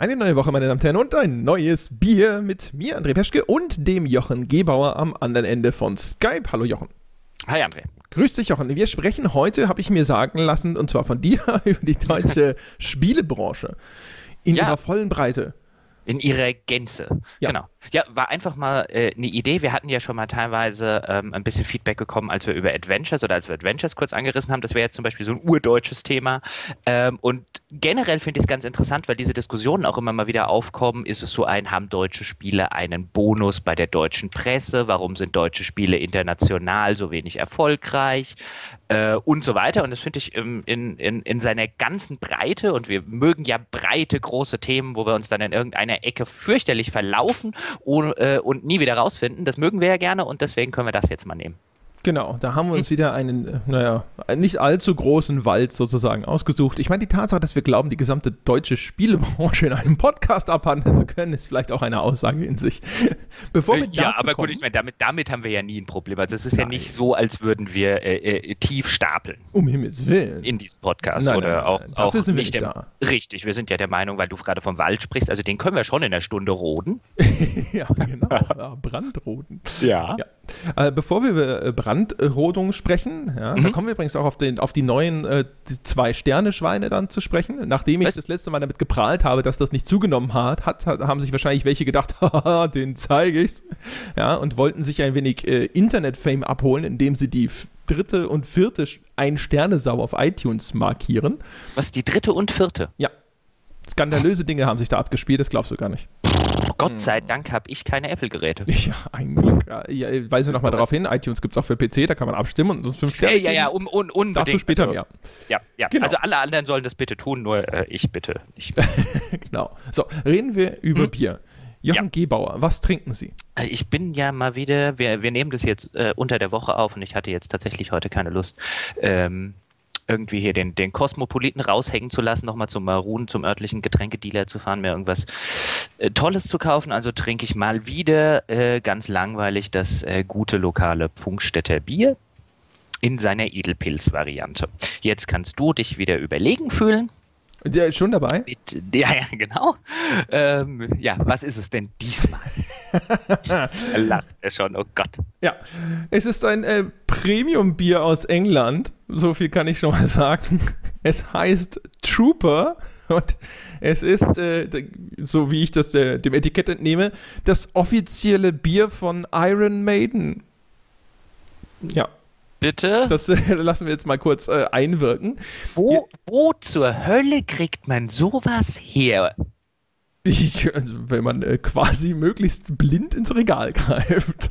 Eine neue Woche, meine Damen und Herren, und ein neues Bier mit mir, André Peschke, und dem Jochen Gebauer am anderen Ende von Skype. Hallo Jochen. Hi André. Grüß dich, Jochen. Wir sprechen heute, habe ich mir sagen lassen, und zwar von dir, über die deutsche Spielebranche in Ja. ihrer vollen Breite. In ihrer Gänze. Ja. Genau. Ja, war einfach mal äh, eine Idee. Wir hatten ja schon mal teilweise ähm, ein bisschen Feedback bekommen, als wir über Adventures oder als wir Adventures kurz angerissen haben. Das wäre jetzt zum Beispiel so ein urdeutsches Thema. Ähm, und generell finde ich es ganz interessant, weil diese Diskussionen auch immer mal wieder aufkommen. Ist es so ein, haben deutsche Spiele einen Bonus bei der deutschen Presse? Warum sind deutsche Spiele international so wenig erfolgreich? Äh, und so weiter. Und das finde ich ähm, in, in, in seiner ganzen Breite, und wir mögen ja breite, große Themen, wo wir uns dann in irgendeiner Ecke fürchterlich verlaufen und, äh, und nie wieder rausfinden. Das mögen wir ja gerne und deswegen können wir das jetzt mal nehmen. Genau, da haben wir uns wieder einen, äh, naja, nicht allzu großen Wald sozusagen ausgesucht. Ich meine, die Tatsache, dass wir glauben, die gesamte deutsche Spielebranche in einem Podcast abhandeln zu können, ist vielleicht auch eine Aussage in sich. Bevor wir Äh, ja, aber kommen, gut, ich meine, damit, damit haben wir ja nie ein Problem. Also es ist ja Nein. nicht so, als würden wir äh, äh, tief stapeln um Himmels Willen. in diesem Podcast Nein, oder nein, auch, auch Dafür sind wir nicht nicht der, da. Richtig, wir sind ja der Meinung, weil du gerade vom Wald sprichst, also den können wir schon in einer Stunde roden. ja, genau. Ja, Brandroten. Ja. Ja. Äh, bevor wir über äh, Brandrodung sprechen, ja, da Mhm. kommen wir übrigens auch auf, den, auf die neuen äh, Zwei-Sterne-Schweine dann zu sprechen. Nachdem ich Was? das letzte Mal damit geprahlt habe, dass das nicht zugenommen hat, hat, haben sich wahrscheinlich welche gedacht, haha, den zeige ich's. Ja, und wollten sich ein wenig äh, Internet-Fame abholen, indem sie die dritte und vierte Ein-Sterne-Sau auf iTunes markieren. Was die dritte und vierte? Ja. Skandalöse Dinge haben sich da abgespielt, das glaubst du gar nicht. Gott Hm. sei Dank habe ich keine Apple-Geräte. Ja, ein Glück. Ja, ja, weise nochmal darauf hin, iTunes gibt es auch für PC, da kann man abstimmen und uns fünf Sterne ja, ja, geben. um, un, unbedingt. Dazu später also, mehr. Ja, ja. Genau. Also alle anderen sollen das bitte tun, nur äh, ich bitte. Ich, Genau. So, reden wir über Hm? Bier. Jochen Ja. Gebauer, was trinken Sie? Äh, ich bin ja mal wieder, wir, wir nehmen das jetzt äh, unter der Woche auf und ich hatte jetzt tatsächlich heute keine Lust, ähm, irgendwie hier den, den Kosmopoliten raushängen zu lassen, nochmal zum Maroon, zum örtlichen Getränkedealer zu fahren, mir irgendwas äh, Tolles zu kaufen. Also trinke ich mal wieder äh, ganz langweilig das äh, gute lokale Pfungstädter Bier in seiner Edelpilz-Variante. Jetzt kannst du dich wieder überlegen fühlen. Ist schon dabei? Mit, ja, ja, genau. Ähm, ja, was ist es denn diesmal? da lacht er schon, oh Gott. Ja. Es ist ein äh, Premium-Bier aus England. So viel kann ich schon mal sagen. Es heißt Trooper und es ist, äh, so wie ich das äh, dem Etikett entnehme, das offizielle Bier von Iron Maiden. Ja, Bitte? das äh, lassen wir jetzt mal kurz äh, einwirken. wo, wo zur Hölle kriegt man sowas her? Ich, also, wenn man äh, quasi möglichst blind ins Regal greift.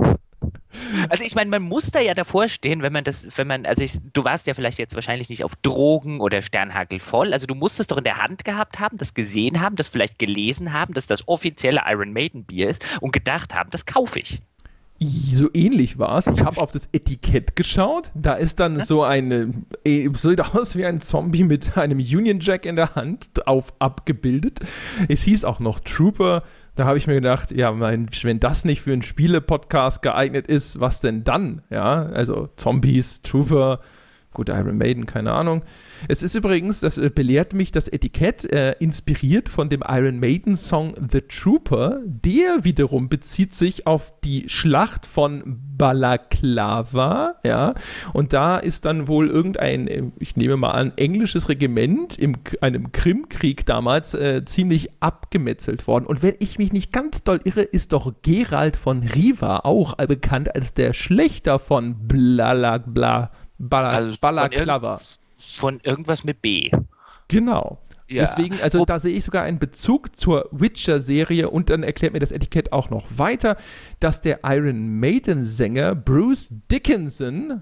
Also ich meine, man muss da ja davor stehen, wenn man das, wenn man, also ich, du warst ja vielleicht jetzt wahrscheinlich nicht auf Drogen oder Sternhagel voll, also du musst es doch in der Hand gehabt haben, das gesehen haben, das vielleicht gelesen haben, dass das offizielle Iron Maiden Bier ist und gedacht haben, das kaufe ich. So ähnlich war es. Ich habe auf das Etikett geschaut. Da ist dann so eine, äh, sieht aus wie ein Zombie mit einem Union Jack in der Hand auf abgebildet. Es hieß auch noch Trooper. Da habe ich mir gedacht, ja, mein, wenn das nicht für einen Spiele-Podcast geeignet ist, was denn dann? Ja, also Zombies, Trooper, gut, Iron Maiden, keine Ahnung. Es ist übrigens, das äh, belehrt mich das Etikett, äh, inspiriert von dem Iron Maiden Song The Trooper. Der wiederum bezieht sich auf die Schlacht von Balaklava, ja. Und da ist dann wohl irgendein, äh, ich nehme mal an, englisches Regiment in einem Krimkrieg damals äh, ziemlich abgemetzelt worden. Und wenn ich mich nicht ganz doll irre, ist doch Gerald von Riva auch äh, bekannt als der Schlechter von Blalabla. Bala, Also von, Balaklava. irgend, von irgendwas mit B. Genau. Ja. Deswegen, also Wo- da sehe ich sogar einen Bezug zur Witcher-Serie und dann erklärt mir das Etikett auch noch weiter, dass der Iron Maiden-Sänger Bruce Dickinson,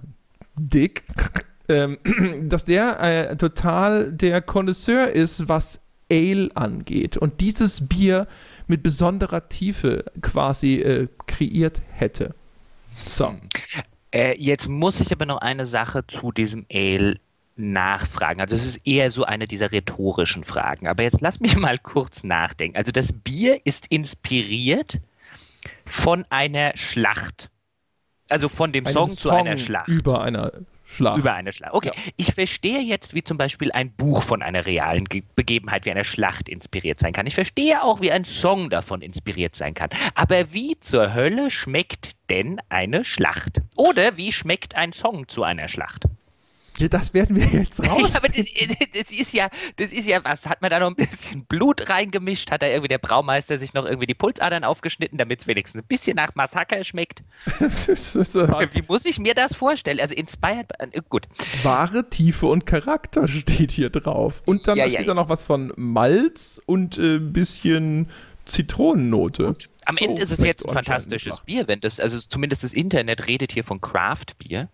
Dick, ähm, dass der äh, total der Connoisseur ist, was Ale angeht und dieses Bier mit besonderer Tiefe quasi äh, kreiert hätte. So. Äh, jetzt muss ich aber noch eine Sache zu diesem Ale nachfragen. Also es ist eher so eine dieser rhetorischen Fragen. Aber jetzt lass mich mal kurz nachdenken. Also das Bier ist inspiriert von einer Schlacht. Also von dem Einen Song, zu einer Schlacht. Über einer Schlacht. Über eine Schlacht. Okay, ja. ich verstehe jetzt, wie zum Beispiel ein Buch von einer realen Ge Begebenheit wie einer Schlacht inspiriert sein kann. Ich verstehe auch, wie ein Song davon inspiriert sein kann. Aber wie zur Hölle schmeckt denn eine Schlacht? Oder wie schmeckt ein Song zu einer Schlacht? Das werden wir jetzt raus. Ja, aber das, das, ist ja, das ist ja was. Hat man da noch ein bisschen Blut reingemischt? Hat da irgendwie der Braumeister sich noch irgendwie die Pulsadern aufgeschnitten, damit es wenigstens ein bisschen nach Massaker schmeckt? Wie muss ich mir das vorstellen? Also inspired, äh, gut. Wahre Tiefe und Charakter steht hier drauf. Und dann ja, steht ja, da noch was von Malz und ein äh, bisschen Zitronennote. Gut. Am so Ende ist es jetzt ein fantastisches Bier, wenn das, also zumindest das Internet redet hier von Craft-Bier.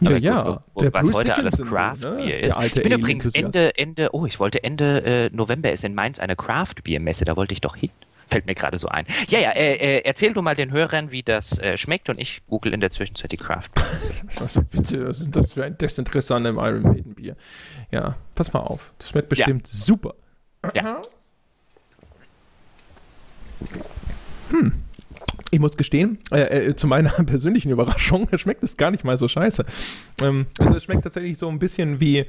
Ja, ja. Wo, wo, was Bruce heute alles Craft ne? Beer ist. Ich bin übrigens Ende, Ende, oh, ich wollte Ende äh, November ist in Mainz eine Craft Beer Messe, da wollte ich doch hin. Fällt mir gerade so ein. Ja, ja, äh, äh, erzähl du mal den Hörern, wie das äh, schmeckt und ich google in der Zwischenzeit die Craft. Also bitte, was ist das für ein Desinteresse im Iron Maiden Bier? Ja, pass mal auf. Das schmeckt bestimmt ja. super. Ja. Hm ich muss gestehen, äh, äh, zu meiner persönlichen Überraschung schmeckt es gar nicht mal so scheiße. Ähm, also es schmeckt tatsächlich so ein bisschen wie,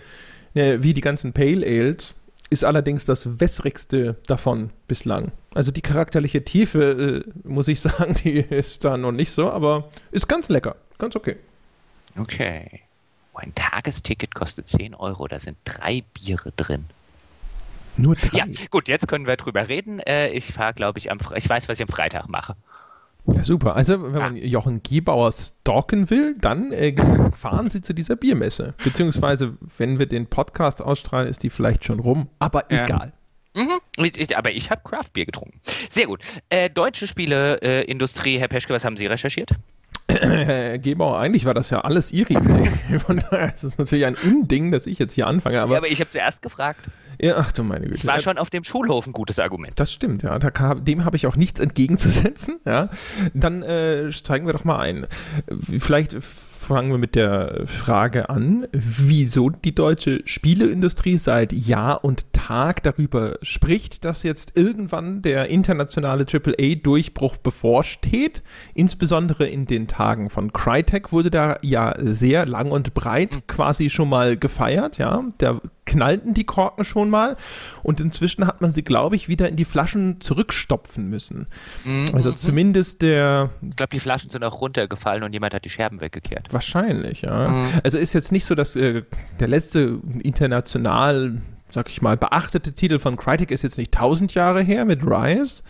äh, wie die ganzen Pale Ales, ist allerdings das wässrigste davon bislang. Also die charakterliche Tiefe, äh, muss ich sagen, die ist da noch nicht so, aber ist ganz lecker, ganz okay. Okay. Ein Tagesticket kostet 10 Euro, da sind drei Biere drin. Nur drei? Ja, gut, jetzt können wir drüber reden. Äh, ich fahre, glaube ich, am Fre ich weiß, was ich am Freitag mache. Ja, super. Also, wenn man Jochen Gebauer stalken will, dann äh, fahren Sie zu dieser Biermesse. Beziehungsweise, wenn wir den Podcast ausstrahlen, ist die vielleicht schon rum. Aber egal. Mhm. Ich, aber ich habe Craft-Bier getrunken. Sehr gut. Äh, deutsche Spieleindustrie, äh, Herr Peschke, was haben Sie recherchiert? Herr Gebauer, eigentlich war das ja alles Ihre Idee. Von daher ist es natürlich ein Unding, dass ich jetzt hier anfange. Aber, ja, aber ich habe zuerst gefragt. Ja, ach du meine Güte. Das war schon auf dem Schulhof ein gutes Argument. Das stimmt, ja. Da, dem habe ich auch nichts entgegenzusetzen. Ja. Dann äh, steigen wir doch mal ein. Vielleicht fangen wir mit der Frage an, wieso die deutsche Spieleindustrie seit Jahr und Tag darüber spricht, dass jetzt irgendwann der internationale AAA-Durchbruch bevorsteht. Insbesondere in den Tagen von Crytek wurde da ja sehr lang und breit hm. quasi schon mal gefeiert. Ja, da knallten die Korken schon mal und inzwischen hat man sie, glaube ich, wieder in die Flaschen zurückstopfen müssen. Mhm. Also zumindest der. Ich glaube, die Flaschen sind auch runtergefallen und jemand hat die Scherben weggekehrt. Wahrscheinlich, ja. Mhm. Also ist jetzt nicht so, dass äh, der letzte international, sag ich mal, beachtete Titel von Crytek ist jetzt nicht tausend Jahre her mit Rise.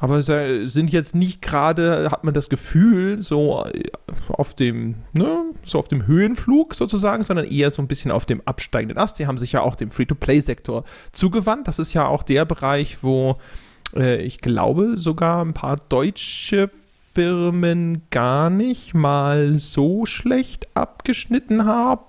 Aber sind jetzt nicht gerade, hat man das Gefühl, so äh, auf dem, ne, so auf dem Höhenflug sozusagen, sondern eher so ein bisschen auf dem absteigenden Ast. Sie haben sich ja auch dem Free-to-Play-Sektor zugewandt. Das ist ja auch der Bereich, wo äh, ich glaube sogar ein paar deutsche Firmen gar nicht mal so schlecht abgeschnitten haben.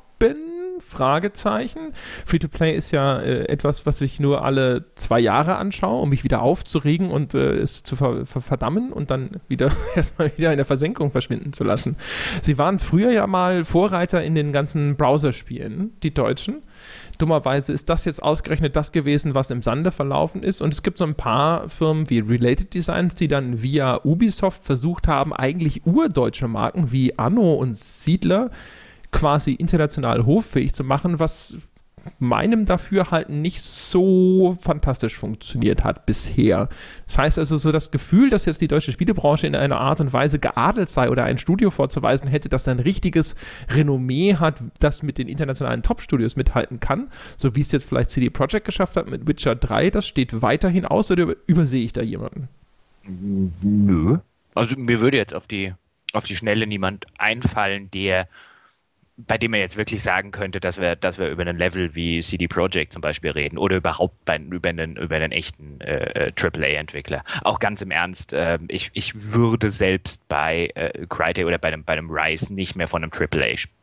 Fragezeichen. Free-to-Play ist ja äh, etwas, was ich nur alle zwei Jahre anschaue, um mich wieder aufzuregen und äh, es zu ver ver verdammen und dann wieder erstmal wieder in der Versenkung verschwinden zu lassen. Sie waren früher ja mal Vorreiter in den ganzen Browserspielen, die Deutschen. Dummerweise ist das jetzt ausgerechnet das gewesen, was im Sande verlaufen ist. Und es gibt so ein paar Firmen wie Related Designs, die dann via Ubisoft versucht haben, eigentlich urdeutsche Marken wie Anno und Siedler quasi international hoffähig zu machen, was meinem Dafürhalten nicht so fantastisch funktioniert hat bisher. Das heißt also so das Gefühl, dass jetzt die deutsche Spielebranche in einer Art und Weise geadelt sei oder ein Studio vorzuweisen hätte, das ein richtiges Renommee hat, das mit den internationalen Top-Studios mithalten kann, so wie es jetzt vielleicht CD Projekt geschafft hat mit Witcher 3, das steht weiterhin aus oder übersehe ich da jemanden? Nö. Also mir würde jetzt auf die, auf die Schnelle niemand einfallen, der bei dem man jetzt wirklich sagen könnte, dass wir, dass wir über einen Level wie CD Projekt zum Beispiel reden oder überhaupt bei, über, einen, über einen echten äh, AAA-Entwickler. Auch ganz im Ernst, äh, ich, ich würde selbst bei äh, Crytek oder bei einem, bei einem Rise nicht mehr von einem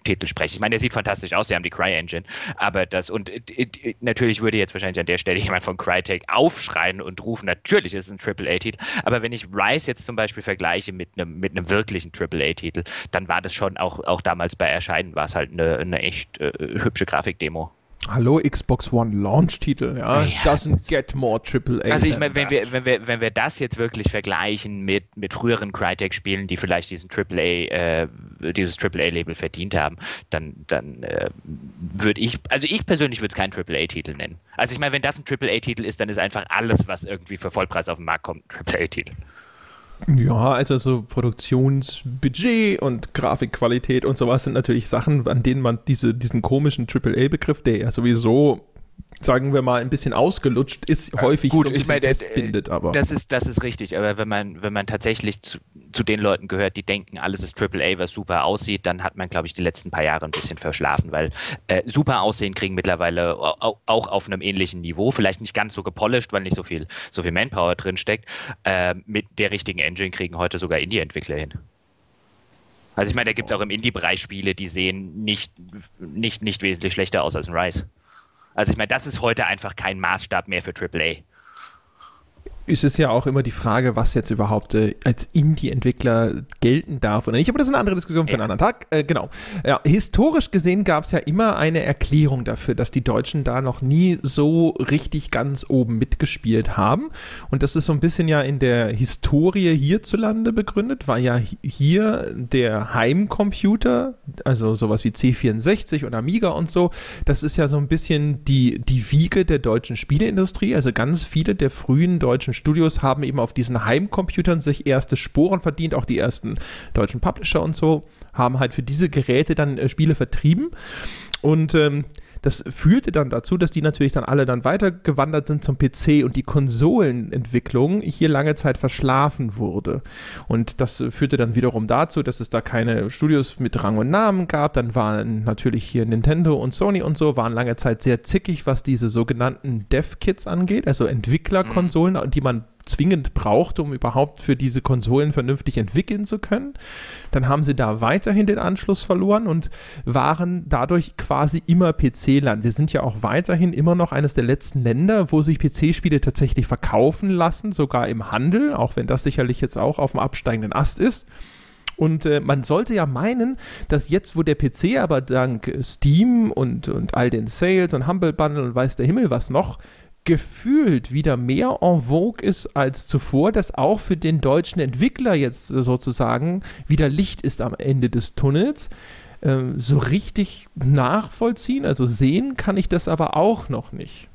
AAA-Titel sprechen. Ich meine, der sieht fantastisch aus, sie haben die Cry-Engine, aber das, und äh, natürlich würde jetzt wahrscheinlich an der Stelle jemand von Crytek aufschreien und rufen, natürlich ist es ein AAA-Titel, aber wenn ich Rise jetzt zum Beispiel vergleiche mit einem, mit einem wirklichen AAA-Titel, dann war das schon auch, auch damals bei Erscheinen war es halt eine, eine echt äh, hübsche Grafikdemo. Hallo, Xbox One Launch-Titel, ja. ja. Doesn't get more AAA. Also ich meine, wenn wir, wenn, wir, wenn wir das jetzt wirklich vergleichen mit, mit früheren Crytek-Spielen, die vielleicht diesen AAA, äh, dieses AAA-Label verdient haben, dann, dann äh, würde ich, also ich persönlich würde es keinen AAA-Titel nennen. Also ich meine, wenn das ein AAA-Titel ist, dann ist einfach alles, was irgendwie für Vollpreis auf den Markt kommt, ein AAA-Titel. Ja, also so Produktionsbudget und Grafikqualität und sowas sind natürlich Sachen, an denen man diese, diesen komischen AAA-Begriff, der ja sowieso sagen wir mal, ein bisschen ausgelutscht ist, häufig Gut, so ein ich meine, festbindet. Aber. Das, ist, das ist richtig, aber wenn man, wenn man tatsächlich zu, zu den Leuten gehört, die denken, alles ist AAA, was super aussieht, dann hat man, glaube ich, die letzten paar Jahre ein bisschen verschlafen, weil äh, super Aussehen kriegen mittlerweile auch, auch auf einem ähnlichen Niveau, vielleicht nicht ganz so gepolished, weil nicht so viel, so viel Manpower drin steckt, äh, mit der richtigen Engine kriegen heute sogar Indie-Entwickler hin. Also ich meine, da gibt es auch im Indie-Bereich Spiele, die sehen nicht, nicht, nicht wesentlich schlechter aus als ein Rise. Also ich meine, das ist heute einfach kein Maßstab mehr für AAA ist es ja auch immer die Frage, was jetzt überhaupt äh, als Indie-Entwickler gelten darf oder nicht. Aber das ist eine andere Diskussion für einen anderen Tag. Äh, genau. Ja, historisch gesehen gab es ja immer eine Erklärung dafür, dass die Deutschen da noch nie so richtig ganz oben mitgespielt haben. Und das ist so ein bisschen ja in der Historie hierzulande begründet, war ja hier der Heimcomputer, also sowas wie C64 und Amiga und so. Das ist ja so ein bisschen die, die Wiege der deutschen Spieleindustrie. Also ganz viele der frühen deutschen Studios haben eben auf diesen Heimcomputern sich erste Sporen verdient, auch die ersten deutschen Publisher und so haben halt für diese Geräte dann äh, Spiele vertrieben. Und ähm, das führte dann dazu, dass die natürlich dann alle dann weitergewandert sind zum PC und die Konsolenentwicklung hier lange Zeit verschlafen wurde. Und das führte dann wiederum dazu, dass es da keine Studios mit Rang und Namen gab. Dann waren natürlich hier Nintendo und Sony und so, waren lange Zeit sehr zickig, was diese sogenannten Dev-Kits angeht, also Entwicklerkonsolen, mhm. die man zwingend brauchte, um überhaupt für diese Konsolen vernünftig entwickeln zu können. Dann haben sie da weiterhin den Anschluss verloren und waren dadurch quasi immer PC-Land. Wir sind ja auch weiterhin immer noch eines der letzten Länder, wo sich PC-Spiele tatsächlich verkaufen lassen, sogar im Handel, auch wenn das sicherlich jetzt auch auf dem absteigenden Ast ist. Und äh, man sollte ja meinen, dass jetzt, wo der PC aber dank Steam und, und all den Sales und Humble Bundle und weiß der Himmel was noch, gefühlt wieder mehr en vogue ist als zuvor, dass auch für den deutschen Entwickler jetzt sozusagen wieder Licht ist am Ende des Tunnels. Ähm, so richtig nachvollziehen, also sehen kann ich das aber auch noch nicht.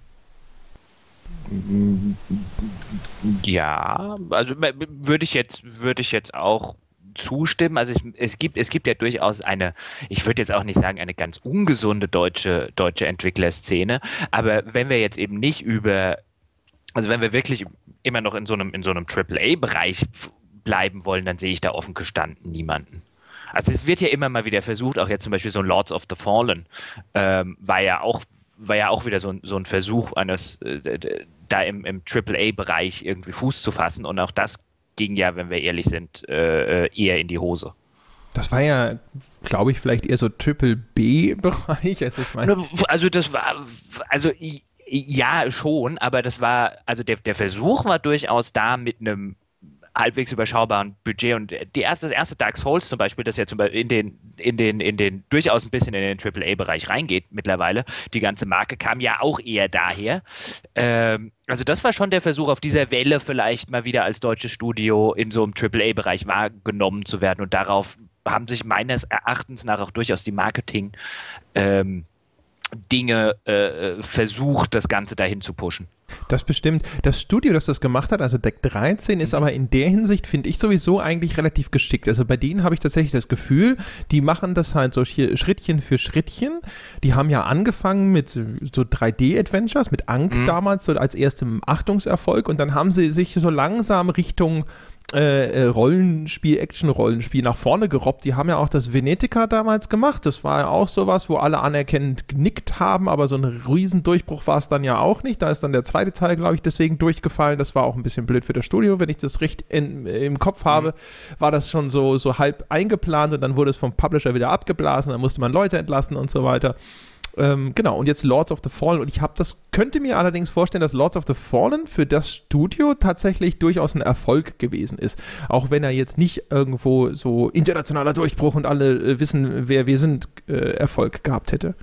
Ja, also würde ich jetzt würde ich jetzt auch zustimmen. Also ich, es, gibt, es gibt ja durchaus eine, ich würde jetzt auch nicht sagen, eine ganz ungesunde deutsche, deutsche Entwicklerszene, aber wenn wir jetzt eben nicht über, also wenn wir wirklich immer noch in so einem, in so einem AAA-Bereich bleiben wollen, dann sehe ich da offen gestanden niemanden. Also es wird ja immer mal wieder versucht, auch jetzt zum Beispiel so ein Lords of the Fallen ähm, war ja auch war ja auch wieder so ein, so ein Versuch eines äh, da im, im AAA-Bereich irgendwie Fuß zu fassen und auch das ging ja, wenn wir ehrlich sind, äh, äh, eher in die Hose. Das war ja, glaube ich, vielleicht eher so Triple B-Bereich. Also, ich mein also das war, also ja schon, aber das war, also der, der Versuch war durchaus da mit einem halbwegs überschaubaren Budget. Und die erste, das erste Dark Souls zum Beispiel, das ja zum Beispiel in den, in den, in den durchaus ein bisschen in den AAA-Bereich reingeht mittlerweile, die ganze Marke kam ja auch eher daher. Ähm, also das war schon der Versuch, auf dieser Welle vielleicht mal wieder als deutsches Studio in so einem AAA-Bereich wahrgenommen zu werden. Und darauf haben sich meines Erachtens nach auch durchaus die Marketing ähm, Dinge äh, versucht, das Ganze dahin zu pushen. Das bestimmt. Das Studio, das das gemacht hat, also Deck 13, ist mhm. aber in der Hinsicht, finde ich sowieso eigentlich relativ geschickt. Also bei denen habe ich tatsächlich das Gefühl, die machen das halt so Schrittchen für Schrittchen. Die haben ja angefangen mit so 3D-Adventures, mit Ank mhm. damals so als erstem Achtungserfolg und dann haben sie sich so langsam Richtung äh, äh, Rollenspiel, Action-Rollenspiel nach vorne gerobbt. Die haben ja auch das Venetica damals gemacht. Das war ja auch sowas, wo alle anerkennend genickt haben, aber so ein Riesendurchbruch war es dann ja auch nicht. Da ist dann der zweite Teil, glaube ich, deswegen durchgefallen. Das war auch ein bisschen blöd für das Studio. Wenn ich das richtig in, im Kopf habe, mhm. war das schon so, so halb eingeplant und dann wurde es vom Publisher wieder abgeblasen. Dann musste man Leute entlassen und so weiter. Ähm, genau, und jetzt Lords of the Fallen. Und ich habe das, könnte mir allerdings vorstellen, dass Lords of the Fallen für das Studio tatsächlich durchaus ein Erfolg gewesen ist. Auch wenn er jetzt nicht irgendwo so internationaler Durchbruch und alle äh, wissen, wer wir sind, äh, Erfolg gehabt hätte.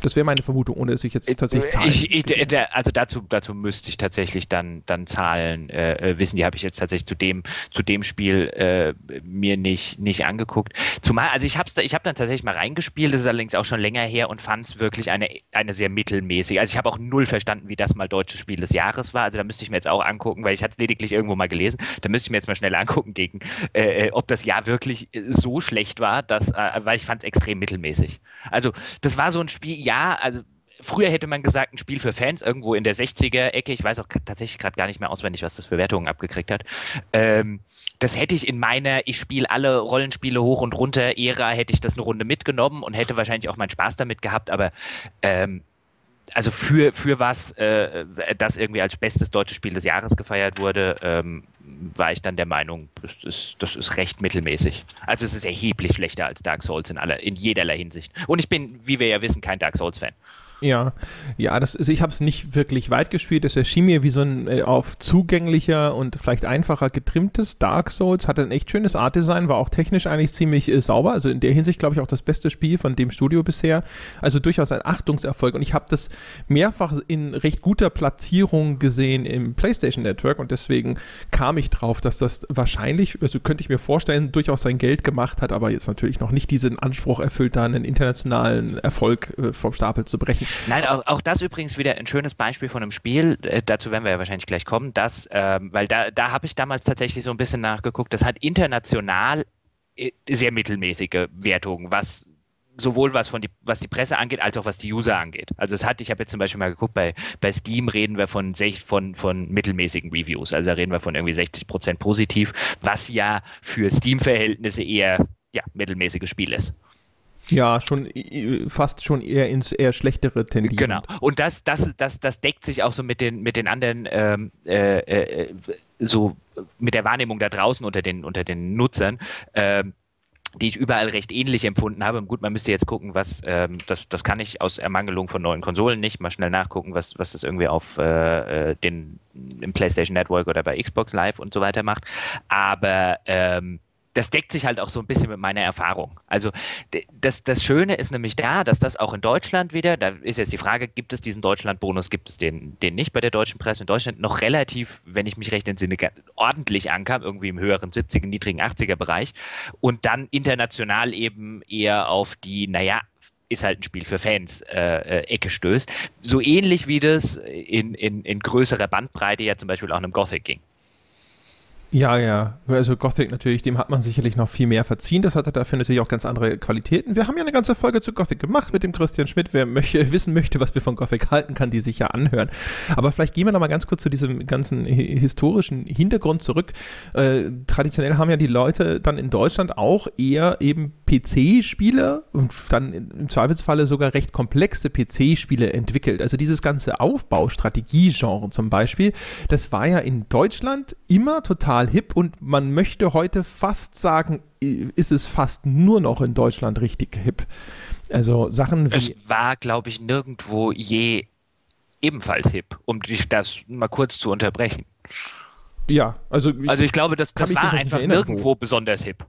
Das wäre meine Vermutung, ohne dass ich jetzt tatsächlich Zahlen. Ich, ich, also dazu, dazu müsste ich tatsächlich dann, dann Zahlen äh, äh wissen. Die habe ich jetzt tatsächlich zu dem, zu dem Spiel äh, mir nicht, nicht angeguckt. Zumal, also ich habe ich hab dann tatsächlich mal reingespielt, das ist allerdings auch schon länger her und fand es wirklich eine, eine sehr mittelmäßige. Also ich habe auch null verstanden, wie das mal deutsches Spiel des Jahres war. Also da müsste ich mir jetzt auch angucken, weil ich hatte es lediglich irgendwo mal gelesen. Da müsste ich mir jetzt mal schnell angucken, gegen, äh, äh ob das Jahr wirklich so schlecht war, dass, äh, weil ich fand es extrem mittelmäßig. Also das war so ein Spiel, ja, also früher hätte man gesagt, ein Spiel für Fans irgendwo in der 60er-Ecke. Ich weiß auch tatsächlich gerade gar nicht mehr auswendig, was das für Wertungen abgekriegt hat. Ähm, das hätte ich in meiner, ich spiele alle Rollenspiele hoch und runter Ära, hätte ich das eine Runde mitgenommen und hätte wahrscheinlich auch meinen Spaß damit gehabt, aber ähm, also für, für was äh, das irgendwie als bestes deutsches Spiel des Jahres gefeiert wurde, ähm, war ich dann der Meinung, das ist, das ist recht mittelmäßig. Also es ist erheblich schlechter als Dark Souls in, aller, in jederlei Hinsicht. Und ich bin, wie wir ja wissen, kein Dark Souls-Fan. Ja, ja, das, also ich habe es nicht wirklich weit gespielt. Es erschien mir wie so ein äh, auf zugänglicher und vielleicht einfacher getrimmtes Dark Souls. Hatte ein echt schönes Artdesign, war auch technisch eigentlich ziemlich äh, sauber. Also in der Hinsicht glaube ich auch das beste Spiel von dem Studio bisher. Also durchaus ein Achtungserfolg. Und ich habe das mehrfach in recht guter Platzierung gesehen im PlayStation Network und deswegen kam ich drauf, dass das wahrscheinlich, also könnte ich mir vorstellen, durchaus sein Geld gemacht hat, aber jetzt natürlich noch nicht diesen Anspruch erfüllt, da einen internationalen Erfolg äh, vom Stapel zu brechen. Nein, auch, auch das übrigens wieder ein schönes Beispiel von einem Spiel, äh, dazu werden wir ja wahrscheinlich gleich kommen, dass, ähm, weil da, da habe ich damals tatsächlich so ein bisschen nachgeguckt, das hat international äh, sehr mittelmäßige Wertungen, was sowohl was von die, was die Presse angeht, als auch was die User angeht. Also es hat, ich habe jetzt zum Beispiel mal geguckt, bei, bei Steam reden wir von, von, von mittelmäßigen Reviews. Also da reden wir von irgendwie 60 Prozent positiv, was ja für Steam-Verhältnisse eher ja, mittelmäßiges Spiel ist. Ja, schon fast schon eher ins eher schlechtere tendieren. Genau. Und das, das, das, das deckt sich auch so mit den, mit den anderen, ähm, äh, äh, so mit der Wahrnehmung da draußen unter den, unter den Nutzern. Ähm, die ich überall recht ähnlich empfunden habe. Gut, man müsste jetzt gucken, was, ähm, das, das kann ich aus Ermangelung von neuen Konsolen nicht, mal schnell nachgucken, was, was das irgendwie auf äh, äh den, im PlayStation Network oder bei Xbox Live und so weiter macht. Aber ähm, das deckt sich halt auch so ein bisschen mit meiner Erfahrung. Also das, das Schöne ist nämlich da, dass das auch in Deutschland wieder, da ist jetzt die Frage, gibt es diesen Deutschland-Bonus, gibt es den, den nicht bei der deutschen Presse in Deutschland, noch relativ, wenn ich mich recht entsinne, ordentlich ankam, irgendwie im höheren 70er, niedrigen 80er Bereich und dann international eben eher auf die, naja, ist halt ein Spiel für Fans, äh, äh, Ecke stößt. So ähnlich wie das in, in, in größerer Bandbreite ja zum Beispiel auch einem Gothic ging. Ja, ja. Also Gothic natürlich, dem hat man sicherlich noch viel mehr verziehen. Das hatte dafür natürlich auch ganz andere Qualitäten. Wir haben ja eine ganze Folge zu Gothic gemacht mit dem Christian Schmidt. Wer möchte, wissen möchte, was wir von Gothic halten, kann die sich ja anhören. Aber vielleicht gehen wir noch mal ganz kurz zu diesem ganzen historischen Hintergrund zurück. Äh, traditionell haben ja die Leute dann in Deutschland auch eher eben PC-Spiele und dann im Zweifelsfalle sogar recht komplexe PC-Spiele entwickelt. Also dieses ganze Aufbaustrategie-Genre zum Beispiel, das war ja in Deutschland immer total total hip und man möchte heute fast sagen, ist es fast nur noch in Deutschland richtig hip. Also Sachen wie. Es war, glaube ich, nirgendwo je ebenfalls hip, um dich das mal kurz zu unterbrechen. Ja, also. Also ich glaube, das, das war einfach nirgendwo wo. besonders hip.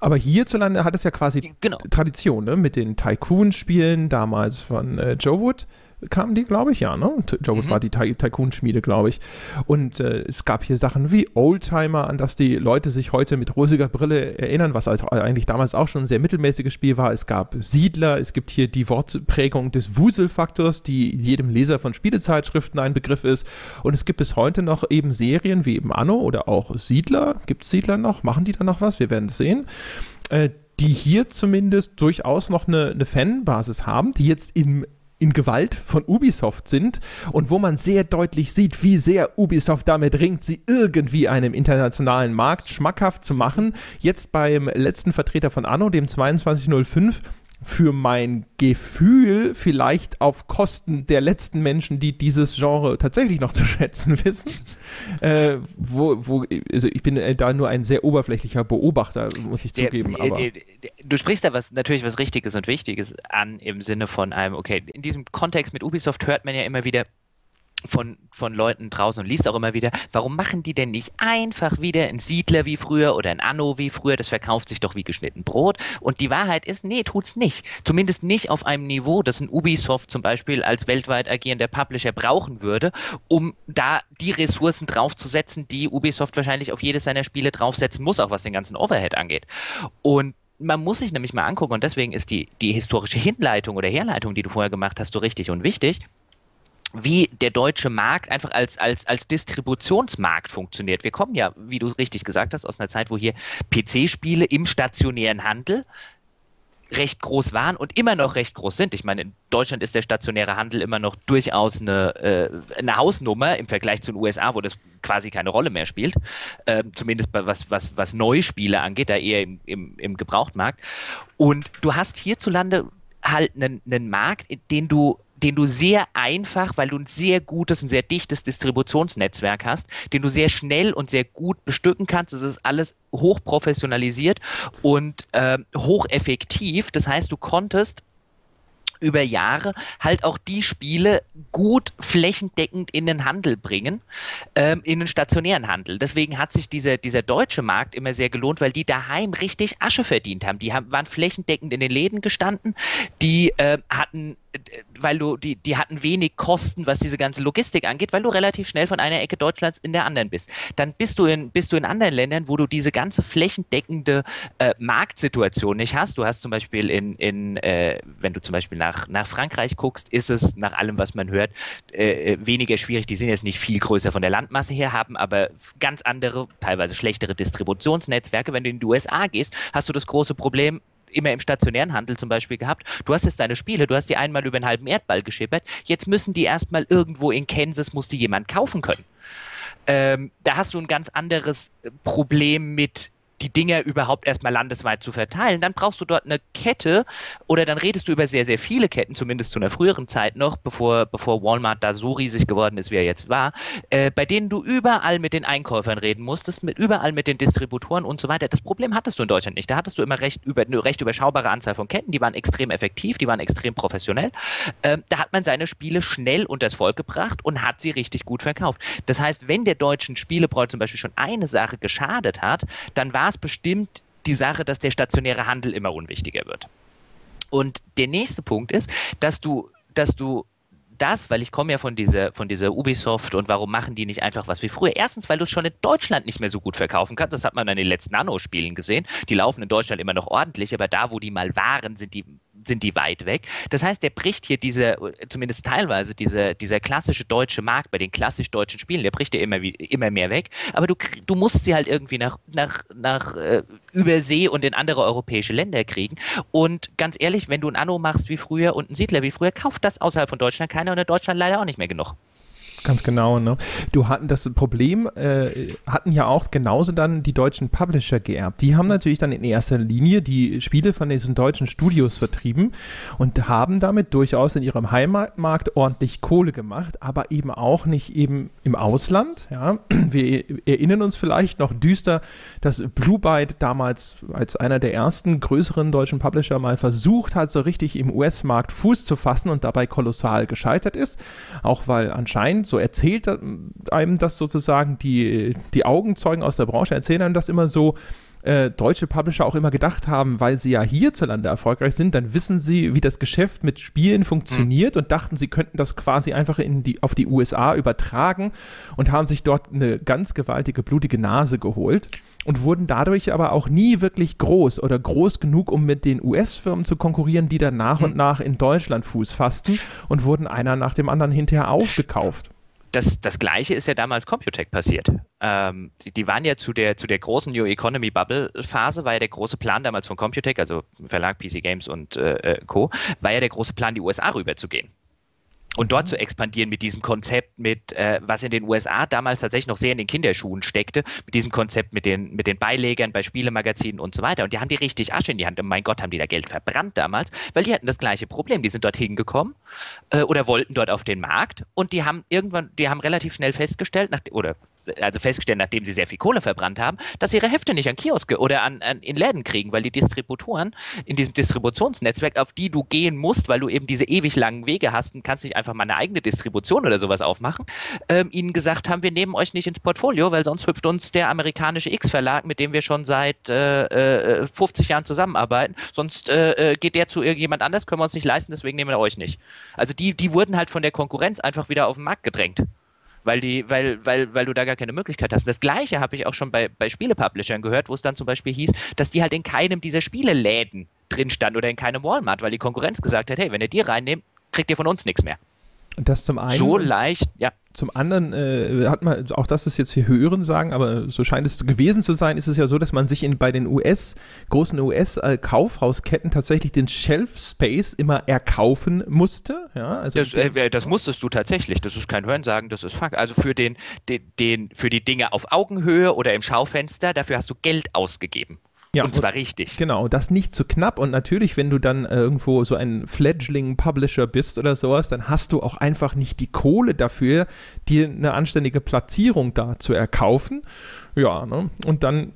Aber hierzulande hat es ja quasi genau. Tradition, ne? Mit den Tycoon-Spielen damals von äh, Joe Wood kamen die, glaube ich, ja, ne? Joe mhm. war die Ty Tycoon-Schmiede, glaube ich. Und äh, es gab hier Sachen wie Oldtimer, an das die Leute sich heute mit rosiger Brille erinnern, was also eigentlich damals auch schon ein sehr mittelmäßiges Spiel war. Es gab Siedler, es gibt hier die Wortprägung des Wuselfaktors, die jedem Leser von Spielezeitschriften ein Begriff ist. Und es gibt bis heute noch eben Serien wie eben Anno oder auch Siedler. Gibt es Siedler noch? Machen die da noch was? Wir werden es sehen. Äh, die hier zumindest durchaus noch eine, eine Fanbasis haben, die jetzt im in Gewalt von Ubisoft sind und wo man sehr deutlich sieht, wie sehr Ubisoft damit ringt, sie irgendwie einem internationalen Markt schmackhaft zu machen. Jetzt beim letzten Vertreter von Anno, dem 2205, für mein Gefühl vielleicht auf Kosten der letzten Menschen, die dieses Genre tatsächlich noch zu schätzen wissen. Äh, wo, wo, also ich bin äh, da nur ein sehr oberflächlicher Beobachter, muss ich zugeben. Der, aber. Der, der, du sprichst da was, natürlich was Richtiges und Wichtiges an im Sinne von einem, okay, in diesem Kontext mit Ubisoft hört man ja immer wieder, von, von Leuten draußen und liest auch immer wieder, warum machen die denn nicht einfach wieder ein Siedler wie früher oder ein Anno wie früher? Das verkauft sich doch wie geschnitten Brot. Und die Wahrheit ist, nee, tut's nicht. Zumindest nicht auf einem Niveau, das ein Ubisoft zum Beispiel als weltweit agierender Publisher brauchen würde, um da die Ressourcen draufzusetzen, die Ubisoft wahrscheinlich auf jedes seiner Spiele draufsetzen muss, auch was den ganzen Overhead angeht. Und man muss sich nämlich mal angucken, und deswegen ist die, die historische Hinleitung oder Herleitung, die du vorher gemacht hast, so richtig und wichtig wie der deutsche Markt einfach als, als, als Distributionsmarkt funktioniert. Wir kommen ja, wie du richtig gesagt hast, aus einer Zeit, wo hier PC-Spiele im stationären Handel recht groß waren und immer noch recht groß sind. Ich meine, in Deutschland ist der stationäre Handel immer noch durchaus eine, äh, eine Hausnummer im Vergleich zu den USA, wo das quasi keine Rolle mehr spielt. Äh, zumindest was, was, was Neuspiele angeht, da eher im, im, im Gebrauchtmarkt. Und du hast hierzulande halt einen, einen Markt, den du den du sehr einfach, weil du ein sehr gutes, ein sehr dichtes Distributionsnetzwerk hast, den du sehr schnell und sehr gut bestücken kannst. Das ist alles hochprofessionalisiert und äh, hocheffektiv. Das heißt, du konntest über Jahre halt auch die Spiele gut flächendeckend in den Handel bringen, ähm, in den stationären Handel. Deswegen hat sich dieser, dieser deutsche Markt immer sehr gelohnt, weil die daheim richtig Asche verdient haben. Die haben, waren flächendeckend in den Läden gestanden, die äh, hatten weil du, die, die hatten wenig Kosten, was diese ganze Logistik angeht, weil du relativ schnell von einer Ecke Deutschlands in der anderen bist. Dann bist du in, bist du in anderen Ländern, wo du diese ganze flächendeckende äh, Marktsituation nicht hast. Du hast zum Beispiel in, in äh, wenn du zum Beispiel nach, nach Frankreich guckst, ist es nach allem, was man hört, äh, äh weniger schwierig. Die sind jetzt nicht viel größer von der Landmasse her, haben aber ganz andere, teilweise schlechtere Distributionsnetzwerke. Wenn du in die USA gehst, hast du das große Problem, immer im stationären Handel zum Beispiel gehabt. Du hast jetzt deine Spiele, du hast die einmal über einen halben Erdball geschippert. Jetzt müssen die erstmal irgendwo in Kansas, muss die jemand kaufen können. Ähm, da hast du ein ganz anderes Problem mit die Dinger überhaupt erstmal landesweit zu verteilen, dann brauchst du dort eine Kette oder dann redest du über sehr, sehr viele Ketten, zumindest zu einer früheren Zeit noch, bevor, bevor Walmart da so riesig geworden ist, wie er jetzt war, äh, bei denen du überall mit den Einkäufern reden musstest, mit, überall mit den Distributoren und so weiter. Das Problem hattest du in Deutschland nicht. Da hattest du immer recht, über, eine recht überschaubare Anzahl von Ketten, die waren extrem effektiv, die waren extrem professionell. Ähm, da hat man seine Spiele schnell unters Volk gebracht und hat sie richtig gut verkauft. Das heißt, wenn der deutschen Spielebräu zum Beispiel schon eine Sache geschadet hat, dann war es bestimmt die Sache, dass der stationäre Handel immer unwichtiger wird. Und der nächste Punkt ist, dass du, dass du das, weil ich komme ja von dieser, von dieser Ubisoft und warum machen die nicht einfach was wie früher? Erstens, weil du es schon in Deutschland nicht mehr so gut verkaufen kannst. Das hat man an den letzten Nano-Spielen gesehen. Die laufen in Deutschland immer noch ordentlich, aber da, wo die mal waren, sind die sind die weit weg. Das heißt, der bricht hier diese, zumindest teilweise, diese, dieser klassische deutsche Markt bei den klassisch deutschen Spielen, der bricht ja immer, immer mehr weg. Aber du, du musst sie halt irgendwie nach, nach, nach äh, Übersee und in andere europäische Länder kriegen. Und ganz ehrlich, wenn du ein Anno machst wie früher und ein Siedler wie früher, kauft das außerhalb von Deutschland keiner und in Deutschland leider auch nicht mehr genug. Ganz genau, ne? Du hatten das Problem, äh, hatten ja auch genauso dann die deutschen Publisher geerbt. Die haben natürlich dann in erster Linie die Spiele von diesen deutschen Studios vertrieben und haben damit durchaus in ihrem Heimatmarkt ordentlich Kohle gemacht, aber eben auch nicht eben im Ausland. Ja? Wir erinnern uns vielleicht noch düster, dass Blue Byte damals als einer der ersten größeren deutschen Publisher mal versucht hat, so richtig im US-Markt Fuß zu fassen und dabei kolossal gescheitert ist. Auch weil anscheinend so erzählt einem das sozusagen, die, die Augenzeugen aus der Branche erzählen einem das immer so, äh, deutsche Publisher auch immer gedacht haben, weil sie ja hierzulande erfolgreich sind, dann wissen sie, wie das Geschäft mit Spielen funktioniert mhm. und dachten, sie könnten das quasi einfach in die, auf die USA übertragen und haben sich dort eine ganz gewaltige, blutige Nase geholt und wurden dadurch aber auch nie wirklich groß oder groß genug, um mit den US-Firmen zu konkurrieren, die dann nach und hm. nach in Deutschland Fuß fassten und wurden einer nach dem anderen hinterher aufgekauft das, das Gleiche ist ja damals Computec passiert. Ähm, die, die, waren ja zu der, zu der großen New Economy Bubble Phase, war ja der große Plan damals von Computec, also Verlag PC Games und äh, äh Co., war ja der große Plan, die USA rüberzugehen und dort zu expandieren mit diesem Konzept, mit äh, was in den USA damals tatsächlich noch sehr in den Kinderschuhen steckte, mit diesem Konzept mit den, mit den Beilegern bei Spielemagazinen und so weiter. Und die haben die richtig Asche in die Hand. Und mein Gott, haben die da Geld verbrannt damals, weil die hatten das gleiche Problem. Die sind dort hingekommen äh, oder wollten dort auf den Markt und die haben irgendwann, die haben relativ schnell festgestellt, nach, oder also festgestellt, nachdem sie sehr viel Kohle verbrannt haben, dass sie ihre Hefte nicht an Kioske oder an, an, in Läden kriegen, weil die Distributoren in diesem Distributionsnetzwerk, auf die du gehen musst, weil du eben diese ewig langen Wege hast und kannst nicht einfach mal eine eigene Distribution oder sowas aufmachen, ähm, ihnen gesagt haben, wir nehmen euch nicht ins Portfolio, weil sonst hüpft uns der amerikanische X-Verlag, mit dem wir schon seit äh, äh, 50 Jahren zusammenarbeiten, sonst äh, äh, geht der zu irgendjemand anders, können wir uns nicht leisten, deswegen nehmen wir euch nicht. Also die, die wurden halt von der Konkurrenz einfach wieder auf den Markt gedrängt weil, die, weil, weil, weil du da gar keine Möglichkeit hast. Das gleiche habe ich auch schon bei, bei Spiele-Publishern gehört, wo es dann zum Beispiel hieß, dass die halt in keinem dieser Spieleläden drin stand oder in keinem Walmart, weil die Konkurrenz gesagt hat, hey, wenn ihr die reinnehmt, kriegt ihr von uns nichts mehr. Das zum einen. So leicht, ja. Zum anderen äh, hat man, auch das ist jetzt hier Hören sagen, aber so scheint es gewesen zu sein, ist es ja so, dass man sich in, bei den US, großen US-Kaufhausketten tatsächlich den Shelf Space immer erkaufen musste. Ja, also das, äh, das musstest du tatsächlich, das ist kein Hörensagen, das ist Fakt. Also für, den, den, den, für die Dinge auf Augenhöhe oder im Schaufenster, dafür hast du Geld ausgegeben. Ja, und zwar richtig. Genau, das nicht zu knapp. Und natürlich, wenn du dann äh, irgendwo so ein Fledgling-Publisher bist oder sowas, dann hast du auch einfach nicht die Kohle dafür, dir eine anständige Platzierung da zu erkaufen. Ja, ne? und dann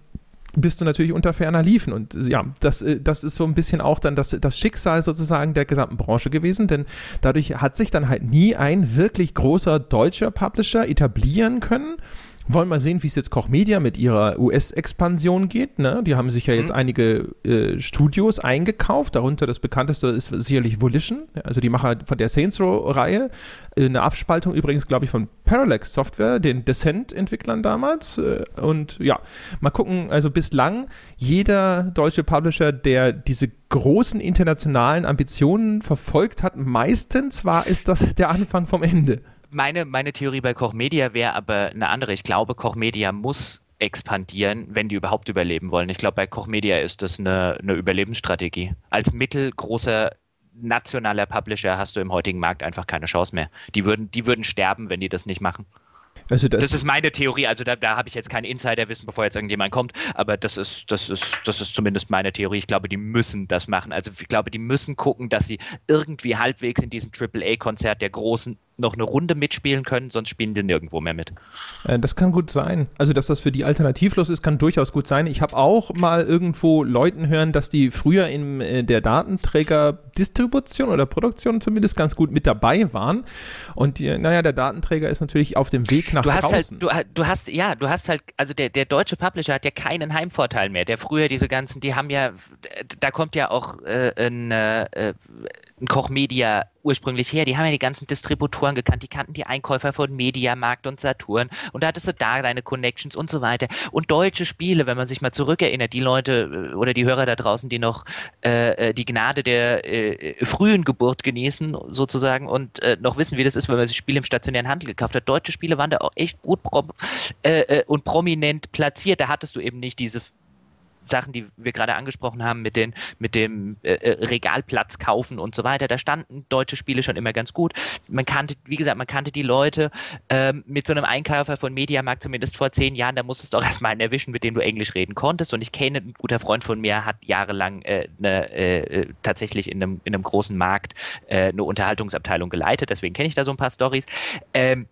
bist du natürlich unter ferner Liefen. Und ja, das, äh, das ist so ein bisschen auch dann das, das Schicksal sozusagen der gesamten Branche gewesen, denn dadurch hat sich dann halt nie ein wirklich großer deutscher Publisher etablieren können wollen mal sehen, wie es jetzt Koch Media mit ihrer US-Expansion geht. Ne? Die haben sich ja jetzt mhm. einige äh, Studios eingekauft. Darunter das bekannteste ist sicherlich Volition, also die Macher von der Saints Row-Reihe. Äh, eine Abspaltung übrigens, glaube ich, von Parallax Software, den Descent-Entwicklern damals. Äh, und ja, mal gucken. Also bislang jeder deutsche Publisher, der diese großen internationalen Ambitionen verfolgt hat, meistens war es das der Anfang vom Ende meine, meine Theorie bei Koch Media wäre aber eine andere. Ich glaube, Koch Media muss expandieren, wenn die überhaupt überleben wollen. Ich glaube, bei Koch Media ist das eine, eine Überlebensstrategie. Als mittelgroßer nationaler Publisher hast du im heutigen Markt einfach keine Chance mehr. Die würden, die würden sterben, wenn die das nicht machen. Also das, das, ist meine Theorie, also da, da habe ich jetzt kein Insiderwissen, bevor jetzt irgendjemand kommt, aber das ist, das, ist, das ist zumindest meine Theorie. Ich glaube, die müssen das machen. Also ich glaube, die müssen gucken, dass sie irgendwie halbwegs in diesem AAA-Konzert der Großen noch eine Runde mitspielen können, sonst spielen die nirgendwo mehr mit. Äh, das kann gut sein. Also, dass das für die alternativlos ist, kann durchaus gut sein. Ich habe auch mal irgendwo Leuten hören, dass die früher in äh, der Datenträger-Distribution oder Produktion zumindest ganz gut mit dabei waren. Und die, naja, der Datenträger ist natürlich auf dem Weg nach du hast draußen. Halt, du, du hast, ja, du hast halt, also der, der deutsche Publisher hat ja keinen Heimvorteil mehr. Der früher diese ganzen, die haben ja, da kommt ja auch äh, ein, äh, ein Koch Media ursprünglich her. Die haben ja die ganzen Distributoren gekannt, die kannten die Einkäufer von Mediamarkt und Saturn und da hattest du da deine Connections und so weiter. Und deutsche Spiele, wenn man sich mal zurückerinnert, die Leute äh, oder die Hörer da draußen, die noch äh, äh, die Gnade der äh, frühen Geburt genießen sozusagen und äh, noch wissen, wie das ist, wenn man sich Spiele im stationären Handel gekauft hat. Deutsche Spiele waren da auch echt gut prom äh, und prominent platziert. Da hattest du eben nicht diese Sachen, die wir gerade angesprochen haben, mit, den, mit dem äh, äh, Regalplatz kaufen und so weiter, da standen deutsche Spiele schon immer ganz gut. Man kannte, wie gesagt, man kannte die Leute ähm, mit so einem Einkäufer von Mediamarkt zumindest vor zehn Jahren, da musstest du auch erstmal einen erwischen, mit dem du Englisch reden konntest. Und ich kenne, ein guter Freund von mir hat jahrelang äh, ne, äh, tatsächlich in einem, in einem großen Markt äh, eine Unterhaltungsabteilung geleitet, deswegen kenne ich da so ein paar Stories. Ähm,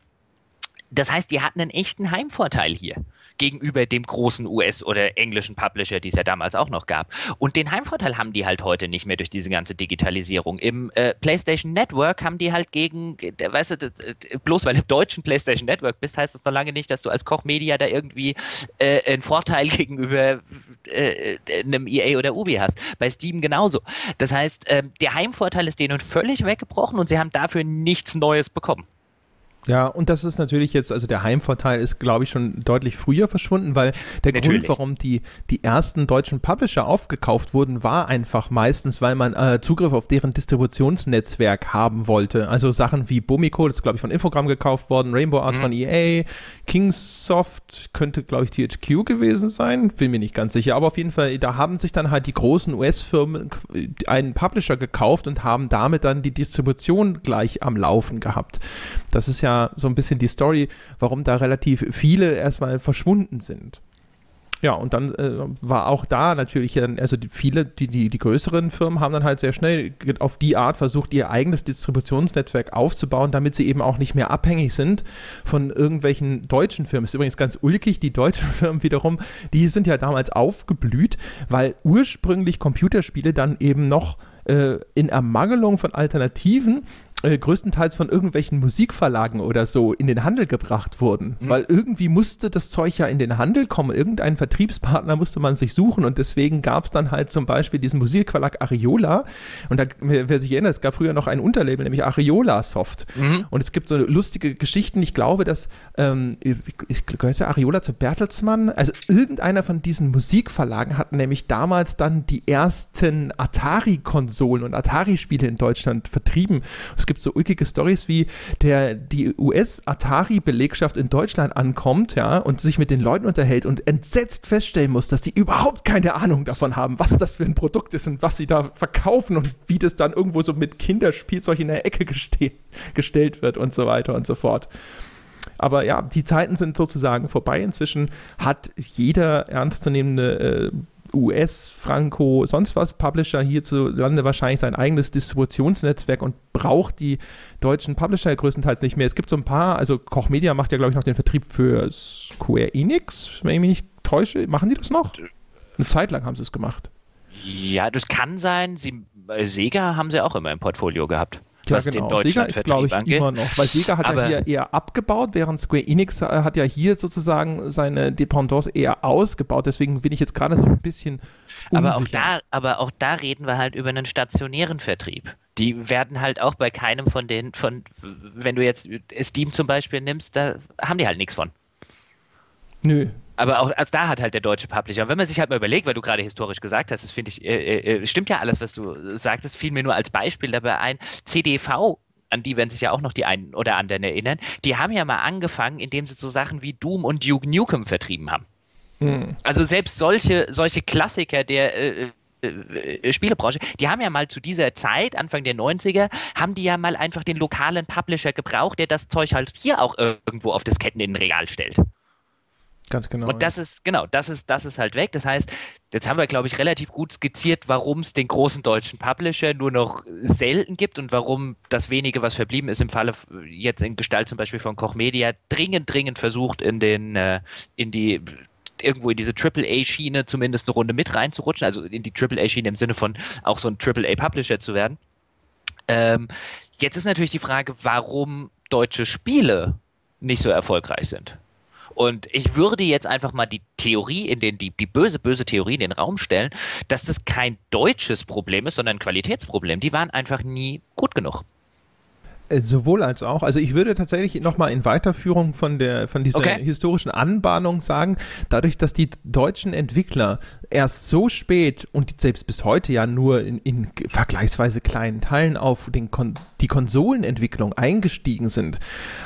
das heißt, die hatten einen echten Heimvorteil hier gegenüber dem großen US- oder englischen Publisher, die es ja damals auch noch gab. Und den Heimvorteil haben die halt heute nicht mehr durch diese ganze Digitalisierung. Im äh, PlayStation Network haben die halt gegen, äh, weißt du, äh, bloß weil du im deutschen PlayStation Network bist, heißt das noch lange nicht, dass du als Koch Media da irgendwie äh, einen Vorteil gegenüber äh, einem EA oder Ubi hast. Bei Steam genauso. Das heißt, ähm, der Heimvorteil ist denen völlig weggebrochen und sie haben dafür nichts Neues bekommen. Ja, und das ist natürlich jetzt, also der Heimvorteil ist, glaube ich, schon deutlich früher verschwunden, weil der natürlich. Grund, warum die, die ersten deutschen Publisher aufgekauft wurden, war einfach meistens, weil man äh, Zugriff auf deren Distributionsnetzwerk haben wollte. Also Sachen wie Bomico, das ist, glaube ich, von Infogramm gekauft worden, Rainbow Arts mhm. von EA, Kingsoft könnte, glaube ich, THQ gewesen sein, bin mir nicht ganz sicher, aber auf jeden Fall, da haben sich dann halt die großen US-Firmen einen Publisher gekauft und haben damit dann die Distribution gleich am Laufen gehabt. Das ist ja so ein bisschen die Story, warum da relativ viele erstmal verschwunden sind. Ja, und dann äh, war auch da natürlich, also die, viele, die, die, die größeren Firmen haben dann halt sehr schnell auf die Art versucht, ihr eigenes Distributionsnetzwerk aufzubauen, damit sie eben auch nicht mehr abhängig sind von irgendwelchen deutschen Firmen. Ist übrigens ganz ulkig, die deutschen Firmen wiederum, die sind ja damals aufgeblüht, weil ursprünglich Computerspiele dann eben noch äh, in Ermangelung von Alternativen äh, größtenteils von irgendwelchen Musikverlagen oder so in den Handel gebracht wurden. Mhm. Weil irgendwie musste das Zeug ja in den Handel kommen. Irgendeinen Vertriebspartner musste man sich suchen und deswegen gab es dann halt zum Beispiel diesen Musikverlag Ariola. Und da, wer, wer sich erinnert, es gab früher noch ein Unterlabel, nämlich Ariola Soft. Mhm. Und es gibt so lustige Geschichten. Ich glaube, dass ähm, ich, gehörte Ariola zu Bertelsmann. Also irgendeiner von diesen Musikverlagen hat nämlich damals dann die ersten Atari-Konsolen und Atari-Spiele in Deutschland vertrieben. Es gibt so ulkige Stories, wie der, die US-Atari-Belegschaft in Deutschland ankommt, ja, und sich mit den Leuten unterhält und entsetzt feststellen muss, dass die überhaupt keine Ahnung davon haben, was das für ein Produkt ist und was sie da verkaufen und wie das dann irgendwo so mit Kinderspielzeug in der Ecke gestellt wird und so weiter und so fort. Aber ja, die Zeiten sind sozusagen vorbei. Inzwischen hat jeder ernstzunehmende äh, US, Franco, sonst was Publisher hierzulande wahrscheinlich sein eigenes Distributionsnetzwerk und braucht die deutschen Publisher größtenteils nicht mehr. Es gibt so ein paar, also Koch Media macht ja, glaube ich, noch den Vertrieb für Square Enix, wenn ich mich nicht täusche. Machen die das noch? Eine Zeit lang haben sie es gemacht. Ja, das kann sein. Sie, äh, Sega haben sie auch immer im Portfolio gehabt ja, was genau. den Sega ist, glaube ich, angeht. immer noch. Weil Sega hat Aber ja hier eher abgebaut, während Square Enix äh, hat ja hier sozusagen seine Dependance eher ausgebaut. Deswegen bin ich jetzt gerade so ein bisschen unsicher. Aber auch, da, aber auch da reden wir halt über einen stationären Vertrieb. Die werden halt auch bei keinem von den, von, wenn du jetzt Steam zum Beispiel nimmst, da haben die halt nichts von. Nö, aber auch als da hat halt der deutsche Publisher. Und wenn man sich halt mal überlegt, weil du gerade historisch gesagt hast, das finde ich, äh, äh, äh, stimmt ja alles, was du sagtest, fiel mir nur als Beispiel dabei ein. CDV an die werden sich ja auch noch die einen oder anderen erinnern, die haben ja mal angefangen, indem sie so Sachen wie Doom und Duke Nukem vertrieben haben. Hm. Also selbst solche, solche Klassiker der äh, äh, äh, Spielebranche, die haben ja mal zu dieser Zeit, Anfang der 90er, haben die ja mal einfach den lokalen Publisher gebraucht, der das Zeug halt hier auch irgendwo auf Disketten in ein Regal stellt. Ganz genau. Und das ja. ist, genau, das ist, das ist halt weg. Das heißt, jetzt haben wir, glaube ich, relativ gut skizziert, warum es den großen deutschen Publisher nur noch selten gibt und warum das wenige, was verblieben ist, im Falle jetzt in Gestalt zum Beispiel von Koch Media, dringend, dringend versucht, in den, äh, in die irgendwo in diese AAA-Schiene zumindest eine Runde mit reinzurutschen, also in die AAA-Schiene im Sinne von auch so ein AAA-Publisher zu werden. Ähm, jetzt ist natürlich die Frage, warum deutsche Spiele nicht so erfolgreich sind. Und ich würde jetzt einfach mal die Theorie in den, die, die böse, böse Theorie in den Raum stellen, dass das kein deutsches Problem ist, sondern ein Qualitätsproblem. Die waren einfach nie gut genug. Äh, sowohl als auch. Also ich würde tatsächlich nochmal in Weiterführung von, der, von dieser okay. historischen Anbahnung sagen, dadurch, dass die deutschen Entwickler erst so spät und selbst bis heute ja nur in, in vergleichsweise kleinen Teilen auf den Kon die Konsolenentwicklung eingestiegen sind,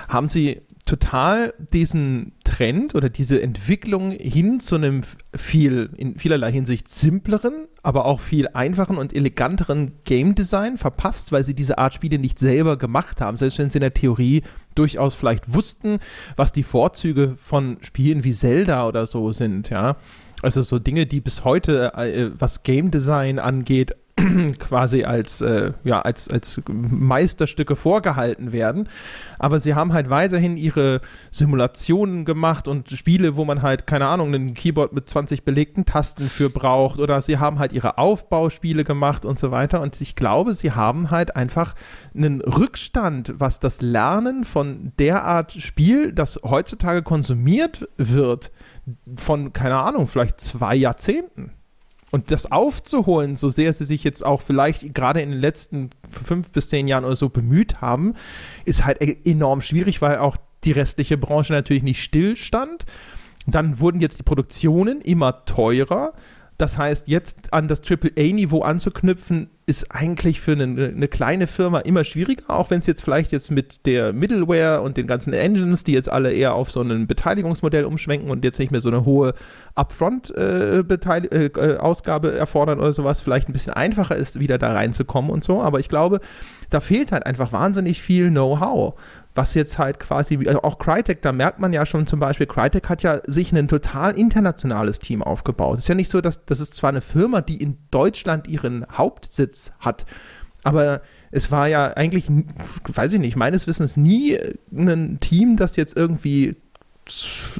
haben sie total diesen Trend oder diese Entwicklung hin zu einem viel, in vielerlei Hinsicht simpleren, aber auch viel einfachen und eleganteren Game Design verpasst, weil sie diese Art Spiele nicht selber gemacht haben, selbst wenn sie in der Theorie durchaus vielleicht wussten, was die Vorzüge von Spielen wie Zelda oder so sind, ja. Also so Dinge, die bis heute, äh, was Game Design angeht, quasi als, äh, ja, als, als Meisterstücke vorgehalten werden. Aber sie haben halt weiterhin ihre Simulationen gemacht und Spiele, wo man halt, keine Ahnung, ein Keyboard mit 20 belegten Tasten für braucht. Oder sie haben halt ihre Aufbauspiele gemacht und so weiter. Und ich glaube, sie haben halt einfach einen Rückstand, was das Lernen von der Art Spiel, das heutzutage konsumiert wird, von, keine Ahnung, vielleicht zwei Jahrzehnten. Und das aufzuholen, so sehr sie sich jetzt auch vielleicht gerade in den letzten fünf bis zehn Jahren oder so bemüht haben, ist halt e-, enorm schwierig, weil auch die restliche Branche natürlich nicht stillstand. Dann wurden jetzt die Produktionen immer teurer. Das heißt, jetzt an das AAA-Niveau anzuknüpfen, ist eigentlich für eine, eine kleine Firma immer schwieriger, auch wenn es jetzt vielleicht jetzt mit der Middleware und den ganzen Engines, die jetzt alle eher auf so ein Beteiligungsmodell umschwenken und jetzt nicht mehr so eine hohe Upfront-Ausgabe äh, äh, erfordern oder sowas, vielleicht ein bisschen einfacher ist, wieder da reinzukommen und so. Aber ich glaube, da fehlt halt einfach wahnsinnig viel Know-how was jetzt halt quasi, also auch Crytek, da merkt man ja schon zum Beispiel, Crytek hat ja sich ein total internationales Team aufgebaut. Es ist ja nicht so, dass das ist zwar eine Firma, die in Deutschland ihren Hauptsitz hat, aber es war ja eigentlich, weiß ich nicht, meines Wissens nie ein Team, das jetzt irgendwie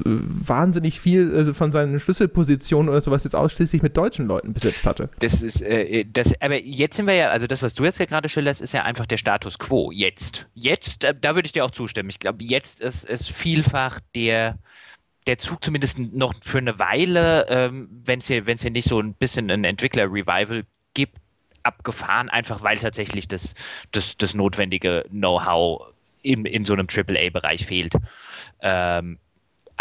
wahnsinnig viel also von seinen Schlüsselpositionen oder sowas jetzt ausschließlich mit deutschen Leuten besetzt hatte. Das ist, äh, das, aber jetzt sind wir ja, also das, was du jetzt ja gerade schilderst, ist ja einfach der Status quo. Jetzt. Jetzt, da, da würde ich dir auch zustimmen. Ich glaube, jetzt ist es vielfach der, der Zug zumindest noch für eine Weile, ähm, wenn es hier, hier nicht so ein bisschen ein Entwickler-Revival gibt, abgefahren, einfach weil tatsächlich das, das, das notwendige Know-how in, in so einem AAA-Bereich fehlt. Ähm,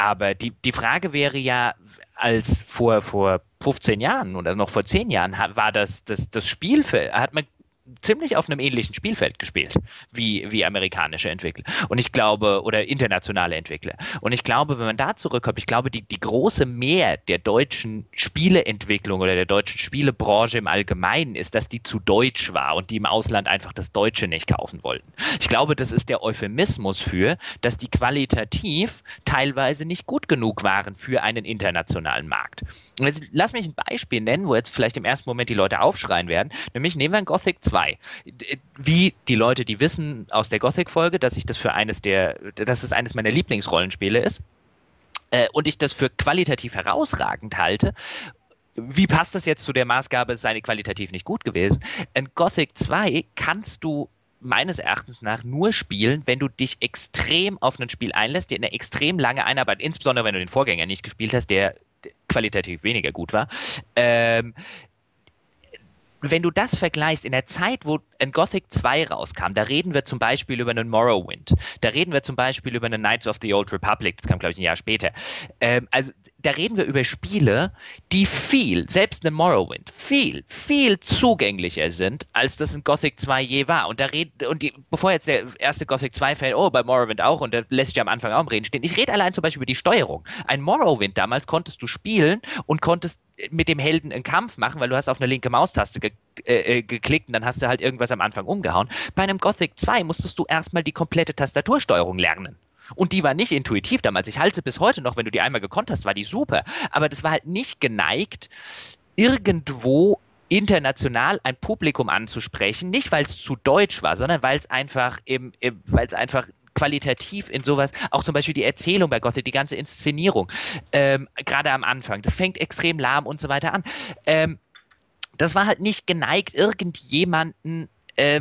aber die, die Frage wäre ja, als vor, vor 15 Jahren oder noch vor 10 Jahren war das, das, das Spielfeld, hat man ziemlich auf einem ähnlichen Spielfeld gespielt wie, wie amerikanische Entwickler. Und ich glaube, oder internationale Entwickler. Und ich glaube, wenn man da zurückkommt, ich glaube, die, die große Mehr der deutschen Spieleentwicklung oder der deutschen Spielebranche im Allgemeinen ist, dass die zu deutsch war und die im Ausland einfach das Deutsche nicht kaufen wollten. Ich glaube, das ist der Euphemismus für, dass die qualitativ teilweise nicht gut genug waren für einen internationalen Markt. Und jetzt lass mich ein Beispiel nennen, wo jetzt vielleicht im ersten Moment die Leute aufschreien werden. Nämlich nehmen wir ein Gothic 2. 2. Wie die Leute, die wissen aus der Gothic-Folge, dass ich das für eines der, dass es eines meiner Lieblingsrollenspiele ist äh, und ich das für qualitativ herausragend halte, wie passt das jetzt zu der Maßgabe, es sei qualitativ nicht gut gewesen? In Gothic 2 kannst du meines Erachtens nach nur spielen, wenn du dich extrem auf ein Spiel einlässt, dir eine extrem lange Einarbeit, insbesondere wenn du den Vorgänger nicht gespielt hast, der qualitativ weniger gut war, ähm, wenn du das vergleichst, in der Zeit, wo ein Gothic 2 rauskam, da reden wir zum Beispiel über einen Morrowind, da reden wir zum Beispiel über einen Knights of the Old Republic, das kam, glaube ich, ein Jahr später. Ähm, also da reden wir über Spiele, die viel, selbst eine Morrowind, viel, viel zugänglicher sind, als das in Gothic 2 je war. Und da reden, und die, bevor jetzt der erste Gothic 2-Fan, oh, bei Morrowind auch, und da lässt sich am Anfang auch im Reden stehen. Ich rede allein zum Beispiel über die Steuerung. Ein Morrowind damals konntest du spielen und konntest mit dem Helden einen Kampf machen, weil du hast auf eine linke Maustaste ge äh, äh geklickt und dann hast du halt irgendwas am Anfang umgehauen. Bei einem Gothic 2 musstest du erstmal die komplette Tastatursteuerung lernen. Und die war nicht intuitiv damals. Ich halte sie bis heute noch, wenn du die einmal gekonnt hast, war die super. Aber das war halt nicht geneigt, irgendwo international ein Publikum anzusprechen, nicht weil es zu deutsch war, sondern weil es einfach im, im weil es einfach qualitativ in sowas, auch zum Beispiel die Erzählung bei Gothic, die ganze Inszenierung, ähm, gerade am Anfang, das fängt extrem lahm und so weiter an. Ähm, das war halt nicht geneigt, irgendjemanden äh,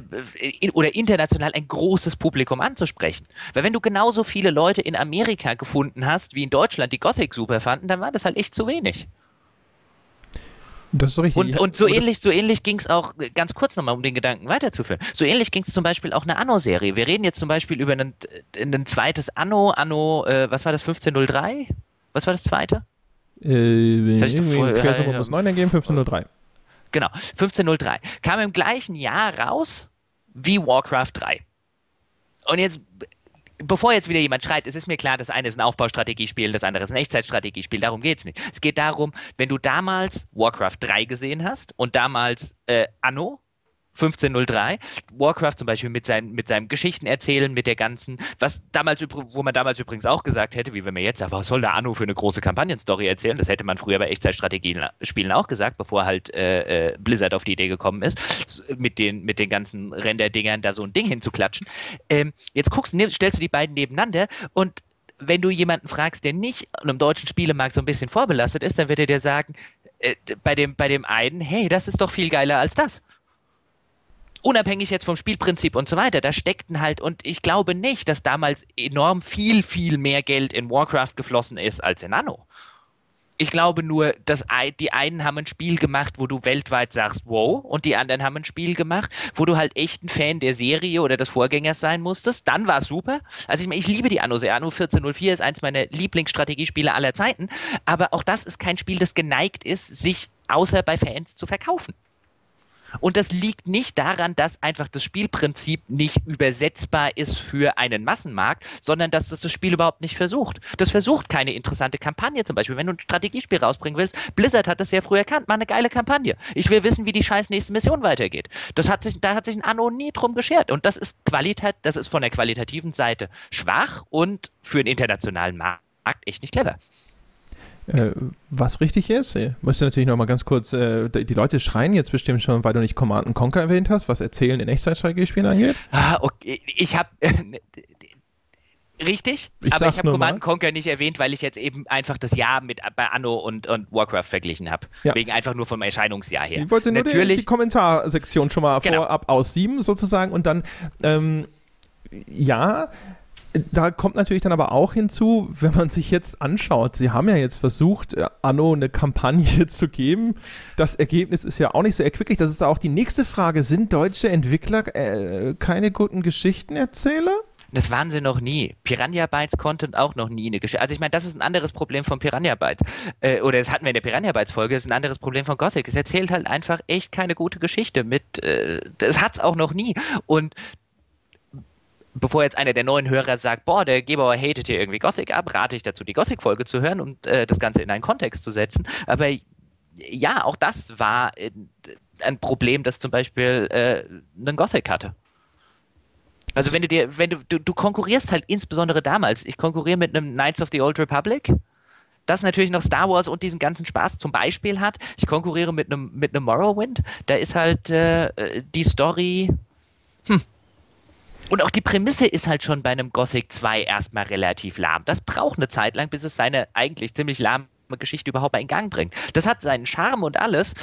oder international ein großes Publikum anzusprechen. Weil wenn du genauso viele Leute in Amerika gefunden hast, wie in Deutschland, die Gothic super fanden, dann war das halt echt zu wenig. Das ist richtig. Und, und so ähnlich, so ähnlich ging es auch, ganz kurz nochmal, um den Gedanken weiterzuführen, so ähnlich ging es zum Beispiel auch eine Anno-Serie. Wir reden jetzt zum Beispiel über ein, ein zweites Anno, Anno, äh, was war das, 1503? Was war das zweite? Äh, das du vorher, äh, muss 9 ergeben, 1503. Genau, 1503. Kam im gleichen Jahr raus wie Warcraft 3. Und jetzt, bevor jetzt wieder jemand schreit, es ist mir klar, das eine ist ein Aufbaustrategiespiel, das andere ist ein Echtzeitstrategiespiel, darum geht es nicht. Es geht darum, wenn du damals Warcraft 3 gesehen hast und damals äh, Anno, 1503. Warcraft zum Beispiel mit, seinen, mit seinem Geschichten erzählen, mit der ganzen, was damals, wo man damals übrigens auch gesagt hätte, wie wenn man jetzt sagt, was soll der Anno für eine große Kampagnenstory erzählen? Das hätte man früher bei Echtzeitstrategien-Spielen auch gesagt, bevor halt äh, äh, Blizzard auf die Idee gekommen ist, mit den, mit den ganzen Render-Dingern da so ein Ding hinzuklatschen. Ähm, jetzt guckst, stellst du die beiden nebeneinander und wenn du jemanden fragst, der nicht einem deutschen Spielemarkt so ein bisschen vorbelastet ist, dann wird er dir sagen, äh, bei, dem, bei dem einen, hey, das ist doch viel geiler als das unabhängig jetzt vom Spielprinzip und so weiter, da steckten halt, und ich glaube nicht, dass damals enorm viel, viel mehr Geld in Warcraft geflossen ist als in Anno. Ich glaube nur, dass die einen haben ein Spiel gemacht, wo du weltweit sagst, wow, und die anderen haben ein Spiel gemacht, wo du halt echt ein Fan der Serie oder des Vorgängers sein musstest. Dann war es super. Also ich meine, ich liebe die Anno sehr. Anno 1404 ist eins meiner Lieblingsstrategiespiele aller Zeiten. Aber auch das ist kein Spiel, das geneigt ist, sich außer bei Fans zu verkaufen. Und das liegt nicht daran, dass einfach das Spielprinzip nicht übersetzbar ist für einen Massenmarkt, sondern dass das das Spiel überhaupt nicht versucht. Das versucht keine interessante Kampagne zum Beispiel. Wenn du ein Strategiespiel rausbringen willst, Blizzard hat das sehr früh erkannt, mal eine geile Kampagne. Ich will wissen, wie die scheiß nächste Mission weitergeht. Das hat sich, da hat sich ein Anno nie drum geschert. Und das ist Qualität, das ist von der qualitativen Seite schwach und für den internationalen Markt echt nicht clever. Äh, was richtig ist, ich musste natürlich noch mal ganz kurz, äh, die Leute schreien jetzt bestimmt schon, weil du nicht Command Conquer erwähnt hast, was Erzählen in Echtzeitstrategiespielen angeht. Ah, okay. Ich habe Richtig, ich aber ich habe Command Conquer nicht erwähnt, weil ich jetzt eben einfach das Jahr mit bei Anno und, und Warcraft verglichen habe. Ja. Wegen einfach nur vom Erscheinungsjahr her. Ich wollte nur Natürlich, die, die Kommentarsektion schon mal genau. vorab aussieben, sozusagen, und dann, ähm, ja, da kommt natürlich dann aber auch hinzu, wenn man sich jetzt anschaut, sie haben ja jetzt versucht, äh, Anno eine Kampagne zu geben. Das Ergebnis ist ja auch nicht so erquicklich. Das ist auch die nächste Frage. Sind deutsche Entwickler äh, keine guten Geschichtenerzähler? Das waren sie noch nie. Piranha Bytes konnten auch noch nie eine Geschichte. Also ich meine, das ist ein anderes Problem von Piranha Bytes. Äh, oder das hatten wir in der Piranha Bytes Folge, das ist ein anderes Problem von Gothic. Es erzählt halt einfach echt keine gute Geschichte mit, äh, das hat's auch noch nie. Und bevor jetzt einer der neuen Hörer sagt, boah, der Gebauer hatet hier irgendwie Gothic ab, rate ich dazu, die Gothic-Folge zu hören und äh, das Ganze in einen Kontext zu setzen. Aber ja, auch das war äh, ein Problem, das zum Beispiel äh, ein Gothic hatte. Also wenn du dir, wenn du, du, du konkurrierst halt insbesondere damals, ich konkurriere mit einem Knights of the Old Republic, das natürlich noch Star Wars und diesen ganzen Spaß zum Beispiel hat. Ich konkurriere mit einem mit einem Morrowind, da ist halt äh, die Story, hm, und auch die Prämisse ist halt schon bei einem Gothic 2 erstmal relativ lahm. Das braucht eine Zeit lang, bis es seine eigentlich ziemlich lahme Geschichte überhaupt in Gang bringt. Das hat seinen Charme und alles.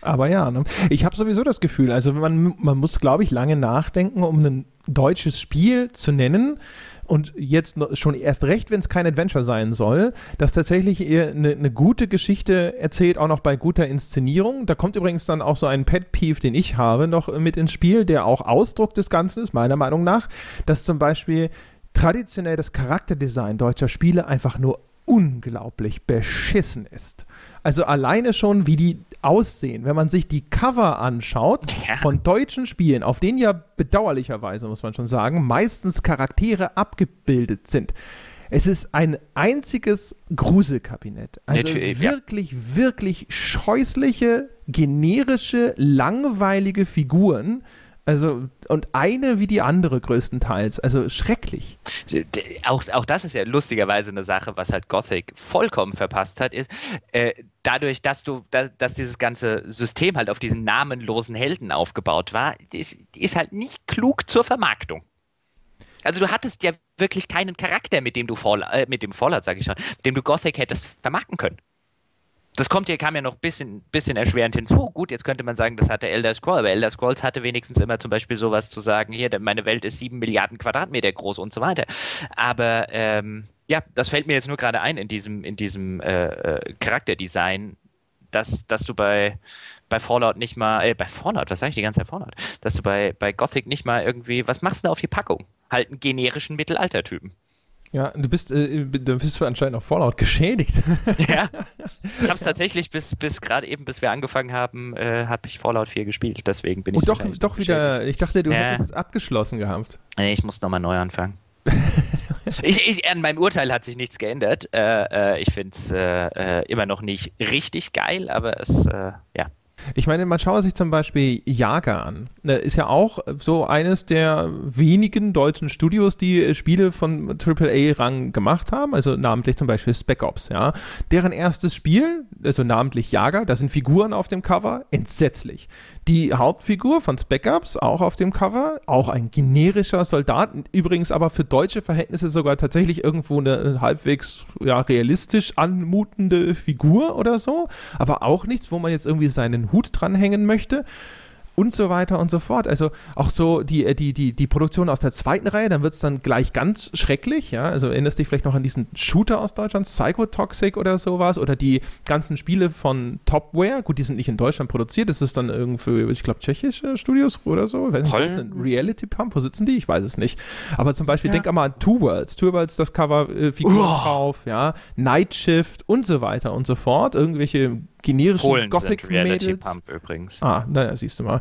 Aber ja, ne? ich habe sowieso das Gefühl, also man, man muss, glaube ich, lange nachdenken, um ein deutsches Spiel zu nennen, und jetzt schon erst recht, wenn es kein Adventure sein soll, dass tatsächlich eine, eine gute Geschichte erzählt, auch noch bei guter Inszenierung. Da kommt übrigens dann auch so ein Pet Peeve, den ich habe, noch mit ins Spiel, der auch Ausdruck des Ganzen ist, meiner Meinung nach, dass zum Beispiel traditionell das Charakterdesign deutscher Spiele einfach nur unglaublich beschissen ist. Also alleine schon, wie die aussehen, wenn man sich die Cover anschaut ja. von deutschen Spielen, auf denen ja bedauerlicherweise, muss man schon sagen, meistens Charaktere abgebildet sind. Es ist ein einziges Gruselkabinett. Also Natürlich, wirklich, ja. wirklich scheußliche, generische, langweilige Figuren, also, und eine wie die andere größtenteils. Also schrecklich. Auch, auch das ist ja lustigerweise eine Sache, was halt Gothic vollkommen verpasst hat, ist, äh, dadurch, dass du, dass, dass, dieses ganze System halt auf diesen namenlosen Helden aufgebaut war, ist, ist halt nicht klug zur Vermarktung. Also du hattest ja wirklich keinen Charakter, mit dem du Fall, äh, mit dem Fallout, sag ich schon, mit dem du Gothic hättest vermarkten können das kommt hier, kam ja noch ein bisschen, bisschen erschwerend hinzu. Gut, jetzt könnte man sagen, das hatte Elder Scrolls, aber Elder Scrolls hatte wenigstens immer zum Beispiel sowas zu sagen, hier, meine Welt ist sieben Milliarden Quadratmeter groß und so weiter. Aber ähm, ja, das fällt mir jetzt nur gerade ein in diesem, in diesem äh, äh, Charakterdesign, dass, dass du bei, bei Fallout nicht mal, äh, bei Fallout, was sag ich die ganze Zeit Fallout, dass du bei, bei Gothic nicht mal irgendwie, was machst du da auf die Packung? Halt einen generischen Mittelaltertypen. Ja, du bist, äh, du bist anscheinend auch Fallout geschädigt. ja. Ich habe es tatsächlich bis, bis gerade eben, bis wir angefangen haben, äh, habe ich Fallout 4 gespielt. Deswegen bin ich. Und doch, doch wieder. Ich dachte, du ja. hättest es abgeschlossen gehabt. Nee, ich muss nochmal neu anfangen. ich, ich, an meinem Urteil hat sich nichts geändert. Äh, äh ich finde es äh, äh, immer noch nicht richtig geil, aber es, ja. Ich meine, man schaue sich zum Beispiel Jager an. Ist ja auch so eines der wenigen deutschen Studios, die Spiele von AAA-Rang gemacht haben, also namentlich zum Beispiel Spec Ops, ja. Deren erstes Spiel, also namentlich Jager, da sind Figuren auf dem Cover, entsetzlich. Die Hauptfigur von Spec Ops, auch auf dem Cover, auch ein generischer Soldat, übrigens aber für deutsche Verhältnisse sogar tatsächlich irgendwo eine halbwegs ja, realistisch anmutende Figur oder so, aber auch nichts, wo man jetzt irgendwie seinen Hut dranhängen möchte und so weiter und so fort. Also auch so die, äh, die, die, die Produktion aus der zweiten Reihe, dann wird es dann gleich ganz schrecklich, ja. Also erinnerst dich vielleicht noch an diesen Shooter aus Deutschland, Psychotoxic oder sowas, oder die ganzen Spiele von Topware, gut, die sind nicht in Deutschland produziert, das ist dann irgendwie, ich glaube, tschechische Studios oder so. Weiß nicht, Reality Pump, wo sitzen die? Ich weiß es nicht. Aber zum Beispiel, ja. denk einmal an Two Worlds. Two Worlds, das Cover, äh, Figur drauf, ja. Night Shift und so weiter und so fort. Irgendwelche generischen Gothic-Mädels. übrigens. Ah, naja, siehst du mal.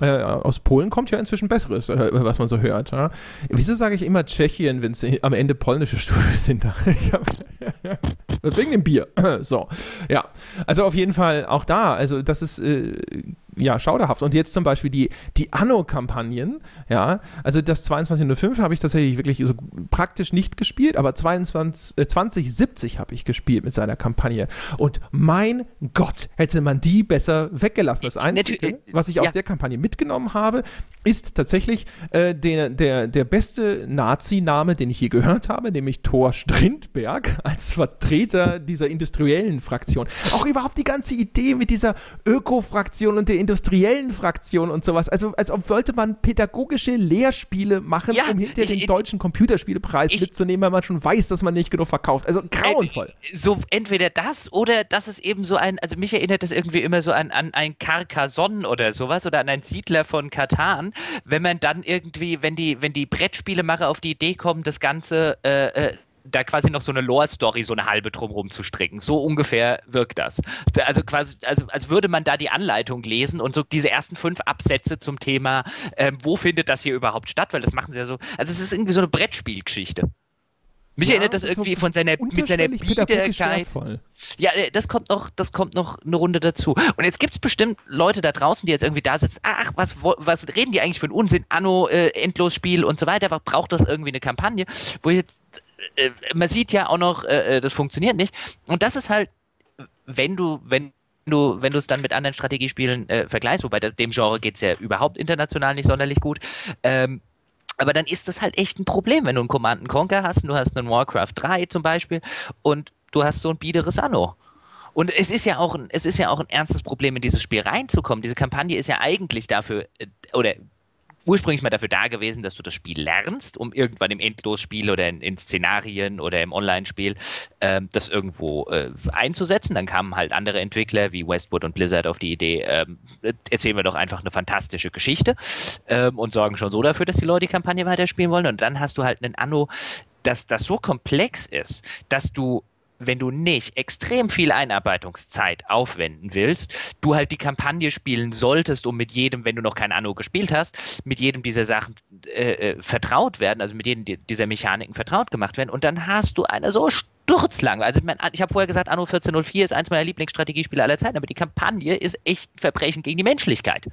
Äh, aus Polen kommt ja inzwischen Besseres, äh, was man so hört. Ja? Wieso sage ich immer Tschechien, wenn es am Ende polnische Studios sind? Wegen dem Bier. so, ja. Also auf jeden Fall auch da. Also das ist äh, ja, schauderhaft. Und jetzt zum Beispiel die, die Anno-Kampagnen, ja, also das 2205 habe ich tatsächlich wirklich so praktisch nicht gespielt, aber 22, äh, 2070 habe ich gespielt mit seiner Kampagne. Und mein Gott, hätte man die besser weggelassen. Das Einzige, was ich aus ja. der Kampagne mitgenommen habe, ist tatsächlich äh, der, der, der beste Nazi-Name, den ich je gehört habe, nämlich Thor Strindberg als Vertreter dieser industriellen Fraktion. Auch überhaupt die ganze Idee mit dieser Öko-Fraktion und der industriellen Fraktion und sowas. Also als ob wollte man pädagogische Lehrspiele machen, ja, um hinter den deutschen Computerspielepreis ich, mitzunehmen, weil man schon weiß, dass man nicht genug verkauft. Also grauenvoll. Äh, so entweder das oder das ist eben so ein, also mich erinnert das irgendwie immer so an, an ein Carcassonne oder sowas oder an einen Siedler von Wenn man dann irgendwie, wenn die, wenn die Brettspielemacher auf die Idee kommen, das Ganze äh, äh, da quasi noch so eine Lore-Story, so eine halbe drumherum zu stricken. So ungefähr wirkt das. Also quasi, also als würde man da die Anleitung lesen und so diese ersten fünf Absätze zum Thema, ähm, wo findet das hier überhaupt statt, weil das machen sie ja so. Also es ist irgendwie so eine Brettspielgeschichte. Mich ja, erinnert das irgendwie so von seiner, mit seiner Biederkeit. Ja, äh, das kommt noch, das kommt noch eine Runde dazu. Und jetzt gibt es bestimmt Leute da draußen, die jetzt irgendwie da sitzen, ach, was, was reden die eigentlich für einen Unsinn? Anno, äh, Endlosspiel und so weiter. Braucht das irgendwie eine Kampagne? Wo jetzt, äh, man sieht ja auch noch, äh, äh, das funktioniert nicht. Und das ist halt, wenn du, wenn du, wenn du es dann mit anderen Strategiespielen äh, vergleichst, wobei dem Genre geht es ja überhaupt international nicht sonderlich gut, ähm, aber dann ist das halt echt ein Problem, wenn du einen Command Conquer hast, und du hast einen Warcraft 3 zum Beispiel und du hast so ein biederes Anno. Und es ist ja auch ein, es ist ja auch ein ernstes Problem, in dieses Spiel reinzukommen. Diese Kampagne ist ja eigentlich dafür, äh, oder ursprünglich mal dafür da gewesen, dass du das Spiel lernst, um irgendwann im Endlosspiel oder in, in Szenarien oder im Online-Spiel ähm, das irgendwo äh, einzusetzen. Dann kamen halt andere Entwickler wie Westwood und Blizzard auf die Idee, ähm, erzählen wir doch einfach eine fantastische Geschichte ähm, und sorgen schon so dafür, dass die Leute die Kampagne weiterspielen wollen. Und dann hast du halt einen Anno, dass das so komplex ist, dass du wenn du nicht extrem viel Einarbeitungszeit aufwenden willst, du halt die Kampagne spielen solltest, um mit jedem, wenn du noch kein Anno gespielt hast, mit jedem dieser Sachen äh, äh vertraut werden, also mit jedem dieser Mechaniken vertraut gemacht werden. Und dann hast du eine so sturzlang. Also ich habe vorher gesagt, Anno 1404 ist eins meiner Lieblingsstrategiespiele aller Zeiten, aber die Kampagne ist echt ein Verbrechen gegen die Menschlichkeit.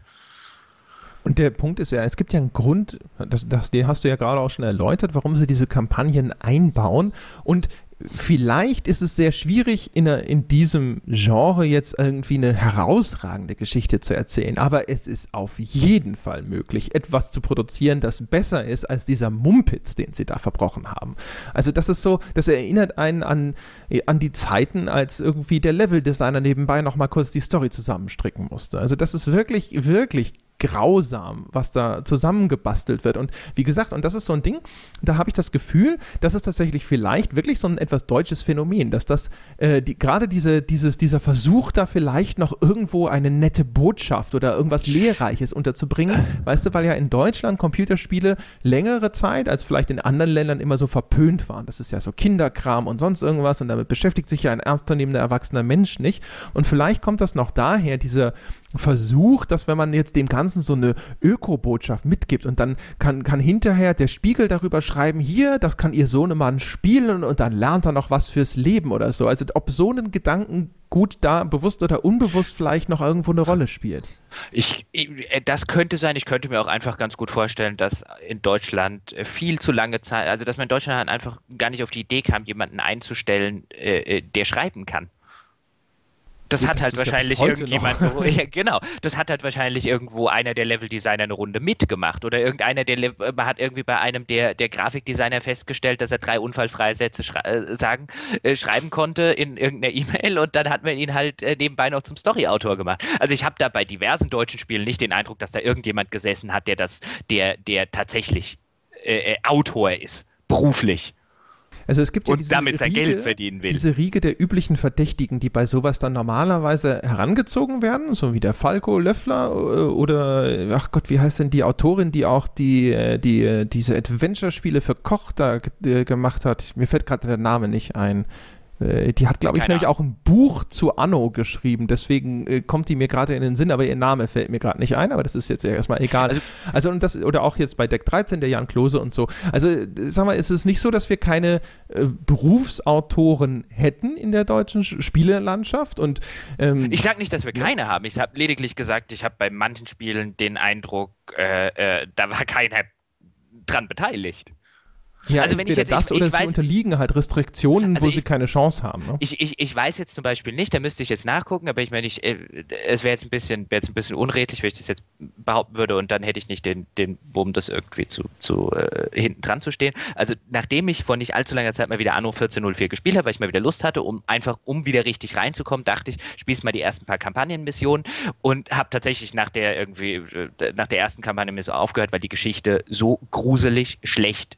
Und der Punkt ist ja, es gibt ja einen Grund, das, das, den hast du ja gerade auch schon erläutert, warum sie diese Kampagnen einbauen. Und vielleicht ist es sehr schwierig, in, in diesem Genre jetzt irgendwie eine herausragende Geschichte zu erzählen. Aber es ist auf jeden Fall möglich, etwas zu produzieren, das besser ist als dieser Mumpitz, den sie da verbrochen haben. Also das ist so, das erinnert einen an, an die Zeiten, als irgendwie der Leveldesigner nebenbei nochmal kurz die Story zusammenstricken musste. Also das ist wirklich, wirklich grausam, was da zusammengebastelt wird. Und wie gesagt, und das ist so ein Ding, da habe ich das Gefühl, dass es tatsächlich vielleicht wirklich so ein etwas deutsches Phänomen, dass das äh, die, gerade diese, dieses, dieser Versuch, da vielleicht noch irgendwo eine nette Botschaft oder irgendwas Lehrreiches unterzubringen, weißt du, weil ja in Deutschland Computerspiele längere Zeit als vielleicht in anderen Ländern immer so verpönt waren. Das ist ja so Kinderkram und sonst irgendwas und damit beschäftigt sich ja ein ernstzunehmender erwachsener Mensch nicht. Und vielleicht kommt das noch daher, diese Versuch, dass wenn man jetzt dem Ganzen so eine Öko-Botschaft mitgibt und dann kann, kann hinterher der Spiegel darüber schreiben, hier, das kann ihr Sohnemann spielen und dann lernt er noch was fürs Leben oder so. Also ob so ein Gedanken gut da bewusst oder unbewusst vielleicht noch irgendwo eine Rolle spielt. Ich, das könnte sein. Ich könnte mir auch einfach ganz gut vorstellen, dass in Deutschland viel zu lange Zeit, also dass man in Deutschland einfach gar nicht auf die Idee kam, jemanden einzustellen, äh, äh der schreiben kann. Das hat halt wahrscheinlich irgendjemand, ja, genau, das hat halt wahrscheinlich irgendwo einer der Level-Designer eine Runde mitgemacht oder irgendeiner der, Le man hat irgendwie bei einem der, der Grafikdesigner festgestellt, dass er drei unfallfreie Sätze schrei äh, sagen, äh, schreiben konnte in irgendeiner E-Mail und dann hat man ihn halt äh, nebenbei noch zum Story-Autor gemacht. Also ich habe da bei diversen deutschen Spielen nicht den Eindruck, dass da irgendjemand gesessen hat, der das, der, der tatsächlich äh, äh, Autor ist, beruflich. Also es gibt ja und damit sein Riege, Geld verdienen will. Diese Riege der üblichen Verdächtigen, die bei sowas dann normalerweise herangezogen werden, so wie der Falco Löffler äh, oder, ach Gott, wie heißt denn die Autorin, die auch die, äh, die, äh, diese Adventure-Spiele für Koch da gemacht hat? Mir fällt gerade der Name nicht ein. Äh, die hat, glaube ich, nämlich auch ein Buch zu Anno geschrieben, deswegen äh, kommt die mir gerade in den Sinn, aber ihr Name fällt mir gerade nicht ein, aber das ist jetzt erstmal egal. Also, also, und das, oder auch jetzt bei Deck 13, der Jan Klose und so. Also, sag mal, ist es nicht so, dass wir keine äh, Berufsautoren hätten in der deutschen Spielelandschaft? Und, ähm, ich sage nicht, dass wir keine ja. haben. Ich habe lediglich gesagt, ich habe bei manchen Spielen den Eindruck, äh, äh, da war keiner dran beteiligt. Ja, also wenn ich jetzt, das ich, oder ich weiß, sie unterliegen halt Restriktionen, also wo ich, sie keine Chance haben. Ne? Ich, ich, ich weiß jetzt zum Beispiel nicht, da müsste ich jetzt nachgucken, aber ich meine, ich, äh, es wäre jetzt ein bisschen, wäre jetzt ein bisschen unredlich, wenn ich das jetzt behaupten würde und dann hätte ich nicht den, den Bumm, das irgendwie zu, zu äh, hinten dran zu stehen. Also nachdem ich vor nicht allzu langer Zeit mal wieder Anno 1404 gespielt habe, weil ich mal wieder Lust hatte, um einfach, um wieder richtig reinzukommen, dachte ich, spielst mal die ersten paar Kampagnenmissionen und habe tatsächlich nach der irgendwie, äh, nach der ersten Kampagne mir so aufgehört, weil die Geschichte so gruselig schlecht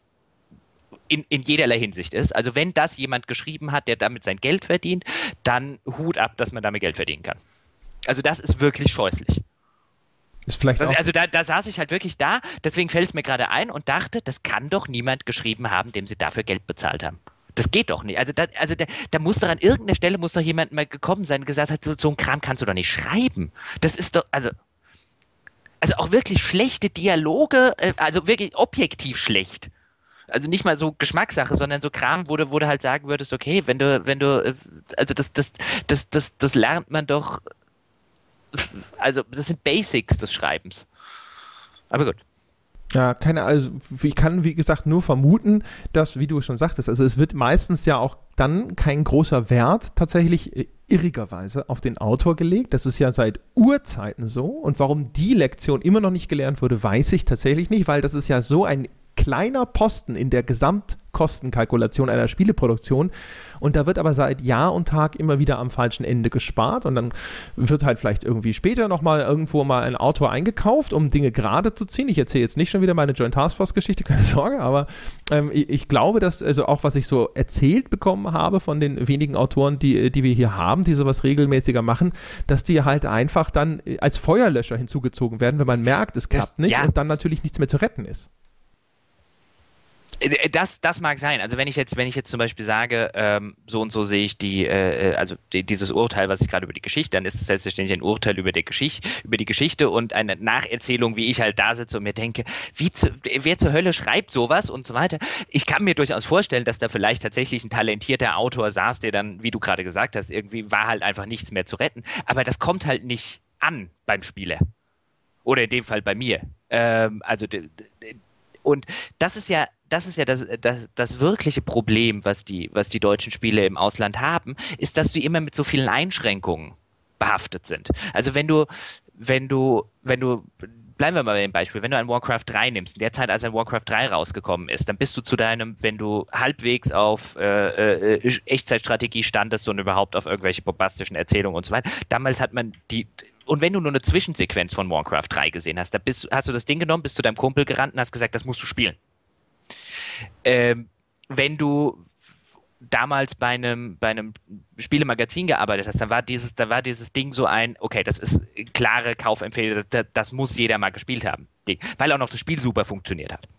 in, in jederlei Hinsicht ist. Also wenn das jemand geschrieben hat, der damit sein Geld verdient, dann Hut ab, dass man damit Geld verdienen kann. Also das ist wirklich scheußlich. Ist vielleicht das, also da, da, saß ich halt wirklich da, deswegen fällt es mir gerade ein und dachte, das kann doch niemand geschrieben haben, dem sie dafür Geld bezahlt haben. Das geht doch nicht. Also, da, also da, da muss doch an irgendeiner Stelle muss doch jemand mal gekommen sein und gesagt hat, so, so ein Kram kannst du doch nicht schreiben. Das ist doch, also, also auch wirklich schlechte Dialoge, äh, also wirklich objektiv schlecht also nicht mal so Geschmackssache, sondern so Kram, wo du, wo du halt sagen würdest, okay, wenn du, wenn du, äh, also das, das, das, das, das lernt man doch, also das sind Basics des Schreibens. Aber gut. Ja, keine, also ich kann, wie gesagt, nur vermuten, dass, wie du schon sagtest, also es wird meistens ja auch dann kein großer Wert tatsächlich äh, irrigerweise auf den Autor gelegt. Das ist ja seit Urzeiten so. Und warum die Lektion immer noch nicht gelernt wurde, weiß ich tatsächlich nicht, weil das ist ja so ein kleiner Posten in der Gesamtkostenkalkulation einer Spieleproduktion. Und da wird aber seit Jahr und Tag immer wieder am falschen Ende gespart. Und dann wird halt vielleicht irgendwie später nochmal irgendwo mal ein Autor eingekauft, um Dinge gerade zu ziehen. Ich erzähle jetzt nicht schon wieder meine Joint Task Force Geschichte, keine Sorge, aber ähm, ich, ich, glaube, dass also auch was ich so erzählt bekommen habe von den wenigen Autoren, die, die wir hier haben, die sowas regelmäßiger machen, dass die halt einfach dann als Feuerlöscher hinzugezogen werden, wenn man merkt, es klappt das, nicht ja. und dann natürlich nichts mehr zu retten ist. Äh, das, das mag sein. Also wenn ich jetzt, wenn ich jetzt zum Beispiel sage, ähm, so und so sehe ich die, äh, äh, also die, dieses Urteil, was ich gerade über die Geschichte, dann ist es selbstverständlich ein Urteil über die Geschichte, über die Geschichte und eine Nacherzählung, wie ich halt da sitze und mir denke, wie zu, wer zur Hölle schreibt sowas und so weiter. Ich kann mir durchaus vorstellen, dass da vielleicht tatsächlich ein talentierter Autor saß, der dann, wie du gerade gesagt hast, irgendwie war halt einfach nichts mehr zu retten. Aber das kommt halt nicht an beim Spieler. Oder in dem Fall bei mir. Ähm, also und das ist ja das ist ja das, das, das wirkliche Problem, was die, was die deutschen Spiele im Ausland haben, ist, dass die immer mit so vielen Einschränkungen behaftet sind. Also wenn du, wenn du, wenn du, bleiben wir mal bei dem Beispiel, wenn du ein Warcraft 3 nimmst, in der Zeit, als ein Warcraft 3 rausgekommen ist, dann bist du zu deinem, wenn du halbwegs auf äh, äh, Echtzeitstrategie standest und überhaupt auf irgendwelche bombastischen Erzählungen und so weiter, damals hat man die, und wenn du nur eine Zwischensequenz von Warcraft 3 gesehen hast, da bist, hast du das Ding genommen, bist zu deinem Kumpel gerannt und hast gesagt, das musst du spielen. Ähm, wenn du damals bei einem, bei einem Spielemagazin gearbeitet hast, dann war dieses, da war dieses Ding so ein, okay, das ist klare Kaufempfehlung, das, das muss jeder mal gespielt haben, weil auch noch das Spiel super funktioniert hat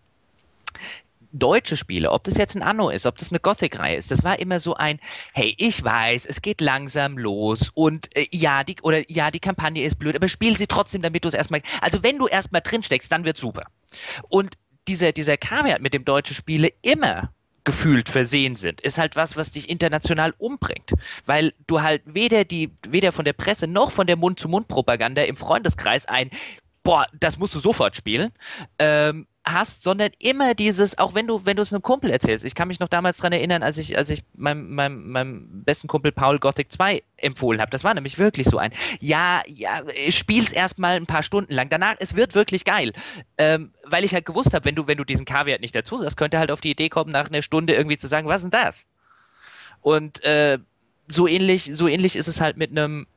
deutsche Spiele, ob das jetzt ein Anno ist, ob das eine Gothic-Reihe ist, das war immer so ein, hey, ich weiß, es geht langsam los und äh, ja, die, oder ja, die Kampagne ist blöd, aber spiel sie trotzdem, damit du es erstmal, also wenn du erstmal drinsteckst, dann wird super. Und dieser, dieser Kaviar, mit dem deutsche Spiele immer gefühlt versehen sind, ist halt was, was dich international umbringt. Weil du halt weder die, weder von der Presse noch von der Mund-zu-Mund-Propaganda im Freundeskreis ein, boah, das musst du sofort spielen, ähm, hast, sondern immer dieses, auch wenn du, wenn du es einem Kumpel erzählst. Ich kann mich noch damals daran erinnern, als ich, als ich meinem, meinem, meinem besten Kumpel Paul Gothic 2 empfohlen habe. Das war nämlich wirklich so ein, ja, ja, spiel's erstmal ein paar Stunden lang. Danach, es wird wirklich geil. Ähm, weil ich halt gewusst habe, wenn du, wenn du diesen Kaviar nicht dazu sagst, könnte halt auf die Idee kommen, nach einer Stunde irgendwie zu sagen, was ist denn das? Und äh, so ähnlich, so ähnlich ist es halt mit einem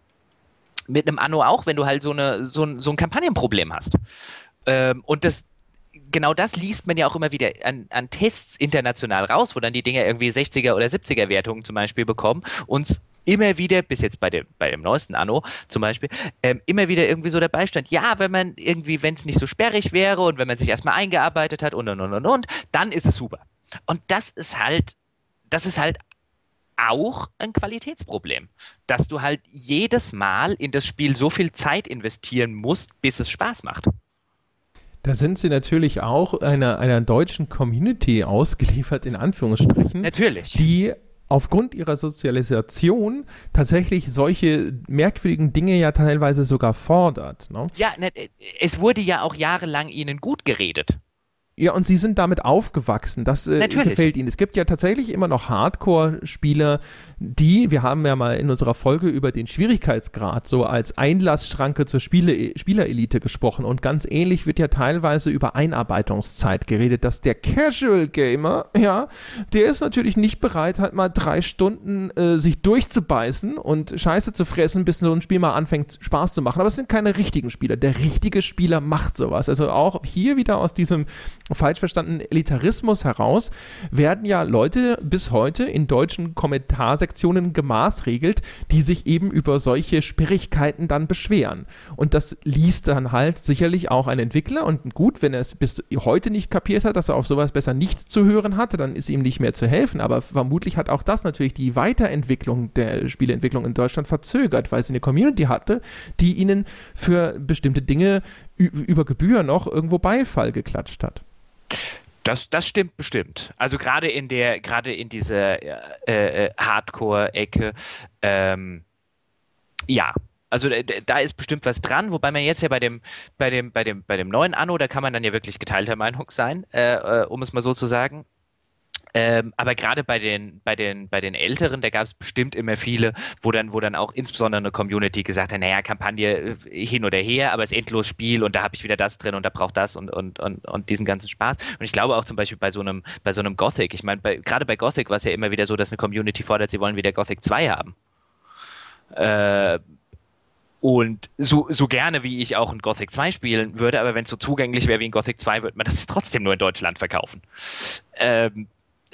mit einem Anno auch, wenn du halt so, eine, so, ein, so ein Kampagnenproblem hast. Ähm, und das, genau das liest man ja auch immer wieder an, an, Tests international raus, wo dann die Dinger irgendwie 60er oder 70er Wertungen zum Beispiel bekommen und immer wieder, bis jetzt bei dem, bei dem neuesten Anno zum Beispiel, ähm, immer wieder irgendwie so dabei stand, ja, wenn man irgendwie, wenn es nicht so sperrig wäre und wenn man sich erstmal eingearbeitet hat und und und und und, dann ist es super. Und das ist halt, das ist halt auch ein Qualitätsproblem, dass du halt jedes Mal in das Spiel so viel Zeit investieren musst, bis es Spaß macht. Da sind sie natürlich auch einer, einer deutschen Community ausgeliefert, in Anführungsstrichen. Natürlich. Die aufgrund ihrer Sozialisation tatsächlich solche merkwürdigen Dinge ja teilweise sogar fordert. Ne? Ja, ne, es wurde ja auch jahrelang ihnen gut geredet. Ja, und sie sind damit aufgewachsen. Das äh, gefällt ihnen. Es gibt ja tatsächlich immer noch Hardcore-Spieler, die, wir haben ja mal in unserer Folge über den Schwierigkeitsgrad so als Einlassschranke zur Spiele, Spielerelite gesprochen. Und ganz ähnlich wird ja teilweise über Einarbeitungszeit geredet, dass der Casual Gamer, ja, der ist natürlich nicht bereit, halt mal drei Stunden äh, sich durchzubeißen und Scheiße zu fressen, bis so ein Spiel mal anfängt Spaß zu machen. Aber es sind keine richtigen Spieler. Der richtige Spieler macht sowas. Also auch hier wieder aus diesem falsch verstandenen Elitarismus heraus werden ja Leute bis heute in deutschen Kommentarsektionen gemaßregelt, die sich eben über solche Sperrigkeiten dann beschweren. Und das liest dann halt sicherlich auch ein Entwickler. Und gut, wenn er es bis heute nicht kapiert hat, dass er auf sowas besser nicht zu hören hatte, dann ist ihm nicht mehr zu helfen. Aber vermutlich hat auch das natürlich die Weiterentwicklung der Spieleentwicklung in Deutschland verzögert, weil sie eine Community hatte, die ihnen für bestimmte Dinge über Gebühr noch irgendwo Beifall geklatscht hat. Das, das stimmt bestimmt. Also gerade in der, gerade in dieser äh, äh, Hardcore-Ecke, ähm, ja. Also da ist bestimmt was dran, wobei man jetzt ja bei dem, bei dem, bei dem, bei dem neuen Anno, da kann man dann ja wirklich geteilter Meinung sein, äh, äh um es mal so zu sagen. Ähm, aber gerade bei den, bei den, bei den Älteren, da gab es bestimmt immer viele, wo dann, wo dann auch insbesondere eine Community gesagt hat, naja, Kampagne äh, hin oder her, aber es ist endlos Spiel und da habe ich wieder das drin und da braucht das und, und, und, und diesen ganzen Spaß. Und ich glaube auch zum Beispiel bei so einem, bei so einem Gothic, ich meine, gerade bei Gothic war es ja immer wieder so, dass eine Community fordert, sie wollen wieder Gothic 2 haben. Äh, und so, so gerne, wie ich auch ein Gothic 2 spielen würde, aber wenn es so zugänglich wäre wie ein Gothic 2, würde man das trotzdem nur in Deutschland verkaufen. Ähm,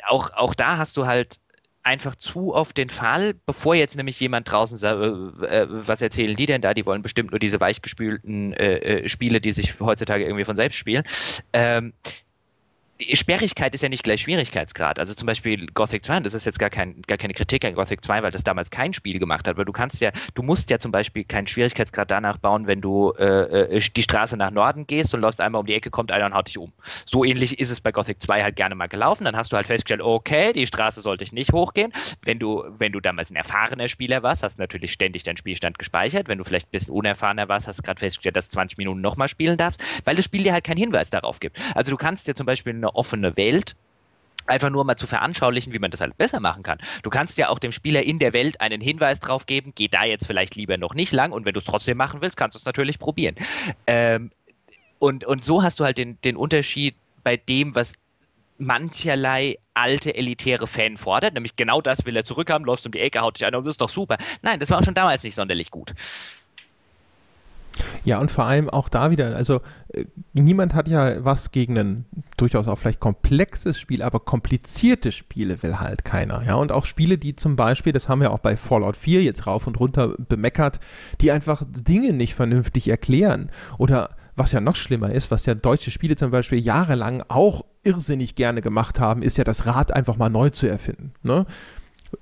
auch, auch da hast du halt einfach zu oft den Fall, bevor jetzt nämlich jemand draußen sagt, äh, äh, was erzählen die denn da? Die wollen bestimmt nur diese weichgespülten äh, äh Spiele, die sich heutzutage irgendwie von selbst spielen. Ähm, Sperrigkeit ist ja nicht gleich Schwierigkeitsgrad. Also zum Beispiel Gothic 2, das ist jetzt gar, kein, gar keine Kritik an Gothic 2, weil das damals kein Spiel gemacht hat, weil du kannst ja, du musst ja zum Beispiel keinen Schwierigkeitsgrad danach bauen, wenn du äh, äh die Straße nach Norden gehst und läufst einmal um die Ecke, kommt einer und haut dich um. So ähnlich ist es bei Gothic 2 halt gerne mal gelaufen. Dann hast du halt festgestellt, okay, die Straße sollte ich nicht hochgehen. Wenn du, wenn du damals ein erfahrener Spieler warst, hast du natürlich ständig deinen Spielstand gespeichert. Wenn du vielleicht ein bisschen unerfahrener warst, hast du gerade festgestellt, dass du 20 Minuten nochmal spielen darfst, weil das Spiel dir halt keinen Hinweis darauf gibt. Also du kannst dir zum Beispiel offene Welt einfach nur mal zu veranschaulichen, wie man das halt besser machen kann. Du kannst ja auch dem Spieler in der Welt einen Hinweis drauf geben, geh da jetzt vielleicht lieber noch nicht lang und wenn du es trotzdem machen willst, kannst du es natürlich probieren. Ähm, und, und so hast du halt den, den Unterschied bei dem, was mancherlei alte elitäre Fan fordert, nämlich genau das will er zurückhaben, läufst um die Ecke, haut dich ein und das ist doch super. Nein, das war auch schon damals nicht sonderlich gut. Ja, und vor allem auch da wieder, also äh, niemand hat ja was gegen ein durchaus auch vielleicht komplexes Spiel, aber komplizierte Spiele will halt keiner. Ja, und auch Spiele, die zum Beispiel, das haben wir auch bei Fallout 4 jetzt rauf und runter bemeckert, die einfach Dinge nicht vernünftig erklären. Oder was ja noch schlimmer ist, was ja deutsche Spiele zum Beispiel jahrelang auch irrsinnig gerne gemacht haben, ist ja das Rad einfach mal neu zu erfinden. Ne?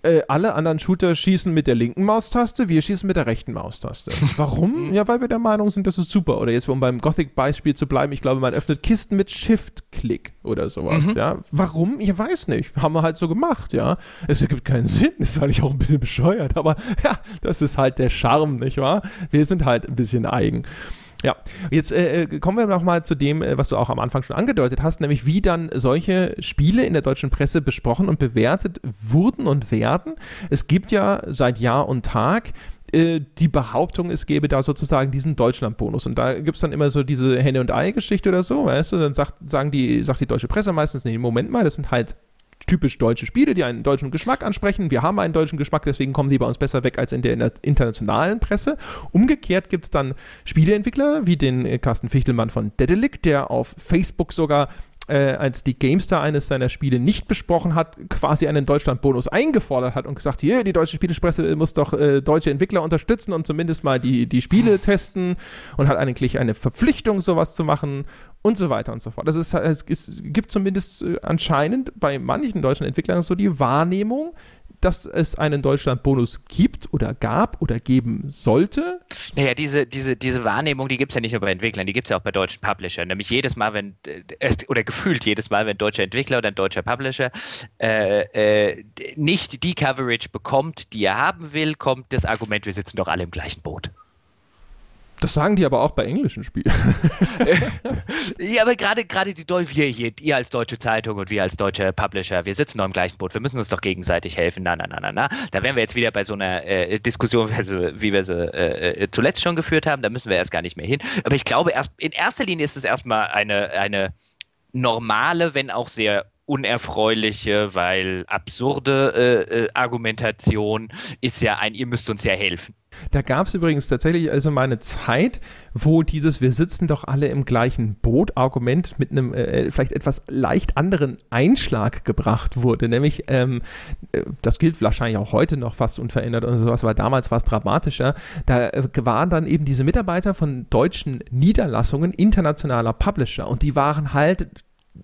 Äh, alle anderen Shooter schießen mit der linken Maustaste, wir schießen mit der rechten Maustaste. Warum? ja, weil wir der Meinung sind, das ist super. Oder jetzt, um beim Gothic-Beispiel zu bleiben, ich glaube, man öffnet Kisten mit Shift-Klick oder sowas, mhm. ja. Warum? Ich weiß nicht. Haben wir halt so gemacht, ja. Es ergibt keinen Sinn, ist eigentlich auch ein bisschen bescheuert, aber ja, das ist halt der Charme, nicht wahr? Wir sind halt ein bisschen eigen. Ja, jetzt äh, äh, kommen wir nochmal zu dem, äh, was du auch am Anfang schon angedeutet hast, nämlich wie dann solche Spiele in der deutschen Presse besprochen und bewertet wurden und werden. Es gibt ja seit Jahr und Tag äh, die Behauptung, es gäbe da sozusagen diesen Deutschlandbonus. Und da gibt es dann immer so diese Henne- und Ei-Geschichte oder so, weißt du? Dann sagt, sagen die, sagt die deutsche Presse meistens, nee, Moment mal, das sind halt typisch deutsche Spiele, die einen deutschen Geschmack ansprechen. Wir haben einen deutschen Geschmack, deswegen kommen die bei uns besser weg als in der internationalen Presse. Umgekehrt gibt es dann Spieleentwickler wie den äh, Carsten Fichtelmann von Dedelic, der auf Facebook sogar äh, als die GameStar eines seiner Spiele nicht besprochen hat, quasi einen Deutschland-Bonus eingefordert hat und gesagt, hier, die deutsche Spielespresse muss doch äh, deutsche Entwickler unterstützen und zumindest mal die, die Spiele testen und hat eigentlich eine Verpflichtung, sowas zu machen und so weiter und so fort. Das ist, es gibt zumindest äh, anscheinend bei manchen deutschen Entwicklern so die Wahrnehmung, dass es einen Deutschland-Bonus gibt oder gab oder geben sollte? Naja, diese, diese, diese Wahrnehmung, die gibt es ja nicht nur bei Entwicklern, die gibt es ja auch bei deutschen Publishern. Nämlich jedes Mal, wenn, äh, oder gefühlt jedes Mal, wenn ein deutscher Entwickler oder ein deutscher Publisher äh, äh, nicht die Coverage bekommt, die er haben will, kommt das Argument, wir sitzen doch alle im gleichen Boot. Das sagen die aber auch bei englischen Spielen. ja, aber gerade die Deu wir hier, ihr als deutsche Zeitung und wir als deutsche Publisher, wir sitzen doch im gleichen Boot, wir müssen uns doch gegenseitig helfen. Na, na, na, na, na. Da wären wir jetzt wieder bei so einer äh, Diskussion, wie wir sie äh, äh, zuletzt schon geführt haben, da müssen wir erst gar nicht mehr hin. Aber ich glaube, erst in erster Linie ist es erstmal eine, eine normale, wenn auch sehr unerfreuliche, weil absurde äh, äh, Argumentation ist ja ein, ihr müsst uns ja helfen. Da gab es übrigens tatsächlich also mal eine Zeit, wo dieses Wir sitzen doch alle im gleichen Boot Argument mit einem äh, vielleicht etwas leicht anderen Einschlag gebracht wurde. Nämlich, ähm, äh, das gilt wahrscheinlich auch heute noch fast unverändert und sowas, aber damals war es dramatischer. Da äh, waren dann eben diese Mitarbeiter von deutschen Niederlassungen internationaler Publisher und die waren halt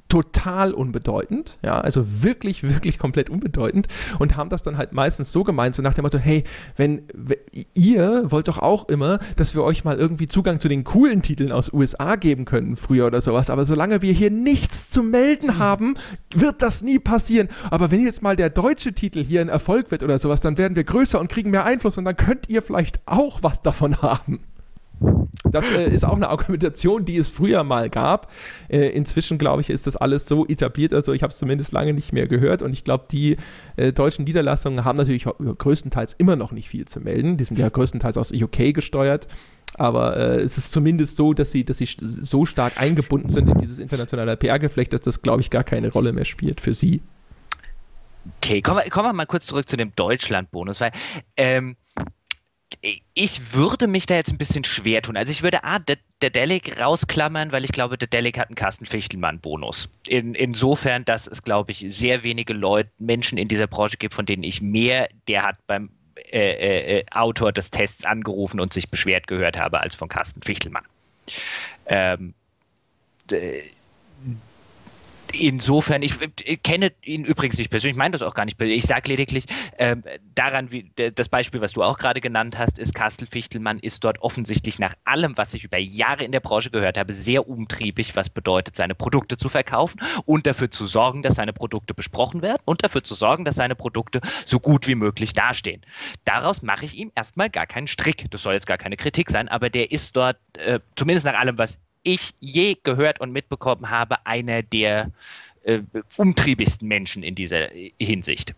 total unbedeutend, ja, also wirklich, wirklich komplett unbedeutend und haben das dann halt meistens so gemeint, so nach dem Motto, hey, wenn, wenn ihr wollt doch auch immer, dass wir euch mal irgendwie Zugang zu den coolen Titeln aus USA geben können, früher oder sowas, aber solange wir hier nichts zu melden haben, wird das nie passieren. Aber wenn jetzt mal der deutsche Titel hier ein Erfolg wird oder sowas, dann werden wir größer und kriegen mehr Einfluss und dann könnt ihr vielleicht auch was davon haben. Das äh, ist auch eine Argumentation, die es früher mal gab. Äh, inzwischen, glaube ich, ist das alles so etabliert. Also ich habe es zumindest lange nicht mehr gehört. Und ich glaube, die äh, deutschen Niederlassungen haben natürlich größtenteils immer noch nicht viel zu melden. Die sind ja größtenteils aus UK gesteuert. Aber äh, es ist zumindest so, dass sie, dass sie so stark eingebunden sind in dieses internationale PR-Geflecht, dass das, glaube ich, gar keine Rolle mehr spielt für sie. Okay, kommen wir, kommen wir mal kurz zurück zu dem Deutschland-Bonus, weil ähm, ich würde mich da jetzt ein bisschen schwer tun. Also ich würde A, der, der Delic rausklammern, weil ich glaube, der Delic hat einen Carsten Fichtelmann-Bonus. In, insofern, dass es, glaube ich, sehr wenige Leute, Menschen in dieser Branche gibt, von denen ich mehr, der hat beim äh, äh, äh Autor des Tests angerufen und sich beschwert gehört habe, als von Carsten Fichtelmann. Ähm, insofern, ich, ich, kenne ihn übrigens nicht persönlich, ich meine das auch gar nicht persönlich. Ich sage lediglich, äh, daran, wie das Beispiel, was du auch gerade genannt hast, ist Kastel Fichtelmann ist dort offensichtlich nach allem, was ich über Jahre in der Branche gehört habe, sehr umtriebig, was bedeutet, seine Produkte zu verkaufen und dafür zu sorgen, dass seine Produkte besprochen werden und dafür zu sorgen, dass seine Produkte so gut wie möglich dastehen. Daraus mache ich ihm erstmal gar keinen Strick. Das soll jetzt gar keine Kritik sein, aber der ist dort, äh, zumindest nach allem, was ich je gehört und mitbekommen habe, einer der äh, umtriebigsten Menschen in dieser Hinsicht.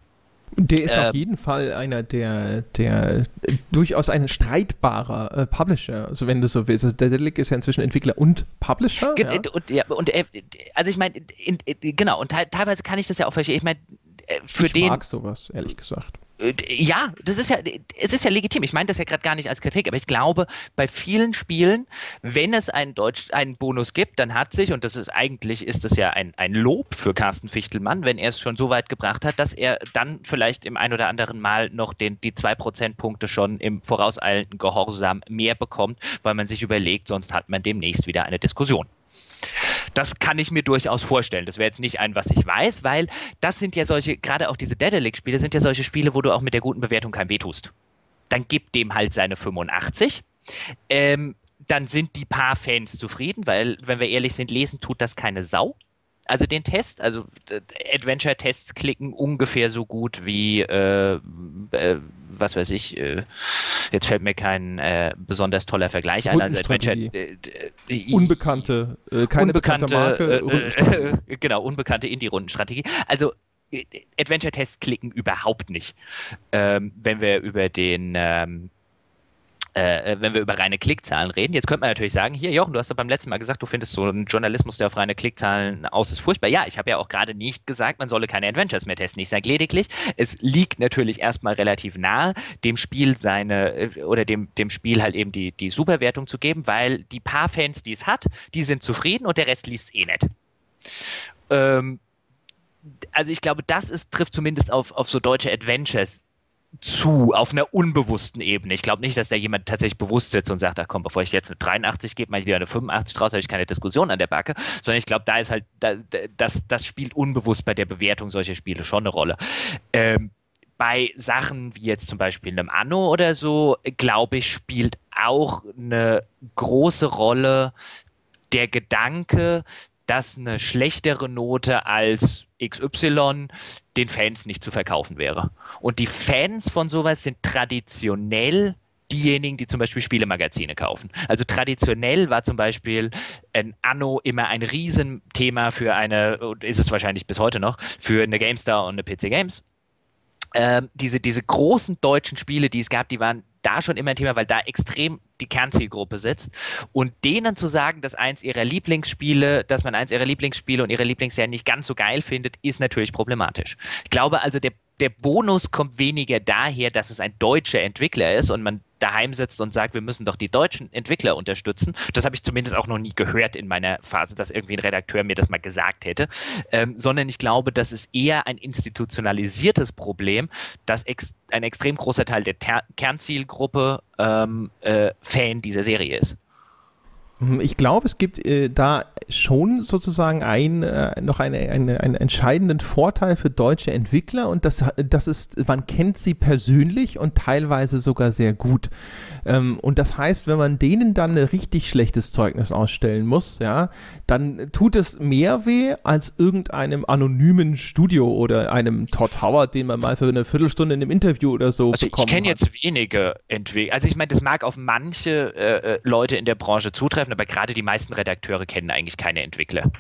Der ist äh, auf jeden Fall einer der, der durchaus ein streitbarer äh, Publisher, also wenn du so willst. Also der Delic ist ja inzwischen Entwickler und Publisher. Ja. Und, ja, und also ich meine, genau, und teilweise kann ich das ja auch verstehen. Ich meine, äh, für ich den. Ich mag sowas, ehrlich gesagt. Ja, das ist ja, es ist ja legitim. Ich meine das ja gerade gar nicht als Kritik, aber ich glaube, bei vielen Spielen, wenn es einen Deutsch, einen Bonus gibt, dann hat sich, und das ist eigentlich, ist das ja ein, ein Lob für Carsten Fichtelmann, wenn er es schon so weit gebracht hat, dass er dann vielleicht im ein oder anderen Mal noch den, die zwei Prozentpunkte schon im vorauseilenden Gehorsam mehr bekommt, weil man sich überlegt, sonst hat man demnächst wieder eine Diskussion. Das kann ich mir durchaus vorstellen. Das wäre jetzt nicht ein, was ich weiß, weil das sind ja solche, gerade auch diese Dedelic-Spiele sind ja solche Spiele, wo du auch mit der guten Bewertung kein Weh tust. Dann gib dem halt seine 85. Ähm, dann sind die paar Fans zufrieden, weil, wenn wir ehrlich sind, lesen tut das keine Sau also den Test, also Adventure-Tests klicken ungefähr so gut wie, äh, äh, was weiß ich, äh, jetzt fällt mir kein äh, besonders toller Vergleich ein. Also Adventure. Äh, äh, unbekannte, keine unbekannte Marke. genau, unbekannte Indie-Rundenstrategie. Also Adventure-Tests klicken überhaupt nicht. Ähm, wenn wir über den ähm, äh, wenn wir über reine Klickzahlen reden. Jetzt könnte man natürlich sagen, hier Jochen, du hast doch beim letzten Mal gesagt, du findest so einen Journalismus, der auf reine Klickzahlen aus ist, furchtbar. Ja, ich habe ja auch gerade nicht gesagt, man solle keine Adventures mehr testen. Ich sage lediglich, es liegt natürlich erstmal relativ nahe, dem Spiel seine äh, oder dem, dem Spiel halt eben die, die Superwertung zu geben, weil die paar Fans, die es hat, die sind zufrieden und der Rest liest es eh nicht. Ähm, also ich glaube, das ist, trifft zumindest auf, auf so deutsche Adventures zu, auf einer unbewussten Ebene. Ich glaube nicht, dass da jemand tatsächlich bewusst sitzt und sagt, ach komm, bevor ich jetzt eine 83 gebe, mache ich wieder eine 85 draus, habe ich keine Diskussion an der Backe, sondern ich glaube, da ist halt, da, das, das spielt unbewusst bei der Bewertung solcher Spiele schon eine Rolle. Ähm, bei Sachen wie jetzt zum Beispiel einem Anno oder so, glaube ich, spielt auch eine große Rolle der Gedanke, dass eine schlechtere Note als XY den Fans nicht zu verkaufen wäre. Und die Fans von sowas sind traditionell diejenigen, die zum Beispiel Spielemagazine kaufen. Also traditionell war zum Beispiel ein Anno immer ein Riesenthema für eine, ist es wahrscheinlich bis heute noch, für eine GameStar und eine PC Games. Ähm, diese, diese großen deutschen Spiele, die es gab, die waren da schon immer ein Thema, weil da extrem die Kernzielgruppe sitzt. Und denen zu sagen, dass eins ihrer Lieblingsspiele, dass man eins ihrer Lieblingsspiele und ihre Lieblingsserien nicht ganz so geil findet, ist natürlich problematisch. Ich glaube also, der der Bonus kommt weniger daher, dass es ein deutscher Entwickler ist und man daheim sitzt und sagt, wir müssen doch die deutschen Entwickler unterstützen. Das habe ich zumindest auch noch nie gehört in meiner Phase, dass irgendwie ein Redakteur mir das mal gesagt hätte, ähm, sondern ich glaube, das ist eher ein institutionalisiertes Problem, dass ex ein extrem großer Teil der Ter Kernzielgruppe ähm, äh, Fan dieser Serie ist. Hm, ich glaube, es gibt äh, da schon sozusagen ein, äh, noch eine, eine, einen entscheidenden Vorteil für deutsche Entwickler und das, das ist, man kennt sie persönlich und teilweise sogar sehr gut. Ähm, und das heißt, wenn man denen dann ein richtig schlechtes Zeugnis ausstellen muss, ja, dann tut es mehr weh als irgendeinem anonymen Studio oder einem Todd Howard, den man mal für eine Viertelstunde in einem Interview oder so also bekommen Ich kenne jetzt wenige Entwickler. Also ich meine, das mag auf manche äh, äh, Leute in der Branche zutreffen, aber gerade die meisten Redakteure kennen eigentlich keine Entwickler.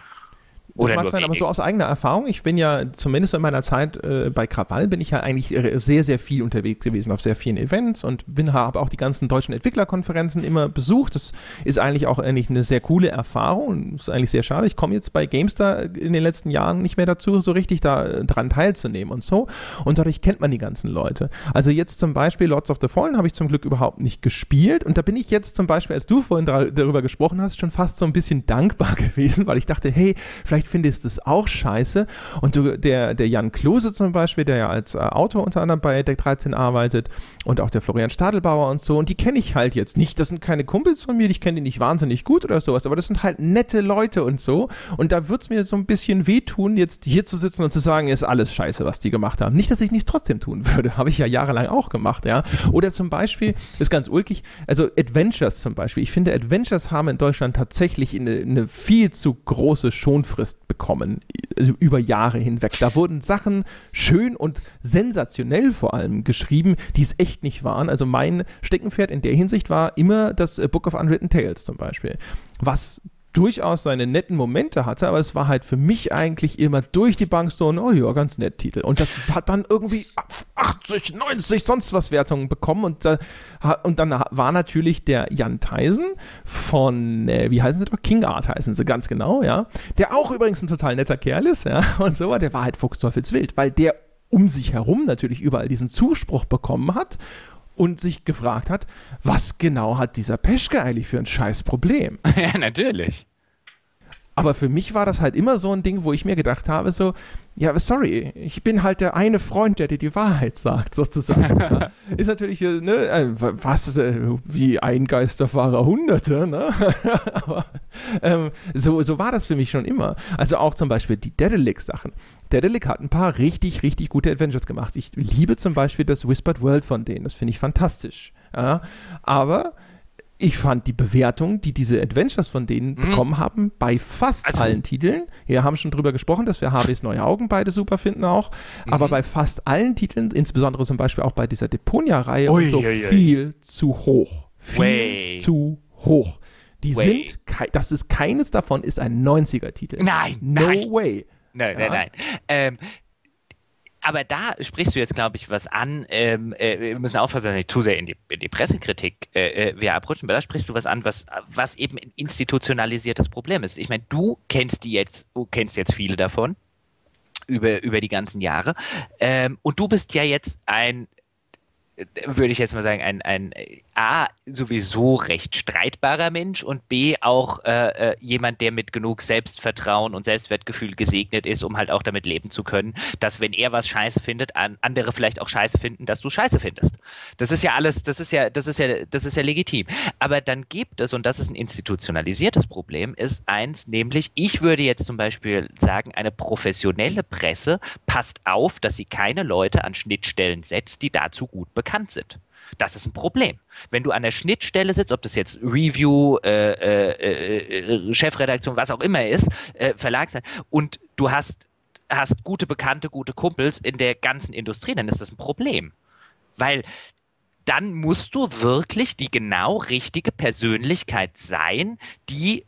Oder das mag sein, aber so aus eigener Erfahrung, ich bin ja zumindest in meiner Zeit äh, bei Krawall bin ich ja eigentlich sehr, sehr viel unterwegs gewesen auf sehr vielen Events und bin habe auch die ganzen deutschen Entwicklerkonferenzen immer besucht. Das ist eigentlich auch eigentlich eine sehr coole Erfahrung. Das ist eigentlich sehr schade. Ich komme jetzt bei GameStar in den letzten Jahren nicht mehr dazu, so richtig da äh, dran teilzunehmen und so. Und dadurch kennt man die ganzen Leute. Also jetzt zum Beispiel Lords of the Fallen habe ich zum Glück überhaupt nicht gespielt und da bin ich jetzt zum Beispiel, als du vorhin darüber gesprochen hast, schon fast so ein bisschen dankbar gewesen, weil ich dachte, hey, vielleicht vielleicht findest du es auch scheiße. Und du, der, der Jan Klose zum Beispiel, der ja als äh, Autor unter anderem bei Deck 13 arbeitet und auch der Florian Stadelbauer und so, und die kenne ich halt jetzt nicht. Das sind keine Kumpels von mir, ich kenne die nicht wahnsinnig gut oder sowas, aber das sind halt nette Leute und so. Und da wird es mir so ein bisschen wehtun, jetzt hier zu sitzen und zu sagen, ist alles scheiße, was die gemacht haben. Nicht, dass ich nicht trotzdem tun würde, habe ich ja jahrelang auch gemacht, ja. Oder zum Beispiel, ist ganz ulkig, also Adventures zum Beispiel. Ich finde, Adventures haben in Deutschland tatsächlich eine, eine viel zu große Schonfrist bekommen, also über Jahre hinweg. Da wurden Sachen schön und sensationell vor allem geschrieben, die es echt nicht waren. Also mein Steckenpferd in der Hinsicht war immer das äh, Book of Unwritten Tales zum Beispiel. Was durchaus seine netten Momente hatte, aber es war halt für mich eigentlich immer durch die Bank so ein, oh ja, ganz nett Titel. Und das hat dann irgendwie 80, 90, sonst was Wertungen bekommen und, äh, und dann war natürlich der Jan Theisen von, äh, wie heißen sie doch? King Art heißen sie ganz genau, ja. Der auch übrigens ein total netter Kerl ist, ja, und so, der war halt Fuchsteufelswild, weil der um sich herum natürlich überall diesen Zuspruch bekommen hat und sich gefragt hat, was genau hat dieser Peschke eigentlich für ein scheiß Problem? Ja, natürlich. Aber für mich war das halt immer so ein Ding, wo ich mir gedacht habe, so, ja, sorry, ich bin halt der eine Freund, der dir die Wahrheit sagt, sozusagen. ist natürlich, äh, ne, äh, was, äh, wie ein Geisterfahrer Hunderte, ne? Aber ähm, so, so war das für mich schon immer. Also auch zum Beispiel die Dedelic-Sachen. Dedelic hat ein paar richtig, richtig gute Adventures gemacht. Ich liebe zum Beispiel das Whispered World von denen, das finde ich fantastisch. Ja? Aber ich fand die Bewertung, die diese Adventures von denen mhm. bekommen haben, bei fast also, allen Titeln, wir haben schon drüber gesprochen, dass wir HBs Neue Augen beide super finden auch, mhm. aber bei fast allen Titeln, insbesondere zum Beispiel auch bei dieser Deponia-Reihe so ui, viel zu hoch. Viel Way. zu hoch. Die way. sind, das ist, keines davon ist ein 90er-Titel. Nein, no nein. way. Nein, ja? nein, nein. Ähm, aber da sprichst du jetzt, glaube ich, was an. Ähm, äh, wir müssen aufpassen, dass wir nicht zu sehr in die, in die Pressekritik äh, äh, wir abrutschen, aber da sprichst du was an, was, was eben ein institutionalisiertes Problem ist. Ich meine, du kennst die jetzt, du kennst jetzt viele davon über, über die ganzen Jahre. Ähm, und du bist ja jetzt ein würde ich jetzt mal sagen, ein, ein A, sowieso recht streitbarer Mensch und B, auch äh, äh, jemand, der mit genug Selbstvertrauen und Selbstwertgefühl gesegnet ist, um halt auch damit leben zu können, dass wenn er was scheiße findet, an, andere vielleicht auch scheiße finden, dass du scheiße findest. Das ist ja alles, das ist ja, das ist ja, das ist ja legitim. Aber dann gibt es, und das ist ein institutionalisiertes Problem, ist eins, nämlich, ich würde jetzt zum Beispiel sagen, eine professionelle Presse passt auf, dass sie keine Leute an Schnittstellen setzt, die dazu gut bekannt sind. Das ist ein Problem. Wenn du an der Schnittstelle sitzt, ob das jetzt Review, äh, äh, äh, Chefredaktion, was auch immer ist, äh, Verlag sein, und du hast, hast gute Bekannte, gute Kumpels in der ganzen Industrie, dann ist das ein Problem. Weil dann musst du wirklich die genau richtige Persönlichkeit sein, die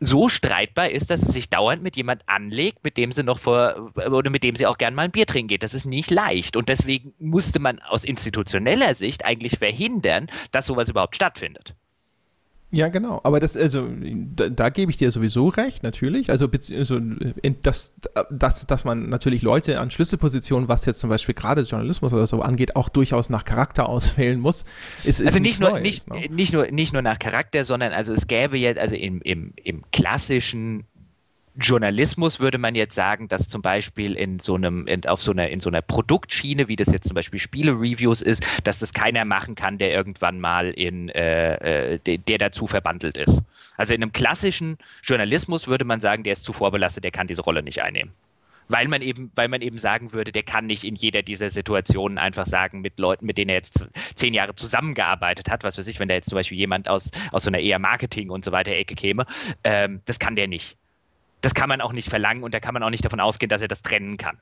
so streitbar ist, dass sie sich dauernd mit jemand anlegt, mit dem sie noch vor oder mit dem sie auch gern mal ein Bier trinken geht. Das ist nicht leicht. Und deswegen musste man aus institutioneller Sicht eigentlich verhindern, dass sowas überhaupt stattfindet. Ja, genau. Aber das, also, da, da gebe ich dir sowieso recht, natürlich. Also, also dass, dass, dass man natürlich Leute an Schlüsselpositionen, was jetzt zum Beispiel gerade Journalismus oder so angeht, auch durchaus nach Charakter auswählen muss. Ist, ist also nicht nur, Neues, nicht, ne? nicht, nur, nicht nur nach Charakter, sondern also es gäbe jetzt, also im, im, im klassischen Journalismus würde man jetzt sagen, dass zum Beispiel in so einem, in, auf so einer, in so einer Produktschiene, wie das jetzt zum Beispiel Spiele-Reviews ist, dass das keiner machen kann, der irgendwann mal in, äh, äh, der, der dazu verbandelt ist. Also in einem klassischen Journalismus würde man sagen, der ist zu vorbelastet, der kann diese Rolle nicht einnehmen weil man eben, weil man eben sagen würde, der kann nicht in jeder dieser Situationen einfach sagen, mit Leuten, mit denen er jetzt zehn Jahre zusammengearbeitet hat, was weiß ich, wenn da jetzt zum Beispiel jemand aus, aus so einer eher Marketing und so weiter Ecke käme, ähm, das kann der nicht das kann man auch nicht verlangen und da kann man auch nicht davon ausgehen, dass er das trennen kann.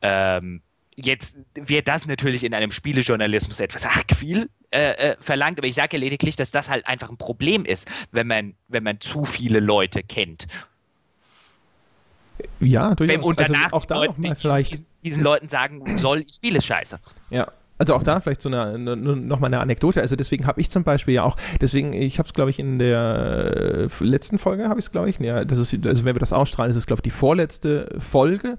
Ähm, jetzt wird das natürlich in einem Spielejournalismus etwas arg viel äh, äh, verlangt, aber ich sage ja lediglich, dass das halt einfach ein Problem ist, wenn man, wenn man zu viele Leute kennt. Ja, durchaus. Wenn, und danach also auch da Leute, mal vielleicht diesen, diesen Leuten sagen soll, ich spiele scheiße. Ja, also auch da vielleicht so eine, eine nochmal eine Anekdote. Also deswegen habe ich zum Beispiel ja auch, deswegen, ich habe es glaube ich in der äh, letzten Folge habe ich es glaube ich, ja, das ist, also wenn wir das ausstrahlen, ist es glaube ich die vorletzte Folge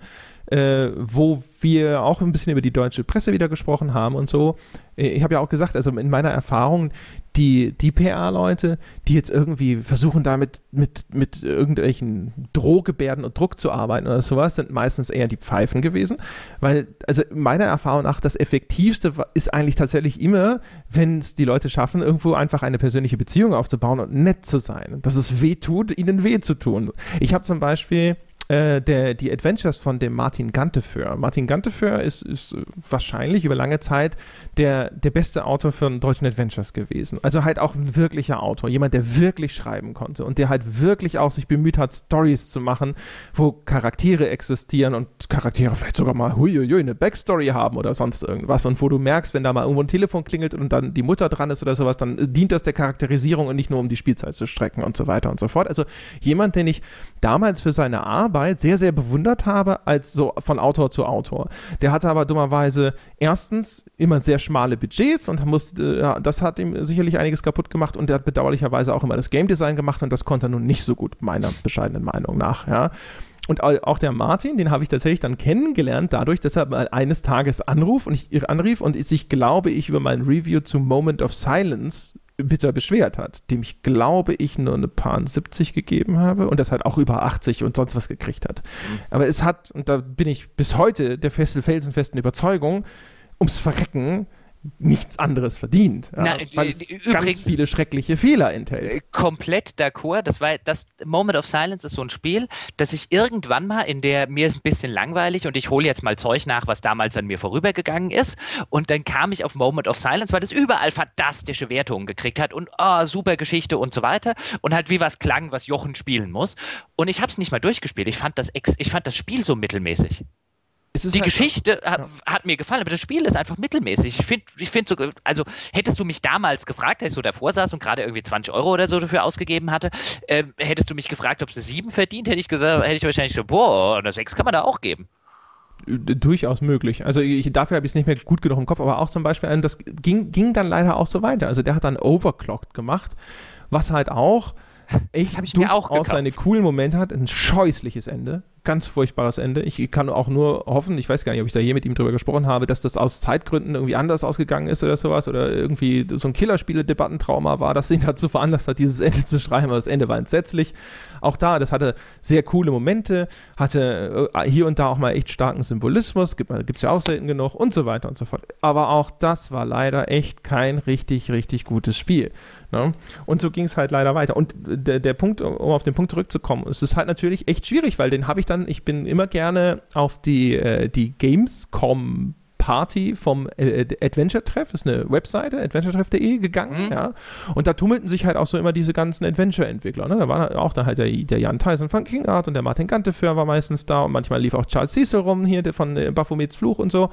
äh, wo wir auch ein bisschen über die deutsche Presse wieder gesprochen haben und so. Äh, ich habe ja auch gesagt, also in meiner Erfahrung, die, die PR-Leute, die jetzt irgendwie versuchen, damit mit, mit irgendwelchen Drohgebärden und Druck zu arbeiten oder sowas, sind meistens eher die Pfeifen gewesen. Weil, also meiner Erfahrung nach, das Effektivste ist eigentlich tatsächlich immer, wenn es die Leute schaffen, irgendwo einfach eine persönliche Beziehung aufzubauen und nett zu sein. Dass es weh tut, ihnen weh zu tun. Ich habe zum Beispiel äh, der, die Adventures von dem Martin Ganteföhr. Martin Ganteföhr ist, ist wahrscheinlich über lange Zeit der, der beste Autor für deutschen Adventures gewesen. Also halt auch ein wirklicher Autor, jemand, der wirklich schreiben konnte und der halt wirklich auch sich bemüht hat, Stories zu machen, wo Charaktere existieren und Charaktere vielleicht sogar mal huiuiui, eine Backstory haben oder sonst irgendwas und wo du merkst, wenn da mal irgendwo ein Telefon klingelt und dann die Mutter dran ist oder sowas, dann dient das der Charakterisierung und nicht nur um die Spielzeit zu strecken und so weiter und so fort. Also jemand, den ich damals für seine Arbeit Arbeit sehr, sehr bewundert habe, als so von Autor zu Autor. Der hatte aber dummerweise erstens immer sehr schmale Budgets und musste, ja, das hat ihm sicherlich einiges kaputt gemacht und der hat bedauerlicherweise auch immer das Game Design gemacht und das konnte er nun nicht so gut, meiner bescheidenen Meinung nach, ja. Und auch der Martin, den habe ich tatsächlich dann kennengelernt, dadurch, dass er mal eines Tages anruf und ich anrief und sich, glaube ich, über mein Review zu Moment of Silence bitter beschwert hat, dem ich glaube ich nur eine paar 70 gegeben habe und das halt auch über 80 und sonst was gekriegt hat. Mhm. Aber es hat, und da bin ich bis heute der felsenfesten Überzeugung, ums Verrecken nichts anderes verdient. Ja, Na, weil es übrigens, ganz viele schreckliche Fehler enthält. Äh, komplett d'accord. Das war das Moment of Silence ist so ein Spiel, das ich irgendwann mal in der mir ist ein bisschen langweilig und ich hole jetzt mal Zeug nach, was damals an mir vorübergegangen ist. Und dann kam ich auf Moment of Silence, weil das überall fantastische Wertungen gekriegt hat und oh, super Geschichte und so weiter und halt wie was klang, was Jochen spielen muss. Und ich habe es nicht mal durchgespielt. Ich fand das, ich fand das Spiel so mittelmäßig die halt Geschichte hat, ja. hat, mir gefallen, aber das Spiel ist einfach mittelmäßig. Ich finde, ich find so, also hättest du mich damals gefragt, als ich so davor saß und gerade irgendwie 20 Euro oder so dafür ausgegeben hatte, äh, hättest du mich gefragt, ob sie sieben verdient, hätte ich gesagt, hätte ich wahrscheinlich so, boah, eine sechs kann man da auch geben. Äh, durchaus möglich. Also ich, dafür habe ich es nicht mehr gut genug im Kopf, aber auch zum Beispiel, äh, das ging, ging dann leider auch so weiter. Also der hat dann Overclocked gemacht, was halt auch echt ich durchaus seine coolen Momente hat, ein scheußliches Ende ganz furchtbares Ende. Ich kann auch nur hoffen, ich weiß gar nicht, ob ich da je mit ihm drüber gesprochen habe, dass das aus Zeitgründen irgendwie anders ausgegangen ist oder sowas oder irgendwie so ein Killerspiele-Debattentrauma war, das ihn dazu veranlasst hat, dieses Ende zu schreiben. Aber das Ende war entsetzlich. Auch da, das hatte sehr coole Momente, hatte äh, hier und da auch mal echt starken Symbolismus, gibt es ja auch selten genug und so weiter und so fort. Aber auch das war leider echt kein richtig, richtig gutes Spiel. Ne? Und so ging es halt leider weiter. Und der, der Punkt, um auf den Punkt zurückzukommen, es ist halt natürlich echt schwierig, weil den habe ich dann, ich bin immer gerne auf die, äh, die Gamescom Party vom äh, Adventure-Treff, ist eine Webseite, adventuretreff.de gegangen, mhm. ja. Und da tummelten sich halt auch so immer diese ganzen Adventure-Entwickler. Ne? Da war auch da halt der, der Jan Tyson von King Art und der Martin Ganteföhr war meistens da und manchmal lief auch Charles Cecil rum hier von äh, Baphomets Fluch und so.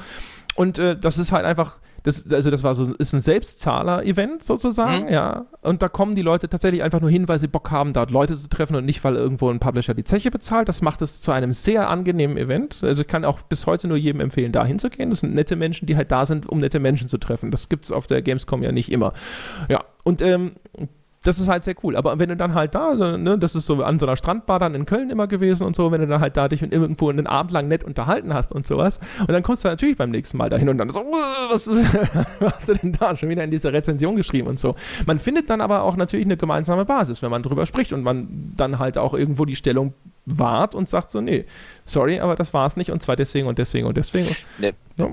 Und äh, das ist halt einfach das, also das war so, ist ein Selbstzahler-Event sozusagen, mhm. ja. Und da kommen die Leute tatsächlich einfach nur hin, weil sie Bock haben, dort Leute zu treffen und nicht, weil irgendwo ein Publisher die Zeche bezahlt. Das macht es zu einem sehr angenehmen Event. Also ich kann auch bis heute nur jedem empfehlen, da hinzugehen. Das sind nette Menschen, die halt da sind, um nette Menschen zu treffen. Das gibt es auf der Gamescom ja nicht immer. Ja, und ähm, das ist halt sehr cool. Aber wenn du dann halt da, ne, das ist so an so einer Strandbar dann in Köln immer gewesen und so, wenn du dann halt da dich irgendwo einen Abend lang nett unterhalten hast und sowas, und dann kommst du natürlich beim nächsten Mal dahin und dann so, was, was hast du denn da schon wieder in dieser Rezension geschrieben und so. Man findet dann aber auch natürlich eine gemeinsame Basis, wenn man drüber spricht und man dann halt auch irgendwo die Stellung wahrt und sagt so, nee, sorry, aber das war's nicht und zwar deswegen und deswegen und deswegen. Nee. Ja.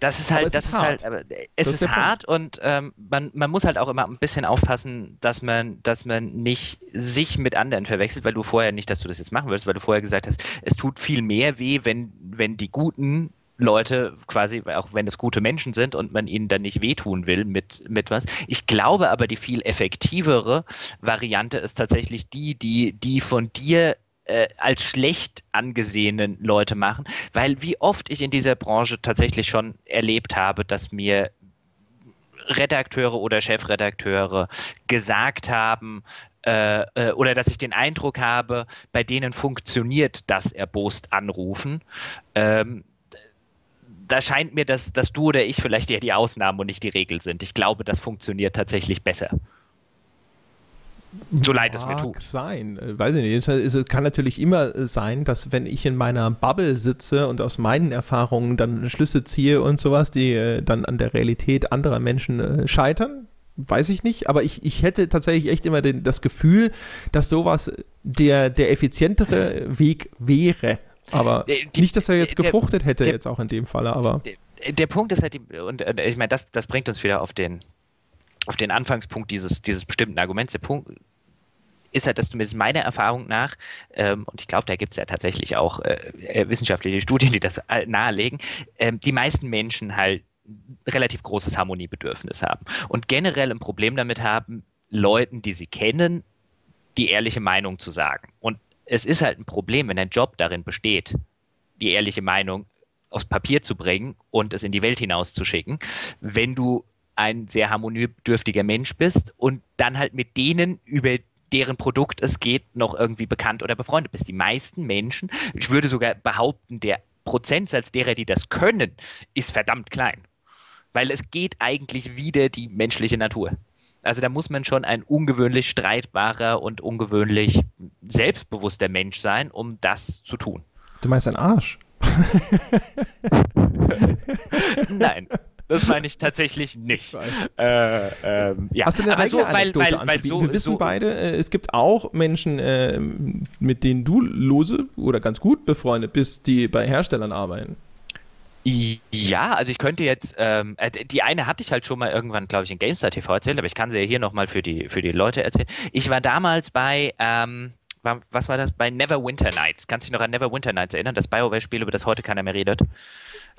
Das ist halt, das ist, ist halt, aber es ist, ist hart Punkt. und ähm, man, man muss halt auch immer ein bisschen aufpassen, dass man, dass man nicht sich mit anderen verwechselt, weil du vorher nicht, dass du das jetzt machen würdest, weil du vorher gesagt hast, es tut viel mehr weh, wenn, wenn die guten Leute quasi, auch wenn es gute Menschen sind und man ihnen dann nicht wehtun will mit, mit was. Ich glaube aber, die viel effektivere Variante ist tatsächlich die, die, die von dir äh, als schlecht angesehenen Leute machen, weil wie oft ich in dieser Branche tatsächlich schon erlebt habe, dass mir Redakteure oder Chefredakteure gesagt haben, äh, äh, oder dass ich den Eindruck habe, bei denen funktioniert das erbost anrufen. Ähm, da scheint mir, dass, dass du oder ich vielleicht eher die Ausnahmen und nicht die Regel sind. Ich glaube, das funktioniert tatsächlich besser. So leid es mir tut. sein. Äh, weiß ich nicht. Es, kann natürlich immer sein, dass wenn ich in meiner Bubble sitze und aus meinen Erfahrungen dann Schlüsse ziehe und sowas, die äh, dann an der Realität anderer Menschen äh, scheitern, weiß ich nicht, aber ich, ich hätte tatsächlich echt immer den, das Gefühl, dass sowas der, der effizientere Weg wäre. Aber die, nicht, dass er jetzt gefruchtet hätte, der, jetzt auch in dem Falle, aber. Der, der Punkt ist halt, die, und ich meine, das, das bringt uns wieder auf den, auf den Anfangspunkt dieses, dieses bestimmten Arguments. Der Punkt ist halt, dass zumindest meiner Erfahrung nach, ähm, und ich glaube, da gibt es ja tatsächlich auch äh, äh, wissenschaftliche Studien, die das nahelegen, äh, die meisten Menschen halt relativ großes Harmoniebedürfnis haben und generell ein Problem damit haben, Leuten, die sie kennen, die ehrliche Meinung zu sagen. Und es ist halt ein Problem, wenn dein Job darin besteht, die ehrliche Meinung aufs Papier zu bringen und es in die Welt hinauszuschicken, wenn du ein sehr harmoniebedürftiger Mensch bist und dann halt mit denen, über deren Produkt es geht, noch irgendwie bekannt oder befreundet bist. Die meisten Menschen, ich würde sogar behaupten, der Prozentsatz derer, die das können, ist verdammt klein. Weil es geht eigentlich wieder die menschliche Natur. Also da muss man schon ein ungewöhnlich streitbarer und ungewöhnlich selbstbewusster Mensch sein, um das zu tun. Du meinst ein Arsch? Nein. Das meine ich tatsächlich nicht. Äh, ähm, ja. Hast du eine Aber so, weil, weil, weil so, Wir wissen so beide, äh, es gibt auch Menschen, äh, mit denen du lose oder ganz gut befreundet bist, die bei Herstellern arbeiten. Ja, also ich könnte jetzt, ähm, äh, die eine hatte ich halt schon mal irgendwann, glaube ich, in GameStar TV erzählt, aber ich kann sie ja hier nochmal für die, für die Leute erzählen. Ich war damals bei, ähm, was war das? Bei Neverwinter Nights. Kannst du dich noch an Neverwinter Nights erinnern? Das BioWare-Spiel, über das heute keiner mehr redet.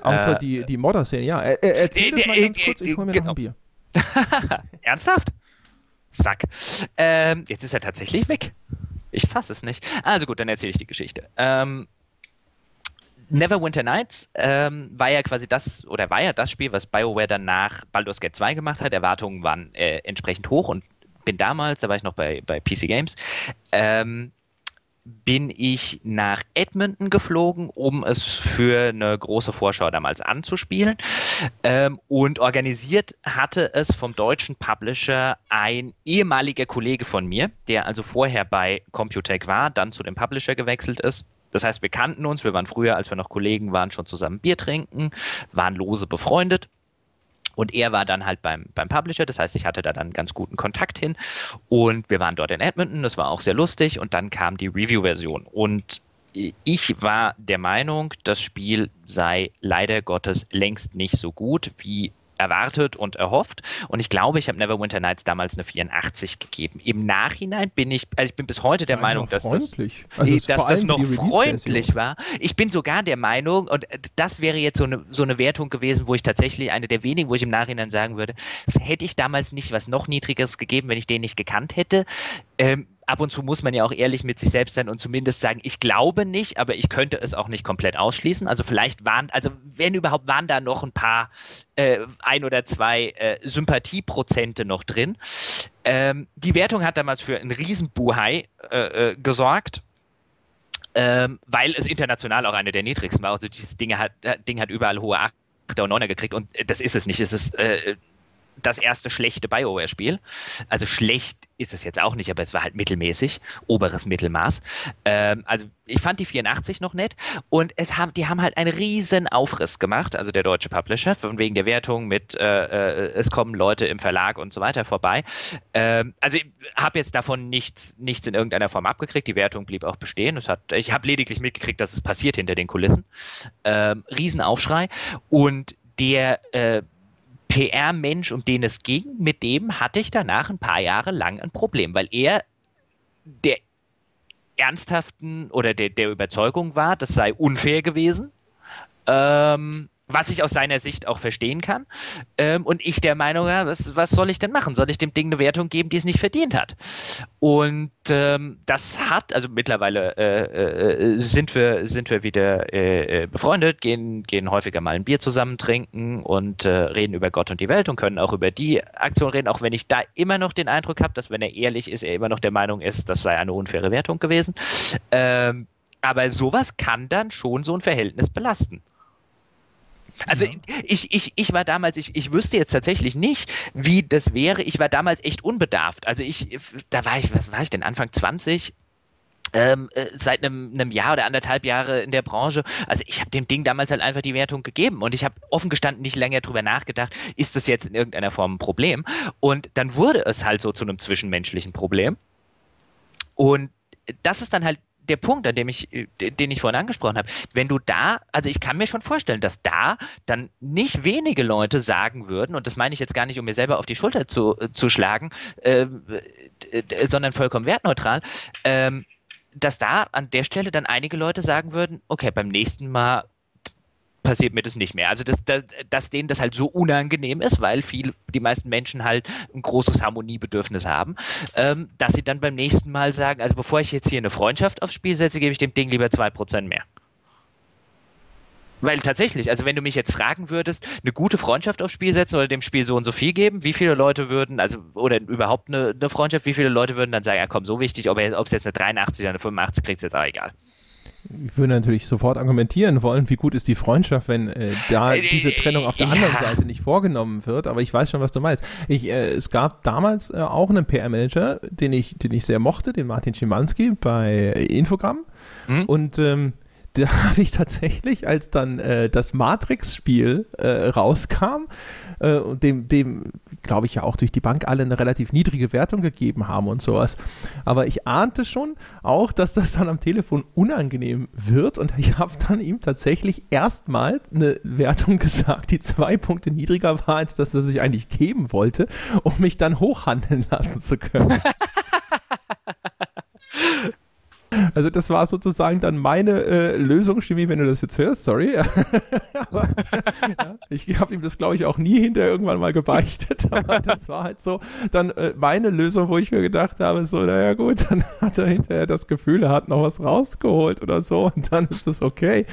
Außer äh, die, die Modder-Szene, ja. Er, er, erzähl äh, das mal ganz kurz, ich hol mir genau. noch ein Bier. Ernsthaft? Sack. Ähm, jetzt ist er tatsächlich weg. Ich fasse es nicht. Also gut, dann erzähle ich die Geschichte. Ähm, Neverwinter Nights ähm, war ja quasi das, oder war ja das Spiel, was BioWare dann nach Baldur's Gate 2 gemacht hat. Erwartungen waren äh, entsprechend hoch und bin damals, da war ich noch bei, bei PC Games, ähm, bin ich nach Edmonton geflogen, um es für eine große Vorschau damals anzuspielen. Ähm, und organisiert hatte es vom deutschen Publisher ein ehemaliger Kollege von mir, der also vorher bei Computec war, dann zu dem Publisher gewechselt ist Das heißt, wir kannten uns, wir waren früher, als wir noch Kollegen waren, schon zusammen Bier trinken, waren lose befreundet. Und er war dann halt beim, beim Publisher, das heißt, ich hatte da dann ganz guten Kontakt hin. Und wir waren dort in Edmonton, das war auch sehr lustig. Und dann kam die Review-Version. Und ich war der Meinung, das Spiel sei leider Gottes längst nicht so gut, wie erwartet und erhofft. Und ich glaube, ich habe Neverwinter Nights damals eine 84 gegeben. Im Nachhinein bin ich, also ich bin bis heute der Meinung, dass das, also dass das noch freundlich war. Ich bin sogar der Meinung, und das wäre jetzt so eine, so eine Wertung gewesen, wo ich tatsächlich eine der wenigen, wo ich im Nachhinein sagen würde, hätte ich damals nicht was noch Niedrigeres gegeben, wenn ich den nicht gekannt hätte. Ähm, ab und zu muss man ja auch ehrlich mit sich selbst sein und zumindest sagen, ich glaube nicht, aber ich könnte es auch nicht komplett ausschließen. Also vielleicht waren, also wenn überhaupt, waren da noch ein paar, äh, ein oder zwei äh, Sympathieprozente noch drin. Ähm, die Wertung hat damals für einen Riesenbuhai äh, äh, gesorgt. Ähm, weil es international auch eine der niedrigsten war. Also dieses Ding hat, äh, Ding hat überall hohe 8er und 9er gekriegt und das ist es nicht. Es ist äh, das erste schlechte BioWare-Spiel. Also schlecht ist es jetzt auch nicht, aber es war halt mittelmäßig, oberes Mittelmaß. Ähm, also ich fand die 84 noch nett und es haben, die haben halt einen riesen Aufriss gemacht, also der deutsche Publisher, von wegen der Wertung mit äh, äh, es kommen Leute im Verlag und so weiter vorbei. Ähm, also ich habe jetzt davon nichts, nichts in irgendeiner Form abgekriegt, die Wertung blieb auch bestehen. Es hat, ich habe lediglich mitgekriegt, dass es passiert hinter den Kulissen. Ähm, Riesenaufschrei und der äh, PR-Mensch, um den es ging, mit dem hatte ich danach ein paar Jahre lang ein Problem, weil er der ernsthaften oder der, der Überzeugung war, das sei unfair gewesen. Ähm, was ich aus seiner Sicht auch verstehen kann. Ähm, und ich der Meinung, ja, was, was soll ich denn machen? Soll ich dem Ding eine Wertung geben, die es nicht verdient hat? Und ähm, das hat, also mittlerweile äh, äh, sind, wir, sind wir wieder äh, äh, befreundet, gehen, gehen häufiger mal ein Bier zusammen trinken und äh, reden über Gott und die Welt und können auch über die Aktion reden, auch wenn ich da immer noch den Eindruck habe, dass wenn er ehrlich ist, er immer noch der Meinung ist, das sei eine unfaire Wertung gewesen. Ähm, aber sowas kann dann schon so ein Verhältnis belasten. Also ja. ich, ich, ich war damals, ich, ich wüsste jetzt tatsächlich nicht, wie das wäre. Ich war damals echt unbedarft. Also ich, da war ich, was war ich denn, Anfang 20? Ähm, äh, seit einem, einem Jahr oder anderthalb Jahre in der Branche. Also ich habe dem Ding damals halt einfach die Wertung gegeben und ich habe offen gestanden nicht länger drüber nachgedacht, ist das jetzt in irgendeiner Form ein Problem? Und dann wurde es halt so zu einem zwischenmenschlichen Problem. Und das ist dann halt der Punkt, an dem ich, äh, den ich vorhin angesprochen habe. Wenn du da, also ich kann mir schon vorstellen, dass da dann nicht wenige Leute sagen würden, und das meine ich jetzt gar nicht, um mir selber auf die Schulter zu, äh, zu schlagen, äh, äh, sondern vollkommen wertneutral, ähm, dass da an der Stelle dann einige Leute sagen würden, okay, beim nächsten Mal passiert mir das nicht mehr. Also, dass, dass, dass denen das halt so unangenehm ist, weil viel, die meisten Menschen halt ein großes Harmoniebedürfnis haben, ähm, dass sie dann beim nächsten Mal sagen, also bevor ich jetzt hier eine Freundschaft aufs Spiel setze, gebe ich dem Ding lieber 2% mehr. Weil tatsächlich, also wenn du mich jetzt fragen würdest, eine gute Freundschaft aufs Spiel setzen oder dem Spiel so und so viel geben, wie viele Leute würden, also, oder überhaupt eine, eine Freundschaft, wie viele Leute würden dann sagen, ja komm, so wichtig, ob es jetzt eine 83 oder eine 85 kriegt, ist jetzt auch egal ich würde natürlich sofort argumentieren wollen, wie gut ist die Freundschaft, wenn äh, da äh, diese Trennung auf der ja. anderen Seite nicht vorgenommen wird. Aber ich weiß schon, was du meinst. Ich, äh, es gab damals äh, auch einen PR-Manager, den ich, den ich sehr mochte, den Martin Schimanski bei Infogramm. Mhm. Und ähm, da habe ich tatsächlich, als dann äh, das Matrix-Spiel äh, rauskam, äh, und dem, dem glaube ich ja auch durch die Bank alle eine relativ niedrige Wertung gegeben haben und sowas. Aber ich ahnte schon auch, dass das dann am Telefon unangenehm wird und ich habe dann ihm tatsächlich erstmal eine Wertung gesagt, die zwei Punkte niedriger war, als das, was ich eigentlich geben wollte, um mich dann hochhandeln lassen zu können. Also das war sozusagen dann meine äh, Lösung, Chemie, wenn du das jetzt hörst, sorry. aber, ja, ich habe ihm das, glaube ich, auch nie hinterher irgendwann mal gebeichtet, aber das war halt so dann äh, meine Lösung, wo ich mir gedacht habe, so, naja gut, dann hat er hinterher das Gefühl, er hat noch was rausgeholt oder so und dann ist es okay.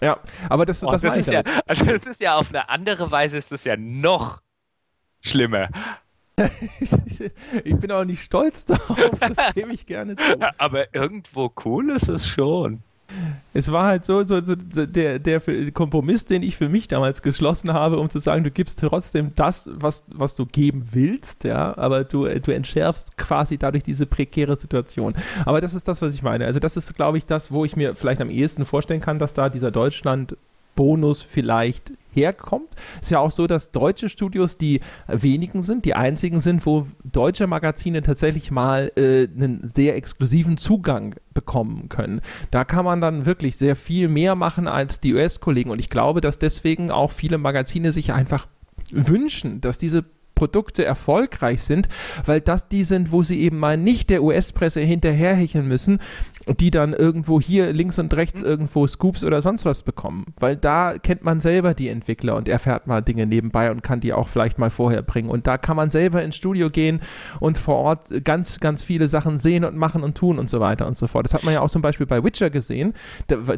Ja, aber das, oh, das, das ist ja, also das ist ja auf eine andere Weise ist das ja noch schlimmer. ich bin auch nicht stolz darauf, das gebe ich gerne zu. Aber irgendwo cool ist es schon. Es war halt so, so, so der, der Kompromiss, den ich für mich damals geschlossen habe, um zu sagen, du gibst trotzdem das, was, was du geben willst, ja, aber du, du entschärfst quasi dadurch diese prekäre Situation. Aber das ist das, was ich meine. Also das ist, glaube ich, das, wo ich mir vielleicht am ehesten vorstellen kann, dass da dieser Deutschland Bonus vielleicht herkommt. Ist ja auch so, dass deutsche Studios die wenigen sind, die einzigen sind, wo deutsche Magazine tatsächlich mal äh, einen sehr exklusiven Zugang bekommen können. Da kann man dann wirklich sehr viel mehr machen als die US-Kollegen und ich glaube, dass deswegen auch viele Magazine sich einfach wünschen, dass diese Produkte erfolgreich sind, weil das die sind, wo sie eben mal nicht der US-Presse hinterherhecheln müssen, die dann irgendwo hier links und rechts mhm. irgendwo Scoops oder sonst was bekommen. Weil da kennt man selber die Entwickler und erfährt mal Dinge nebenbei und kann die auch vielleicht mal vorher bringen. Und da kann man selber ins Studio gehen und vor Ort ganz, ganz viele Sachen sehen und machen und tun und so weiter und so fort. Das hat man ja auch zum Beispiel bei Witcher gesehen,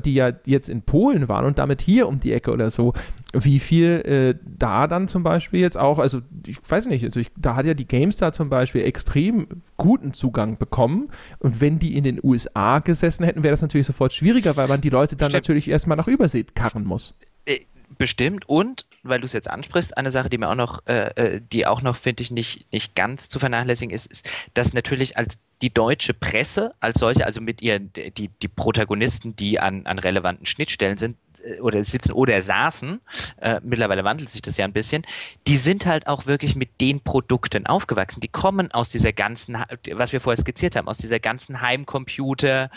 die ja jetzt in Polen waren und damit hier um die Ecke oder so, wie viel äh, da dann zum Beispiel jetzt auch, also ich weiß nicht, also ich, da hat ja die GameStar zum Beispiel extrem guten Zugang bekommen und wenn die in den USA gesessen hätten, wäre das natürlich sofort schwieriger, weil man die Leute dann Stimmt. natürlich erstmal nach Übersee karren muss. Äh, bestimmt. Und, weil du es jetzt ansprichst, eine Sache, die mir auch noch, äh, äh die auch noch, finde ich, nicht, nicht ganz zu vernachlässigen ist, ist, dass natürlich als die deutsche Presse als solche, also mit ihren, die, die Protagonisten, die an, an relevanten Schnittstellen sind, oder sitzen oder saßen, äh, mittlerweile wandelt sich das ja ein bisschen, die sind halt auch wirklich mit den Produkten aufgewachsen. Die kommen aus dieser ganzen, was wir vorher skizziert haben, aus dieser ganzen Heimcomputer,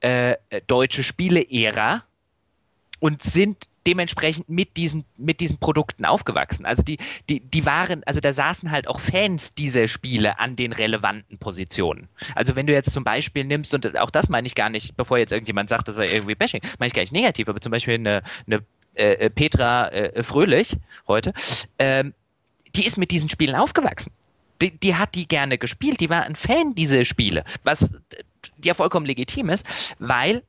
äh, deutsche Spiele-Ära und sind dementsprechend mit diesen, mit diesen Produkten aufgewachsen. Also die, die, die waren, also da saßen halt auch Fans dieser Spiele an den relevanten Positionen. Also wenn du jetzt zum Beispiel nimmst, und auch das meine ich gar nicht, bevor jetzt irgendjemand sagt, das war irgendwie Bashing, meine ich gar nicht negativ, aber zum Beispiel eine, eine äh, Petra äh, Fröhlich heute, ähm, die ist mit diesen Spielen aufgewachsen. Die, die, hat die gerne gespielt, die war ein Fan dieser Spiele, was ja vollkommen legitim ist, weil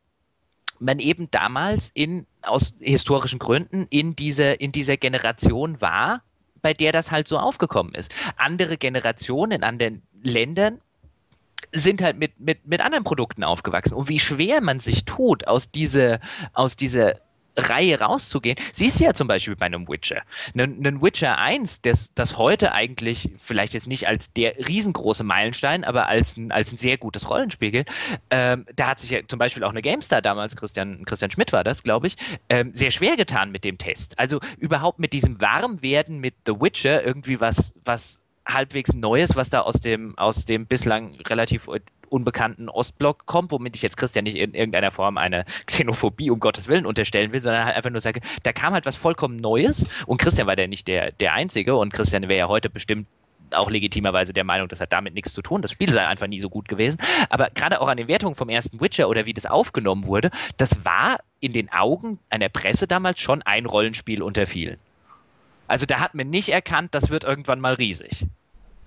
man eben damals in, aus historischen Gründen in, diese, in dieser Generation war, bei der das halt so aufgekommen ist. Andere Generationen in anderen Ländern sind halt mit, mit, mit anderen Produkten aufgewachsen. Und wie schwer man sich tut, aus dieser, aus dieser Reihe rauszugehen. Siehst du ja zum Beispiel bei einem Witcher. Ein Witcher 1, das, das heute eigentlich vielleicht jetzt nicht als der riesengroße Meilenstein, aber als ein, als ein sehr gutes Rollenspiel gilt, ähm, da hat sich ja zum Beispiel auch eine GameStar damals, Christian, Christian Schmidt war das, glaube ich, ähm, sehr schwer getan mit dem Test. Also überhaupt mit diesem Warmwerden mit The Witcher irgendwie was, was halbwegs Neues, was da aus dem, aus dem bislang relativ unbekannten Ostblock kommt, womit ich jetzt Christian nicht in irgendeiner Form eine Xenophobie um Gottes Willen unterstellen will, sondern halt einfach nur sage, da kam halt was vollkommen Neues und Christian war ja nicht der, der Einzige und Christian wäre ja heute bestimmt auch legitimerweise der Meinung, das hat damit nichts zu tun. Das Spiel sei einfach nie so gut gewesen. Aber gerade auch an den Wertungen vom ersten Witcher oder wie das aufgenommen wurde, das war in den Augen einer Presse damals schon ein Rollenspiel unter vielen. Also da hat man nicht erkannt, das wird irgendwann mal riesig.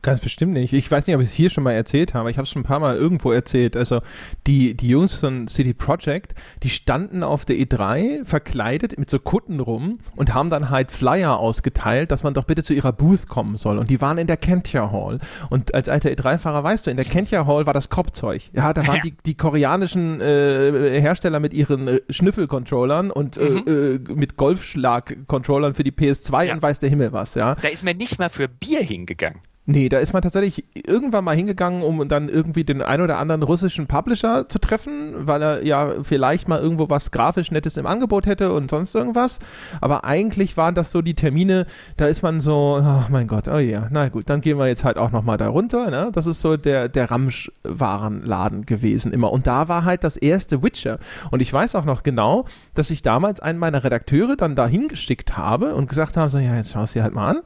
Ganz bestimmt nicht. Ich weiß nicht, ob ich es hier schon mal erzählt habe. Ich habe es schon ein paar Mal irgendwo erzählt. Also die, die Jungs von City Project, die standen auf der E3 verkleidet mit so Kutten rum und haben dann halt Flyer ausgeteilt, dass man doch bitte zu ihrer Booth kommen soll. Und die waren in der Kentia Hall. Und als alter E3-Fahrer weißt du, in der Kentia Hall war das Kopfzeug. Ja, da waren die, die koreanischen äh, Hersteller mit ihren äh, Schnüffel-Controllern und äh, mhm. äh, mit Golfschlag-Controllern für die PS2 ja. und weiß der Himmel was, ja. Da ist man nicht mal für Bier hingegangen. Nee, da ist man tatsächlich irgendwann mal hingegangen, um dann irgendwie den ein oder anderen russischen Publisher zu treffen, weil er ja vielleicht mal irgendwo was grafisch Nettes im Angebot hätte und sonst irgendwas. Aber eigentlich waren das so die Termine, da ist man so, oh mein Gott, oh ja, na gut, dann gehen wir jetzt halt auch nochmal da runter. Ne? Das ist so der, der Ramsch-Warenladen gewesen immer. Und da war halt das erste Witcher. Und ich weiß auch noch genau, dass ich damals einen meiner Redakteure dann da hingeschickt habe und gesagt habe, so, ja, jetzt schau es dir halt mal an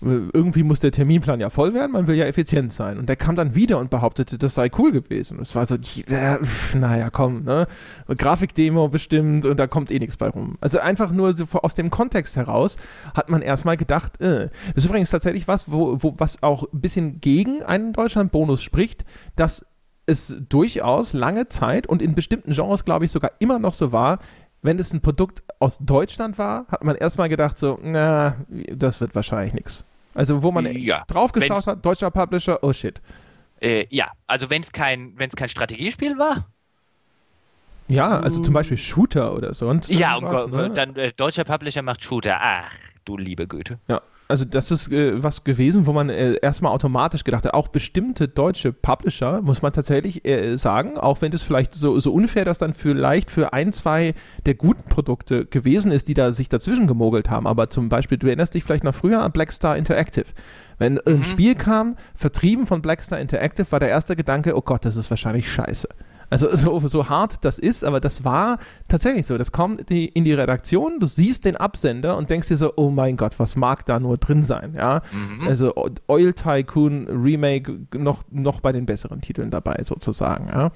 irgendwie muss der Terminplan ja voll werden, man will ja effizient sein. Und der kam dann wieder und behauptete, das sei cool gewesen. Es war so, äh, naja, komm, ne? Grafikdemo bestimmt und da kommt eh nichts bei rum. Also einfach nur so aus dem Kontext heraus hat man erstmal gedacht, äh. Das ist übrigens tatsächlich was, wo, wo, was auch ein bisschen gegen einen Deutschland-Bonus spricht, dass es durchaus lange Zeit und in bestimmten Genres, glaube ich, sogar immer noch so war, wenn es ein Produkt aus Deutschland war, hat man erstmal gedacht so, na, das wird wahrscheinlich nichts. Also wo man ja, draufgeschaut hat, deutscher Publisher, oh shit. Äh, ja, also wenn es kein, kein Strategiespiel war, Ja, also zum Beispiel Shooter oder sonst. Ja, und ne? dann äh, deutscher Publisher macht Shooter. Ach, du liebe Güte. Ja, also das ist äh, was gewesen, wo man äh, erstmal automatisch gedacht hat, auch bestimmte deutsche Publisher, muss man tatsächlich äh, sagen, auch wenn das vielleicht so, so unfair das dann vielleicht für ein, zwei der guten Produkte gewesen ist, die da sich dazwischen gemogelt haben, aber zum Beispiel, du erinnerst dich vielleicht noch früher an Blackstar Interactive. Wenn ein mhm. Spiel kam, vertrieben von Blackstar Interactive, war der erste Gedanke, oh Gott, das ist wahrscheinlich scheiße. Also so, so hart das ist, aber das war tatsächlich so. Das kommt die, in die Redaktion, du siehst den Absender und denkst dir so, oh mein Gott, was mag da nur drin sein? Ja? Mhm. Also Oil Tycoon Remake noch, noch bei den besseren Titeln dabei sozusagen. Ja?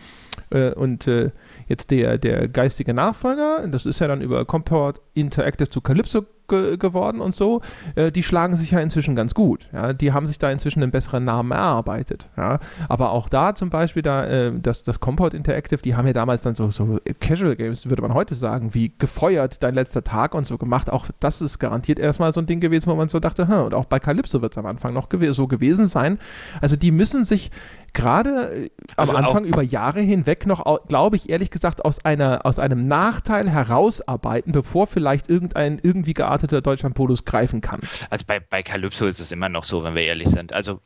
Äh, und äh, jetzt der, der geistige Nachfolger, das ist ja dann über Comport Interactive zu Calypso ge geworden und so, äh, die schlagen sich ja inzwischen ganz gut. Ja? Die haben sich da inzwischen einen besseren Namen erarbeitet. Ja? Aber auch da zum Beispiel, da, äh, das, das Comport Interactive, die haben ja damals dann so, so Casual Games, würde man heute sagen, wie gefeuert dein letzter Tag und so gemacht. Auch das ist garantiert erstmal so ein Ding gewesen, wo man so dachte, hm, und auch bei Calypso wird es am Anfang noch gew so gewesen sein. Also die müssen sich gerade äh, also am Anfang über Jahre hinweg noch, glaube ich, ehrlich gesagt, aus, einer, aus einem Nachteil herausarbeiten, bevor vielleicht irgendein irgendwie gearteter Deutschlandpolus greifen kann. Also bei, bei Calypso ist es immer noch so, wenn wir ehrlich sind. Also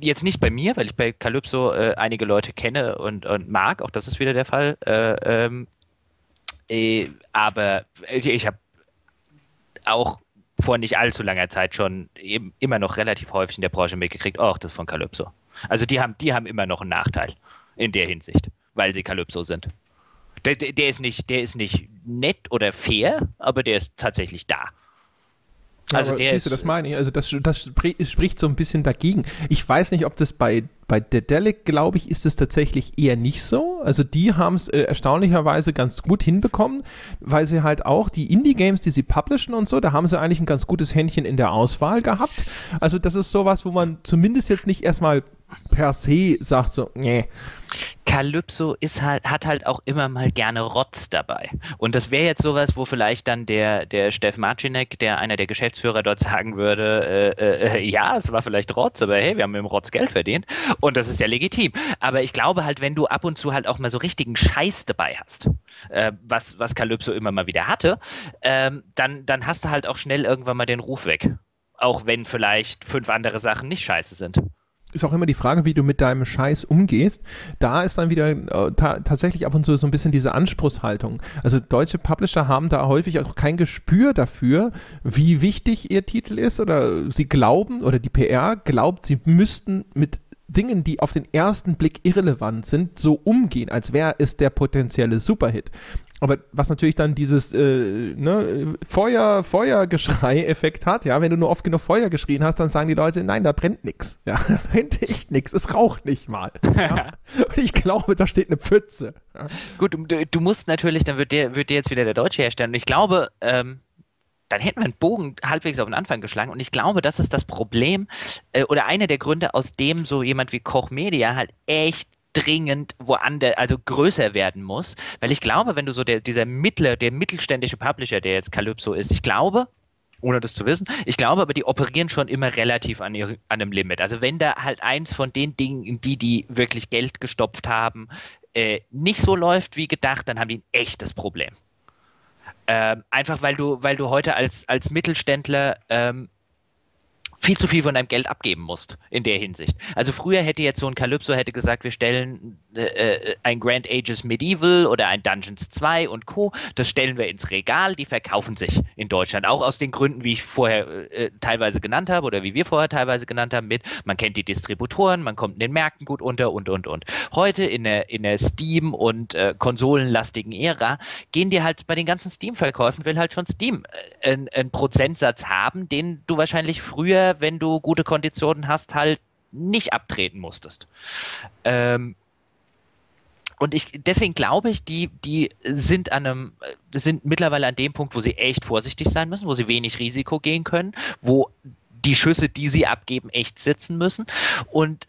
jetzt nicht bei mir, weil ich bei Calypso äh, einige Leute kenne und, und mag, auch das ist wieder der Fall. Äh, ähm, äh, aber ich, ich habe auch vor nicht allzu langer Zeit schon immer noch relativ häufig in der Branche mitgekriegt, ach, das ist von Calypso. Also die haben, die haben immer noch einen Nachteil in der Hinsicht, weil sie Kalypso sind. Der, der, ist nicht, der ist nicht nett oder fair, aber der ist tatsächlich da. Also ja, der siehst du, das meine ich. Also das, das spricht so ein bisschen dagegen. Ich weiß nicht, ob das bei, bei Dedelic, glaube ich, ist es tatsächlich eher nicht so. Also die haben es äh, erstaunlicherweise ganz gut hinbekommen, weil sie halt auch die Indie-Games, die sie publishen und so, da haben sie eigentlich ein ganz gutes Händchen in der Auswahl gehabt. Also das ist sowas, wo man zumindest jetzt nicht erstmal per se sagt so, nee. Calypso ist halt, hat halt auch immer mal gerne Rotz dabei. Und das wäre jetzt sowas, wo vielleicht dann der, der Steff Marcinek, der einer der Geschäftsführer dort sagen würde, äh, äh, ja, es war vielleicht Rotz, aber hey, wir haben mit dem Rotz Geld verdient. Und das ist ja legitim. Aber ich glaube halt, wenn du ab und zu halt auch mal so richtigen Scheiß dabei hast, äh, was, was Calypso immer mal wieder hatte, ähm, dann, dann hast du halt auch schnell irgendwann mal den Ruf weg. Auch wenn vielleicht fünf andere Sachen nicht scheiße sind ist auch immer die Frage, wie du mit deinem Scheiß umgehst. Da ist dann wieder äh, ta tatsächlich ab und zu so ein bisschen diese Anspruchshaltung. Also deutsche Publisher haben da häufig auch kein Gespür dafür, wie wichtig ihr Titel ist oder sie glauben oder die PR glaubt, sie müssten mit Dingen, die auf den ersten Blick irrelevant sind, so umgehen, als wäre es der potenzielle Superhit. Aber was natürlich dann dieses äh, ne, Feuer, Feuergeschrei-Effekt hat, ja, wenn du nur oft genug Feuer geschrien hast, dann sagen die Leute, nein, da brennt nichts. Ja, da brennt echt nichts, es raucht nicht mal. Ja? Und ich glaube, da steht eine Pfütze. Ja. Gut, du, du, musst natürlich, dann wird dir, wird dir jetzt wieder der Deutsche herstellen. Und ich glaube, ähm, dann hätten wir einen Bogen halbwegs auf den Anfang geschlagen. Und ich glaube, das ist das Problem äh, oder einer der Gründe, aus dem so jemand wie Koch Media halt echt dringend woanders, also größer werden muss. Weil ich glaube, wenn du so der, dieser mittler, der mittelständische Publisher, der jetzt Calypso ist, ich glaube, ohne das zu wissen. Ich glaube aber, die operieren schon immer relativ an, ihr, an einem Limit. Also wenn da halt eins von den Dingen, die die wirklich Geld gestopft haben, äh, nicht so läuft wie gedacht, dann haben die ein echtes Problem. Ähm, einfach weil du, weil du heute als, als Mittelständler ähm, viel zu viel von deinem Geld abgeben musst in der Hinsicht. Also früher hätte jetzt so ein Calypso hätte gesagt, wir stellen äh, äh, ein Grand Ages Medieval oder ein Dungeons 2 und Co. Das stellen wir ins Regal, die verkaufen sich in Deutschland. Auch aus den Gründen, wie ich vorher äh, teilweise genannt habe oder wie wir vorher teilweise genannt haben, mit man kennt die Distributoren, man kommt in den Märkten gut unter und und und. Heute in der, in der Steam- und äh, konsolenlastigen Ära gehen die halt bei den ganzen Steam-Verkäufen, will halt schon Steam äh, einen Prozentsatz haben, den du wahrscheinlich früher wenn du gute Konditionen hast, halt nicht abtreten musstest. Ähm, und ich, deswegen glaube ich, die, die sind an einem, sind mittlerweile an dem Punkt, wo sie echt vorsichtig sein müssen, wo sie wenig Risiko gehen können, wo die Schüsse, die sie abgeben, echt sitzen müssen. Und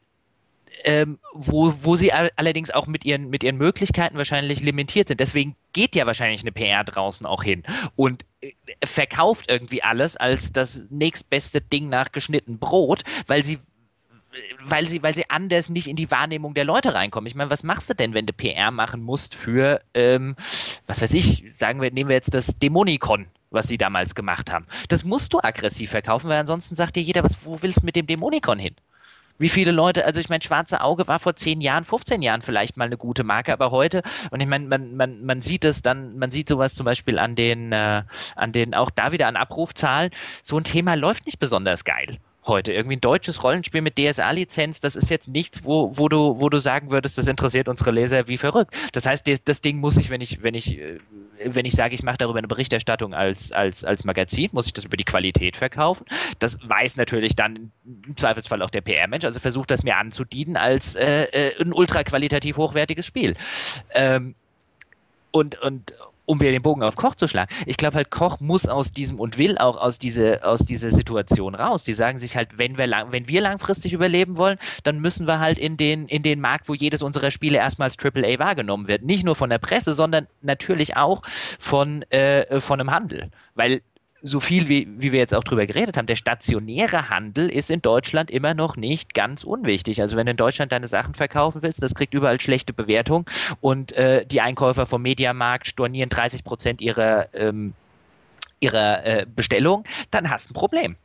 ähm, wo, wo sie allerdings auch mit ihren, mit ihren Möglichkeiten wahrscheinlich limitiert sind. Deswegen geht ja wahrscheinlich eine PR draußen auch hin und äh, verkauft irgendwie alles als das nächstbeste Ding nach geschnitten Brot, weil sie weil sie, weil sie anders nicht in die Wahrnehmung der Leute reinkommen. Ich meine, was machst du denn, wenn du PR machen musst für, ähm, was weiß ich, sagen wir, nehmen wir jetzt das Dämonikon, was sie damals gemacht haben. Das musst du aggressiv verkaufen, weil ansonsten sagt dir jeder, was, wo willst du mit dem Dämonikon hin? Wie viele Leute, also ich meine, Schwarze Auge war vor 10 Jahren, 15 Jahren vielleicht mal eine gute Marke, aber heute, und ich meine, man, man, man sieht es dann, man sieht sowas zum Beispiel an den, äh, an den, auch da wieder an Abrufzahlen, so ein Thema läuft nicht besonders geil heute. Irgendwie ein deutsches Rollenspiel mit DSA-Lizenz, das ist jetzt nichts, wo, wo, du, wo du sagen würdest, das interessiert unsere Leser wie verrückt. Das heißt, das Ding muss ich, wenn ich, wenn ich, äh, wenn ich sage, ich mache darüber eine Berichterstattung als, als, als Magazin, muss ich das über die Qualität verkaufen. Das weiß natürlich dann im Zweifelsfall auch der PR-Mensch, also versucht das mir anzudienen als äh, äh, ein ultraqualitativ hochwertiges Spiel. Ähm, und, und, um wieder den Bogen auf Koch zu schlagen, ich glaube halt, Koch muss aus diesem und will auch aus, diese, aus dieser Situation raus. Die sagen sich halt, wenn wir, lang, wenn wir langfristig überleben wollen, dann müssen wir halt in den, in den Markt, wo jedes unserer Spiele erstmals AAA wahrgenommen wird. Nicht nur von der Presse, sondern natürlich auch von, äh, von einem Handel. Weil so viel wie, wie wir jetzt auch drüber geredet haben, der stationäre Handel ist in Deutschland immer noch nicht ganz unwichtig. Also wenn du in Deutschland deine Sachen verkaufen willst, das kriegt überall schlechte Bewertung und äh, die Einkäufer vom Mediamarkt stornieren 30 Prozent ihrer, ähm, ihrer äh, Bestellung, dann hast du ein Problem.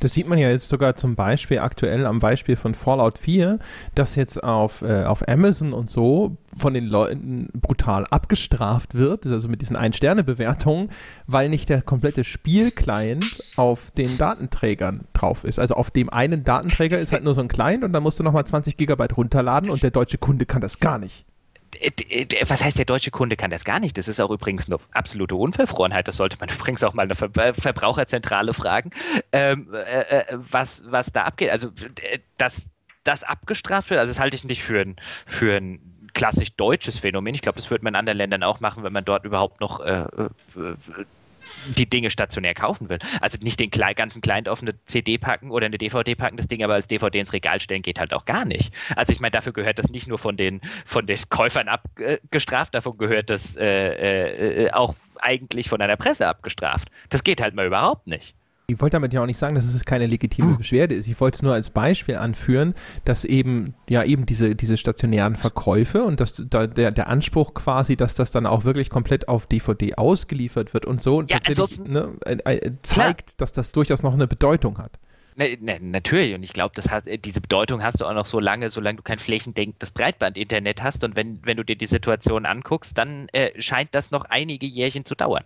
Das sieht man ja jetzt sogar zum Beispiel aktuell am Beispiel von Fallout 4, das jetzt auf, äh, auf Amazon und so von den Leuten brutal abgestraft wird, also mit diesen Ein-Sterne-Bewertungen, weil nicht der komplette Spielclient auf den Datenträgern drauf ist. Also auf dem einen Datenträger ist halt nur so ein Client und dann musst du nochmal 20 Gigabyte runterladen und der deutsche Kunde kann das gar nicht. Äh, äh, was heißt, der deutsche Kunde kann das gar nicht? Das ist auch übrigens eine absolute Unverfrorenheit. Das sollte man übrigens auch mal eine äh, Verbraucherzentrale fragen, ähm, äh, was, was da abgeht. Also, dass das abgestraft wird, also das halte ich nicht für ein, für ein klassisch deutsches Phänomen. Ich glaube, das würde man in anderen Ländern auch machen, wenn man dort überhaupt noch äh, die Dinge stationär kaufen will. Also nicht den ganzen Client auf eine CD packen oder eine DVD packen, das Ding aber als DVD ins Regal stellen, geht halt auch gar nicht. Also ich meine, dafür gehört das nicht nur von den, von den Käufern abgestraft, davon gehört das äh, äh, auch eigentlich von einer Presse abgestraft. Das geht halt mal überhaupt nicht. Ich wollte damit ja auch nicht sagen, dass es keine legitime hm. Beschwerde ist. Ich wollte es nur als Beispiel anführen, dass eben, ja, eben diese, diese stationären Verkäufe und dass da der, der Anspruch quasi, dass das dann auch wirklich komplett auf DVD ausgeliefert wird und so, ja, ne, äh, äh, zeigt, klar. dass das durchaus noch eine Bedeutung hat. Ne, ne, natürlich, und ich glaube, diese Bedeutung hast du auch noch so lange, solange du kein flächendenkendes Breitband-Internet hast. Und wenn, wenn du dir die Situation anguckst, dann äh, scheint das noch einige Jährchen zu dauern.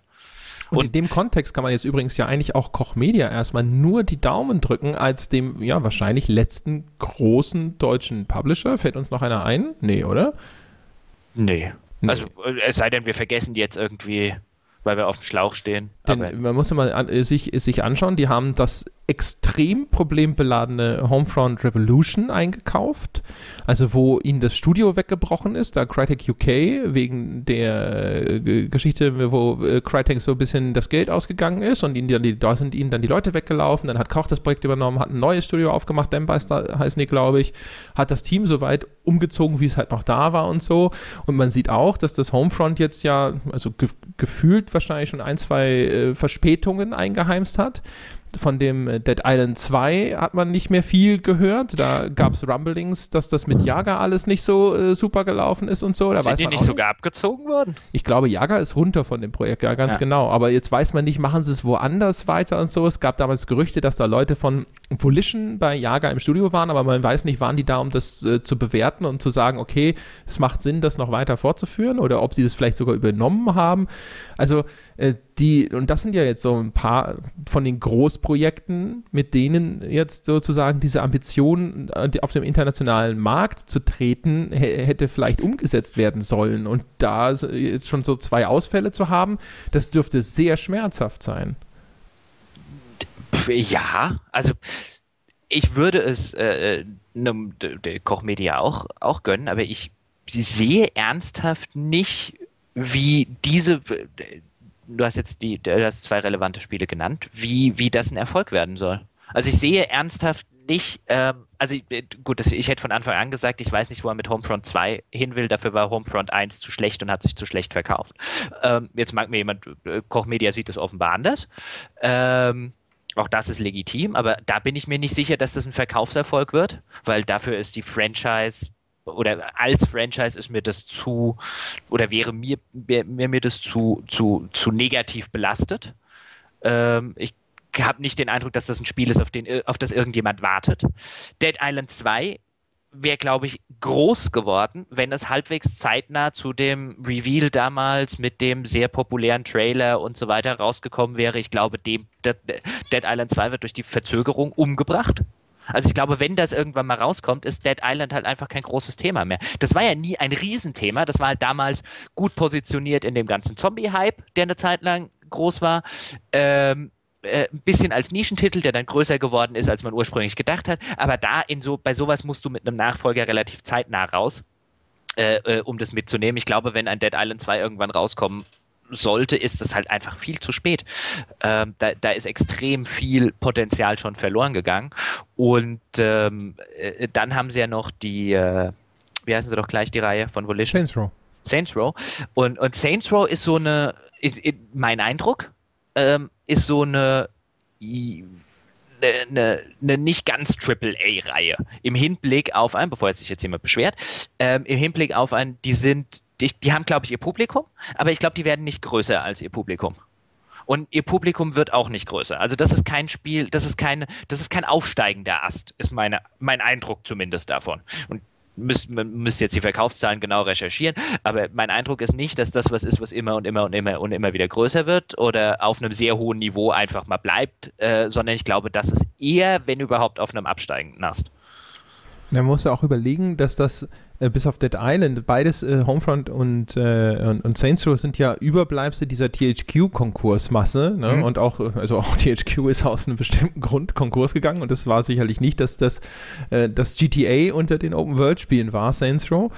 Und, und, in dem Kontext kann man jetzt übrigens ja eigentlich auch Koch Media erstmal nur die Daumen drücken als dem, ja, wahrscheinlich letzten großen deutschen Publisher. Fällt uns noch einer ein? Nee, oder? Nee. nee. Also, äh, es sei denn, wir vergessen jetzt irgendwie, weil wir auf dem Schlauch stehen. Denn man muss mal an, äh, sich, sich anschauen, die haben das extrem problembeladene Homefront Revolution eingekauft, also wo ihnen das Studio weggebrochen ist, da Crytek UK wegen der äh, Geschichte, wo äh, Crytek so ein bisschen das Geld ausgegangen ist und ihnen die, da sind ihnen dann die Leute weggelaufen, dann hat Koch das Projekt übernommen, hat ein neues Studio aufgemacht, Dembeister heißen die, glaube ich, hat das Team so weit umgezogen, wie es halt noch da war und so. Und man sieht auch, dass das Homefront jetzt ja, also ge gefühlt wahrscheinlich schon ein, zwei äh, Verspätungen eingeheimst hat von dem äh, Dead Island 2 hat man nicht mehr viel gehört. Da gab es Rumblings, dass das mit Jager alles nicht so äh, super gelaufen ist und so. Da Sind die nicht sogar nicht. abgezogen worden? Ich glaube, Jager ist runter von dem Projekt, ja, ganz ja. genau. Aber jetzt weiß man nicht, machen sie es woanders weiter und so. Es gab damals Gerüchte, dass da Leute von Volition bei Jager im Studio waren, aber man weiß nicht, waren die da, um das äh, zu bewerten und zu sagen, okay, es macht Sinn, das noch weiter fortzuführen oder ob sie das vielleicht sogar übernommen haben. Also die, und das sind ja jetzt so ein paar von den Großprojekten, mit denen jetzt sozusagen diese Ambition, äh, auf dem internationalen Markt zu treten, hätte vielleicht umgesetzt werden sollen. Und da jetzt schon so zwei Ausfälle zu haben, das dürfte sehr schmerzhaft sein. Ja, also ich würde es äh, ne, der Kochmedia auch, auch gönnen, aber ich sehe ernsthaft nicht, wie diese du hast jetzt die, du hast zwei relevante Spiele genannt, wie, wie das ein Erfolg werden soll. Also ich sehe ernsthaft nicht, ähm, also ich, gut, das, ich hätte von Anfang an gesagt, ich weiß nicht, wo er mit Homefront 2 hin will, dafür war Homefront 1 zu schlecht und hat sich zu schlecht verkauft. Ähm, jetzt mag mir jemand, äh, Koch Media sieht es offenbar anders. Ähm, Auch das ist legitim, aber da bin ich mir nicht sicher, dass das ein Verkaufserfolg wird, weil dafür ist die Franchise oder als Franchise ist mir das zu oder wäre mir, mir, mir das zu, zu, zu negativ belastet. Ähm, ich habe nicht den Eindruck, dass das ein Spiel ist, auf, den, auf das irgendjemand wartet. Dead Island 2 wäre, glaube ich, groß geworden, wenn es halbwegs zeitnah zu dem Reveal damals mit dem sehr populären Trailer und so weiter rausgekommen wäre. Ich glaube, dem Dead Island 2 wird durch die Verzögerung umgebracht. Also ich glaube, wenn das irgendwann mal rauskommt, ist Dead Island halt einfach kein großes Thema mehr. Das war ja nie ein Riesenthema. Das war halt damals gut positioniert in dem ganzen Zombie-Hype, der eine Zeit lang groß war. Ähm, äh, ein bisschen als Nischentitel, der dann größer geworden ist, als man ursprünglich gedacht hat. Aber da in so, bei sowas musst du mit einem Nachfolger relativ zeitnah raus, äh, äh, um das mitzunehmen. Ich glaube, wenn ein Dead Island 2 irgendwann rauskommen sollte, ist es halt einfach viel zu spät. Ähm, da, da, ist extrem viel Potenzial schon verloren gegangen. Und ähm, äh, dann haben sie ja noch die, äh, wie heißen sie doch gleich, die Reihe von Volition? Saints Row. Saints Row. Und, und Saints Row ist so eine, ist, ist mein Eindruck, ähm, ist so eine, eine, eine nicht ganz Triple-A-Reihe. Im Hinblick auf ein, bevor jetzt sich jetzt jemand beschwert, ähm, im Hinblick auf ein, die sind, die, die haben, glaube ich, ihr Publikum, aber ich glaube, die werden nicht größer als ihr Publikum. Und ihr Publikum wird auch nicht größer. Also das ist kein Spiel, das ist kein, das ist kein aufsteigender Ast, ist meine, mein Eindruck zumindest davon. Und müsst, müsst jetzt die Verkaufszahlen genau recherchieren, aber mein Eindruck ist nicht, dass das was ist, was immer und immer und immer und immer wieder größer wird oder auf einem sehr hohen Niveau einfach mal bleibt, äh, sondern ich glaube, das ist eher, wenn überhaupt, auf einem absteigenden Ast. Man muss ja auch überlegen, dass das äh, bis auf Dead Island, beides äh, Homefront und, äh, und, und, Saints Row sind ja Überbleibsel dieser THQ-Konkursmasse. Ne? Mhm. Und auch, äh, also auch THQ ist aus einem bestimmten Grund Konkurs gegangen und das war sicherlich nicht, dass das, das GTA unter den Open-World-Spielen war, Saints Row.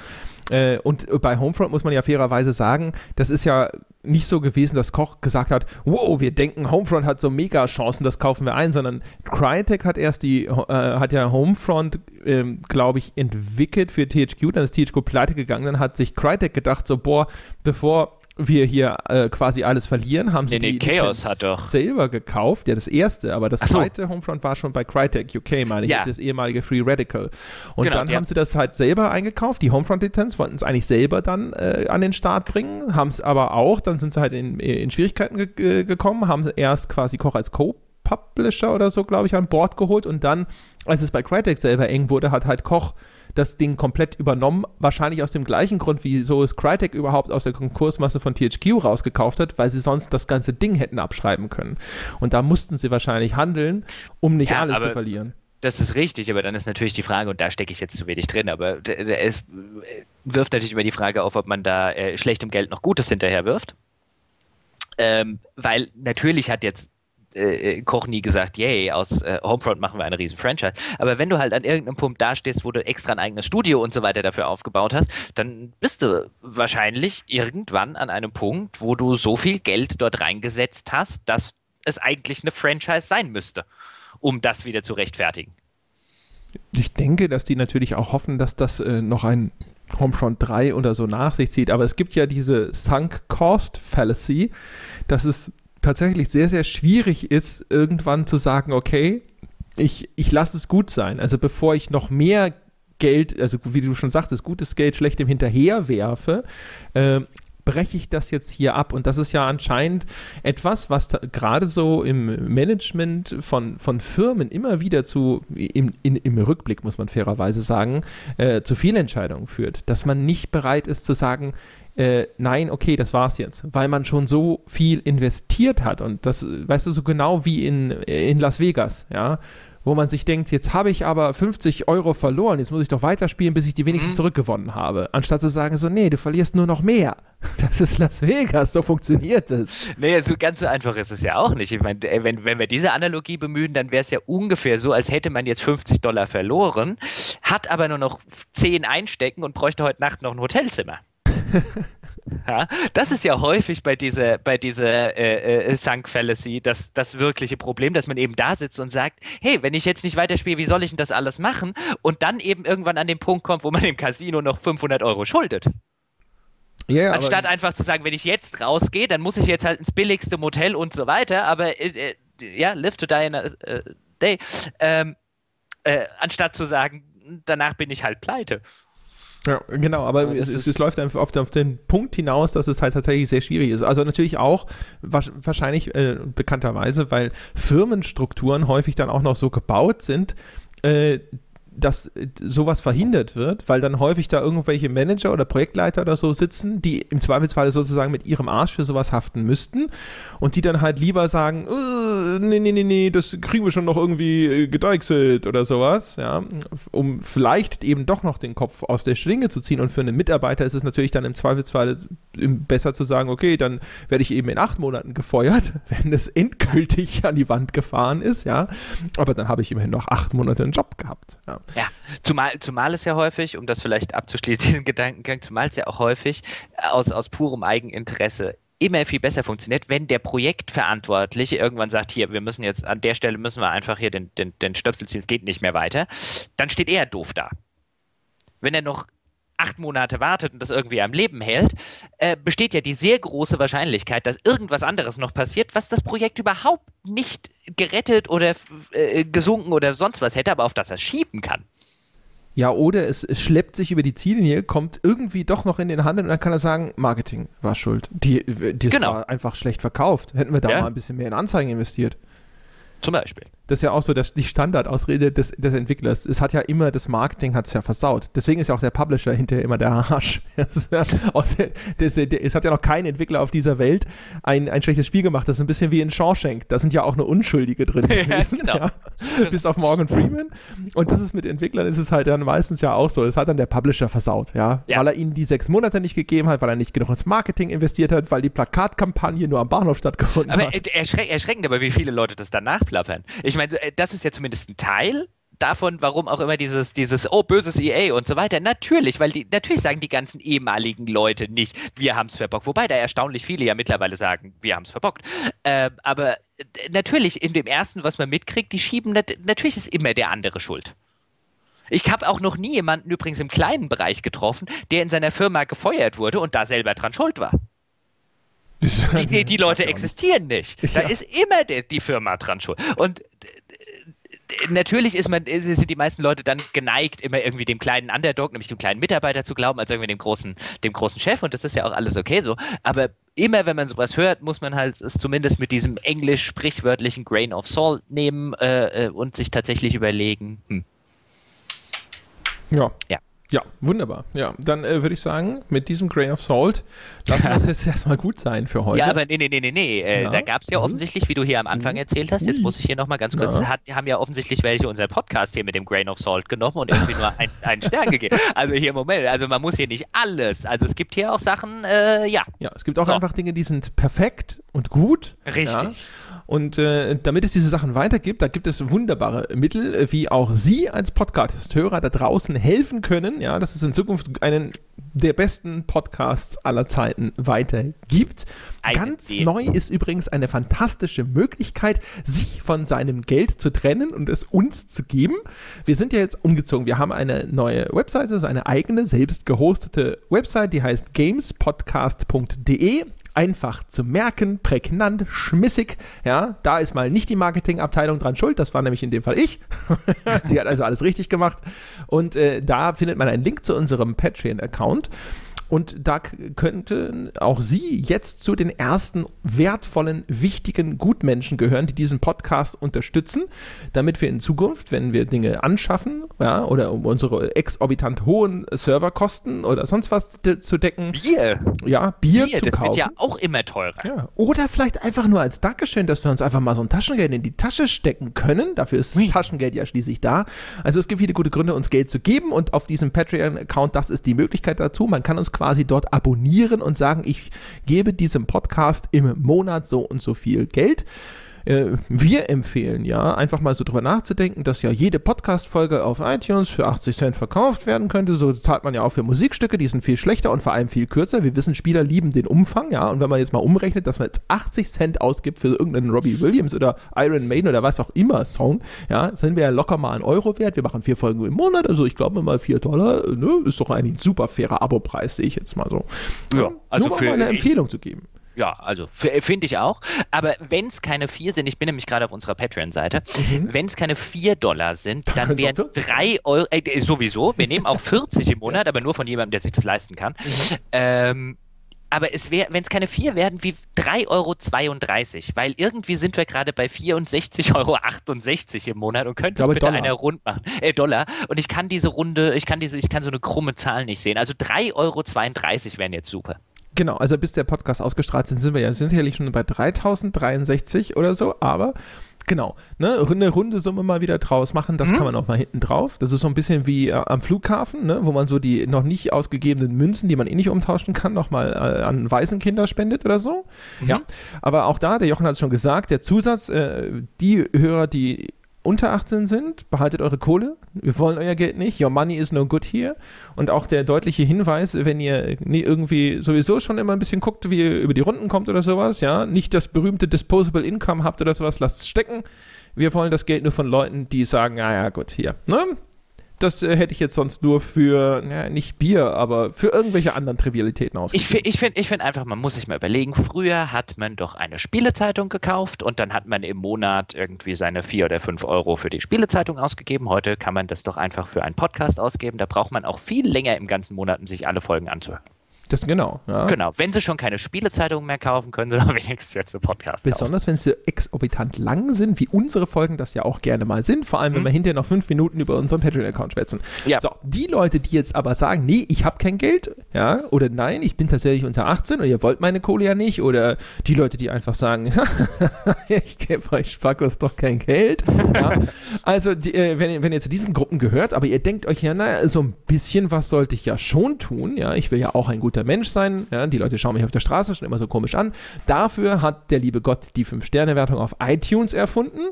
Und bei Homefront muss man ja fairerweise sagen, das ist ja nicht so gewesen, dass Koch gesagt hat, wow, wir denken, Homefront hat so mega Chancen, das kaufen wir ein, sondern Crytek hat erst die, äh, hat ja Homefront, ähm, glaube ich, entwickelt für THQ, dann ist THQ pleite gegangen, dann hat sich Crytek gedacht, so, boah, bevor wir hier äh, quasi alles verlieren, haben sie nee, die Chaos hat doch. selber gekauft. Ja, das erste, aber das so. zweite Homefront war schon bei Crytek UK, meine ich, das ehemalige Free Radical. Und genau, dann ja. haben sie das halt selber eingekauft, die Homefront-Lizenz, wollten es eigentlich selber dann äh, an den Start bringen, haben es aber auch, dann sind sie halt in, in Schwierigkeiten ge gekommen, haben sie erst quasi Koch als Co-Publisher oder so, glaube ich, an Bord geholt und dann, als es bei Crytek selber eng wurde, hat halt Koch das Ding komplett übernommen. Wahrscheinlich aus dem gleichen Grund, wieso es Crytek überhaupt aus der Konkursmasse von THQ rausgekauft hat, weil sie sonst das ganze Ding hätten abschreiben können. Und da mussten sie wahrscheinlich handeln, um nicht ja, alles zu verlieren. Das ist richtig, aber dann ist natürlich die Frage, und da stecke ich jetzt zu wenig drin, aber es wirft natürlich immer die Frage auf, ob man da äh, schlechtem Geld noch Gutes hinterher wirft. Ähm, weil natürlich hat jetzt äh, äh, Koch nie gesagt, yay, aus äh, Homefront machen wir eine riesen Franchise. Aber wenn du halt an irgendeinem Punkt dastehst, wo du extra ein eigenes Studio und so weiter dafür aufgebaut hast, dann bist du wahrscheinlich irgendwann an einem Punkt, wo du so viel Geld dort reingesetzt hast, dass es eigentlich eine Franchise sein müsste, um das wieder zu rechtfertigen. Ich denke, dass die natürlich auch hoffen, dass das äh, noch ein Homefront 3 oder so nach sich zieht. Aber es gibt ja diese Sunk Cost Fallacy, dass es tatsächlich sehr, sehr schwierig ist, irgendwann zu sagen, okay, ich, ich lasse es gut sein. Also bevor ich noch mehr Geld, also wie du schon sagtest, gutes Geld schlechtem hinterher werfe, äh, breche ich das jetzt hier ab. Und das ist ja anscheinend etwas, was gerade so im Management von, von Firmen immer wieder zu, im, in, im Rückblick muss man fairerweise sagen, äh, zu Fehlentscheidungen führt. Dass man nicht bereit ist zu sagen, äh, nein, okay, das war's jetzt, weil man schon so viel investiert hat und das, weißt du, so genau wie in, in Las Vegas, ja, wo man sich denkt, jetzt habe ich aber 50 Euro verloren, jetzt muss ich doch weiterspielen, bis ich die wenigsten mhm. zurückgewonnen habe. Anstatt zu sagen, so, nee, du verlierst nur noch mehr. Das ist Las Vegas, so funktioniert es. Nee, so ganz so einfach ist es ja auch nicht. Ich meine, wenn, wenn wir diese Analogie bemühen, dann wäre es ja ungefähr so, als hätte man jetzt 50 Dollar verloren, hat aber nur noch 10 einstecken und bräuchte heute Nacht noch ein Hotelzimmer. Ja, das ist ja häufig bei dieser, bei dieser äh, äh, Sunk Fallacy das, das wirkliche Problem, dass man eben da sitzt und sagt, hey, wenn ich jetzt nicht weiterspiele, wie soll ich denn das alles machen? Und dann eben irgendwann an den Punkt kommt, wo man dem Casino noch 500 Euro schuldet. Ja, Anstatt einfach zu sagen, wenn ich jetzt rausgehe, dann muss ich jetzt halt ins billigste Motel und so weiter, aber äh, äh ja, live to die in a uh, day, ähm, äh, anstatt zu sagen, danach bin ich halt pleite. Ja, genau, aber ja, es, es, es, läuft einfach auf, auf, den Punkt hinaus, dass es halt tatsächlich sehr schwierig ist. Also natürlich auch wahrscheinlich äh, bekannterweise, weil Firmenstrukturen häufig dann auch noch so gebaut sind, äh, dass äh, sowas verhindert wird, weil dann häufig da irgendwelche Manager oder Projektleiter oder so sitzen, die im Zweifelsfall sozusagen mit ihrem Arsch für sowas haften müssten und die dann halt lieber sagen, äh, nee, nee, nee, nee, das kriegen wir schon noch irgendwie äh, gedeichselt oder sowas, ja, um vielleicht eben doch noch den Kopf aus der Schlinge zu ziehen und für einen Mitarbeiter ist es natürlich dann im Zweifelsfall besser zu sagen, okay, dann werde ich eben in acht Monaten gefeuert, wenn es endgültig an die Wand gefahren ist, ja, aber dann habe ich immerhin noch acht Monate einen Job gehabt, ja. Ja, zumal, zumal es ja häufig, um das vielleicht abzuschließen, diesen Gedankengang, zumal es ja auch häufig aus, aus purem Eigeninteresse immer viel besser funktioniert, wenn der Projektverantwortliche irgendwann sagt, hier, wir müssen jetzt, an der Stelle müssen wir einfach hier den, den, den Stöpsel ziehen, es geht nicht mehr weiter, dann steht er doof da. Wenn er noch acht Monate wartet und das irgendwie am Leben hält, äh, besteht ja die sehr große Wahrscheinlichkeit, dass irgendwas anderes noch passiert, was das Projekt überhaupt nicht gerettet oder äh, gesunken oder sonst was hätte, aber auf das er schieben kann. Ja, oder es, es, schleppt sich über die Ziellinie, kommt irgendwie doch noch in den Handel und dann kann er sagen, Marketing war schuld. Die, die genau. war einfach schlecht verkauft. Hätten wir da ja. mal ein bisschen mehr in Anzeigen investiert. Zum Beispiel. Das ist ja auch so dass die Standardausrede des, des Entwicklers. Es hat ja immer, das Marketing hat es ja versaut. Deswegen ist ja auch der Publisher hinterher immer der Arsch. Ja das, es hat ja noch kein Entwickler auf dieser Welt ein, ein schlechtes Spiel gemacht. Das ist ein bisschen wie in Shawshank. Da sind ja auch nur Unschuldige drin gewesen. genau. ja. Bis auf Morgan Freeman. Und das ist mit Entwicklern ist es halt dann meistens ja auch so. Das hat dann der Publisher versaut, ja? ja. Weil er ihnen die sechs Monate nicht gegeben hat, weil er nicht genug ins Marketing investiert hat, weil die Plakatkampagne nur am Bahnhof stattgefunden aber hat. Erschreck, erschreckend, aber wie viele Leute das danach plappern. Ich meine, äh, das ist ja zumindest ein Teil davon, warum auch immer dieses, dieses, oh, böses EA und so weiter. Natürlich, weil die, natürlich sagen die ganzen ehemaligen Leute nicht, wir haben es verbockt. Wobei da erstaunlich viele ja mittlerweile sagen, wir haben es verbockt. Ähm, aber äh, natürlich, in dem ersten, was man mitkriegt, die schieben, natürlich ist immer der andere schuld. Ich habe auch noch nie jemanden übrigens im kleinen Bereich getroffen, der in seiner Firma gefeuert wurde und da selber dran schuld war. Die, die, die Leute existieren nicht. Da ja. ist immer die, die Firma dran schuld. Und natürlich ist man, sind die meisten Leute dann geneigt, immer irgendwie dem kleinen Underdog, nämlich dem kleinen Mitarbeiter zu glauben, als irgendwie dem großen, dem großen Chef. Und das ist ja auch alles okay so. Aber immer, wenn man sowas hört, muss man halt es zumindest mit diesem englisch sprichwörtlichen Grain of Salt nehmen äh, äh und sich tatsächlich überlegen. Hm. Ja. Ja. Ja, wunderbar. Ja, dann äh, würde ich sagen, mit diesem Grain of Salt lassen wir es jetzt erstmal gut sein für heute. Ja, aber nee, nee, nee, nee, nee. Äh, ja. Da gab es ja mhm. offensichtlich, wie du hier am Anfang mhm. erzählt hast, jetzt muss ich hier nochmal ganz kurz, ja. hat, haben ja offensichtlich welche unseren Podcast hier mit dem Grain of Salt genommen und irgendwie nur ein, einen Stern gegeben. Also hier, Moment, also man muss hier nicht alles. Also es gibt hier auch Sachen, äh, ja. Ja, es gibt auch so. einfach Dinge, die sind perfekt und gut. Richtig. Ja. Und äh, damit es diese Sachen weitergibt, da gibt es wunderbare Mittel, äh, wie auch Sie als Podcast-Hörer da draußen helfen können, ja, dass es in Zukunft einen der besten Podcasts aller Zeiten weitergibt. Eine Ganz Idee. neu ist übrigens eine fantastische Möglichkeit, sich von seinem Geld zu trennen und es uns zu geben. Wir sind ja jetzt umgezogen. Wir haben eine neue Webseite, also eine eigene, selbst gehostete Website, die heißt gamespodcast.de einfach zu merken, prägnant, schmissig. Ja, da ist mal nicht die Marketingabteilung dran schuld, das war nämlich in dem Fall ich. die hat also alles richtig gemacht. Und äh, da findet man einen Link zu unserem Patreon-Account. Und da könnten auch Sie jetzt zu den ersten wertvollen, wichtigen Gutmenschen gehören, die diesen Podcast unterstützen, damit wir in Zukunft, wenn wir Dinge anschaffen, ja, oder um unsere exorbitant hohen Serverkosten oder sonst was zu decken. Bier. Ja, Bier, Bier zu das kaufen. wird ja auch immer teurer. Ja. Oder vielleicht einfach nur als Dankeschön, dass wir uns einfach mal so ein Taschengeld in die Tasche stecken können. Dafür ist oui. Taschengeld ja schließlich da. Also es gibt viele gute Gründe, uns Geld zu geben und auf diesem Patreon-Account, das ist die Möglichkeit dazu. Man kann uns quasi quasi dort abonnieren und sagen, ich gebe diesem Podcast im Monat so und so viel Geld. Äh, wir empfehlen ja, einfach mal so drüber nachzudenken, dass ja jede Podcast-Folge auf iTunes für 80 Cent verkauft werden könnte. So zahlt man ja auch für Musikstücke, die sind viel schlechter und vor allem viel kürzer. Wir wissen, Spieler lieben den Umfang, ja. Und wenn man jetzt mal umrechnet, dass man jetzt 80 Cent ausgibt für irgendeinen Robbie Williams oder Iron Maiden oder was auch immer Song, ja, sind wir ja locker mal einen Euro wert. Wir machen vier Folgen im Monat, also ich glaube mal vier Dollar, ne, ist doch eigentlich ein super fairer Abo-Preis, sehe ich jetzt mal so. Ja, also Nur für mal eine Empfehlung zu geben Ja, also finde ich auch. Aber wenn es keine vier sind, ich bin nämlich gerade auf unserer Patreon-Seite, mhm. wenn es keine vier Dollar sind, dann, dann wären drei Euro, äh, sowieso, wir nehmen auch 40 im Monat, aber nur von jemandem, der sich das leisten kann. Mhm. Ähm, aber es wäre, wenn es keine 4 werden, wie 3,32 Euro, weil irgendwie sind wir gerade bei 64,68 Euro im Monat und könnte es bitte Dollar. einer rund machen. Äh, Dollar. Und ich kann diese Runde, ich kann diese, ich kann so eine krumme Zahl nicht sehen. Also 3,32 Euro wären jetzt super. Genau, also bis der Podcast ausgestrahlt sind, sind wir ja sicherlich schon bei 3063 oder so, aber Genau, ne, eine runde Summe mal wieder draus machen, das mhm. kann man auch mal hinten drauf. Das ist so ein bisschen wie äh, am Flughafen, ne, wo man so die noch nicht ausgegebenen Münzen, die man eh nicht umtauschen kann, nochmal äh, an Waisenkinder spendet oder so. Mhm. Ja, aber auch da, der Jochen hat es schon gesagt, der Zusatz, äh, die Hörer, die unter 18 sind, behaltet eure Kohle. Wir wollen euer Geld nicht. Your money is no good here. Und auch der deutliche Hinweis, wenn ihr irgendwie sowieso schon immer ein bisschen guckt, wie ihr über die Runden kommt oder sowas, ja, nicht das berühmte Disposable Income habt oder sowas, lasst es stecken. Wir wollen das Geld nur von Leuten, die sagen, ah ja, gut, hier, ne? Das äh, hätte ich jetzt sonst nur für, ja, nicht Bier, aber für irgendwelche anderen Trivialitäten ausgegeben. Ich, ich finde ich find einfach, man muss sich mal überlegen, früher hat man doch eine Spielezeitung gekauft und dann hat man im Monat irgendwie seine vier oder fünf Euro für die Spielezeitung ausgegeben. Heute kann man das doch einfach für einen Podcast ausgeben. Da braucht man auch viel länger im ganzen Monat, um sich alle Folgen anzuhören. Das, genau. Ja. Genau. Wenn Sie schon keine Spielezeitungen mehr kaufen, können Sie doch wenigstens jetzt einen Podcast Besonders, wenn sie exorbitant lang sind, wie unsere Folgen das ja auch gerne mal sind. Vor allem, wenn mhm. wir hinterher noch fünf Minuten über unseren Patreon-Account schwätzen. Ja. So, die Leute, die jetzt aber sagen, nee, ich habe kein Geld, ja, oder nein, ich bin tatsächlich unter 18 und ihr wollt meine Kohle ja nicht, oder die Leute, die einfach sagen, ich gebe euch Spackos doch kein Geld. Ja. Also, die, äh, wenn, wenn ihr zu diesen Gruppen gehört, aber ihr denkt euch ja, naja, so ein bisschen was sollte ich ja schon tun, ja, ich will ja auch ein guter guter Mensch sein. Ja, die Leute schauen mich auf der Straße schon immer so komisch an. Dafür hat der liebe Gott die 5-Sterne-Wertung auf iTunes erfunden.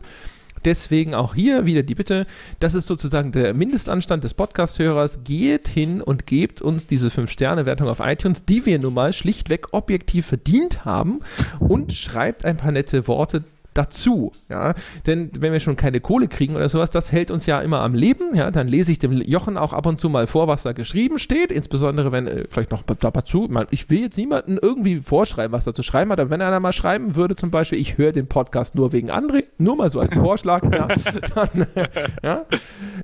Deswegen auch hier wieder die Bitte, das ist sozusagen der Mindestanstand des Podcast-Hörers. Geht hin und gebt uns diese 5-Sterne-Wertung auf iTunes, die wir nun mal schlichtweg objektiv verdient haben und schreibt ein paar nette Worte dazu, ja, denn wenn wir schon keine Kohle kriegen oder sowas, das hält uns ja immer am Leben, ja, dann lese ich dem Jochen auch ab und zu mal vor, was da geschrieben steht, insbesondere wenn, äh, vielleicht noch dazu, ich will jetzt niemanden irgendwie vorschreiben, was da zu schreiben hat, aber wenn einer mal schreiben würde, zum Beispiel, ich höre den Podcast nur wegen André, nur mal so als Vorschlag, ja, dann, äh, ja,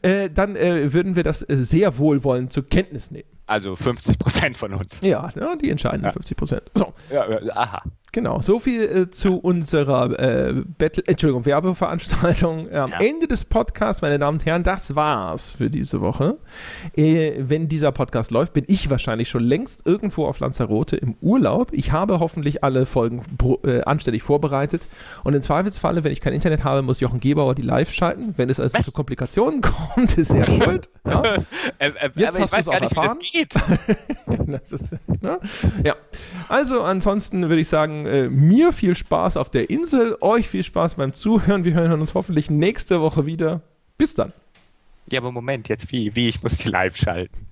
äh, dann äh, würden wir das sehr wohlwollend zur Kenntnis nehmen. Also 50 Prozent von uns. Ja, ne, die entscheidenden ja. 50 Prozent. So. Ja, aha. Genau, so viel äh, zu unserer äh, Battle, Entschuldigung, Werbeveranstaltung am ja. Ende des Podcasts, meine Damen und Herren. Das war's für diese Woche. Äh, wenn dieser Podcast läuft, bin ich wahrscheinlich schon längst irgendwo auf Lanzarote im Urlaub. Ich habe hoffentlich alle Folgen äh, anständig vorbereitet und im Zweifelsfalle, wenn ich kein Internet habe, muss Jochen Gebauer die live schalten. Wenn es also Was? zu Komplikationen kommt, ist er schuld. Ja. Äh, äh, Jetzt hast du es auch nicht, erfahren. Wie das geht. ist, ne? Ja, also ansonsten würde ich sagen, äh, mir viel Spaß auf der Insel, euch viel Spaß beim Zuhören. Wir hören uns hoffentlich nächste Woche wieder. Bis dann. Ja, aber Moment, jetzt wie? Wie? Ich muss die live schalten.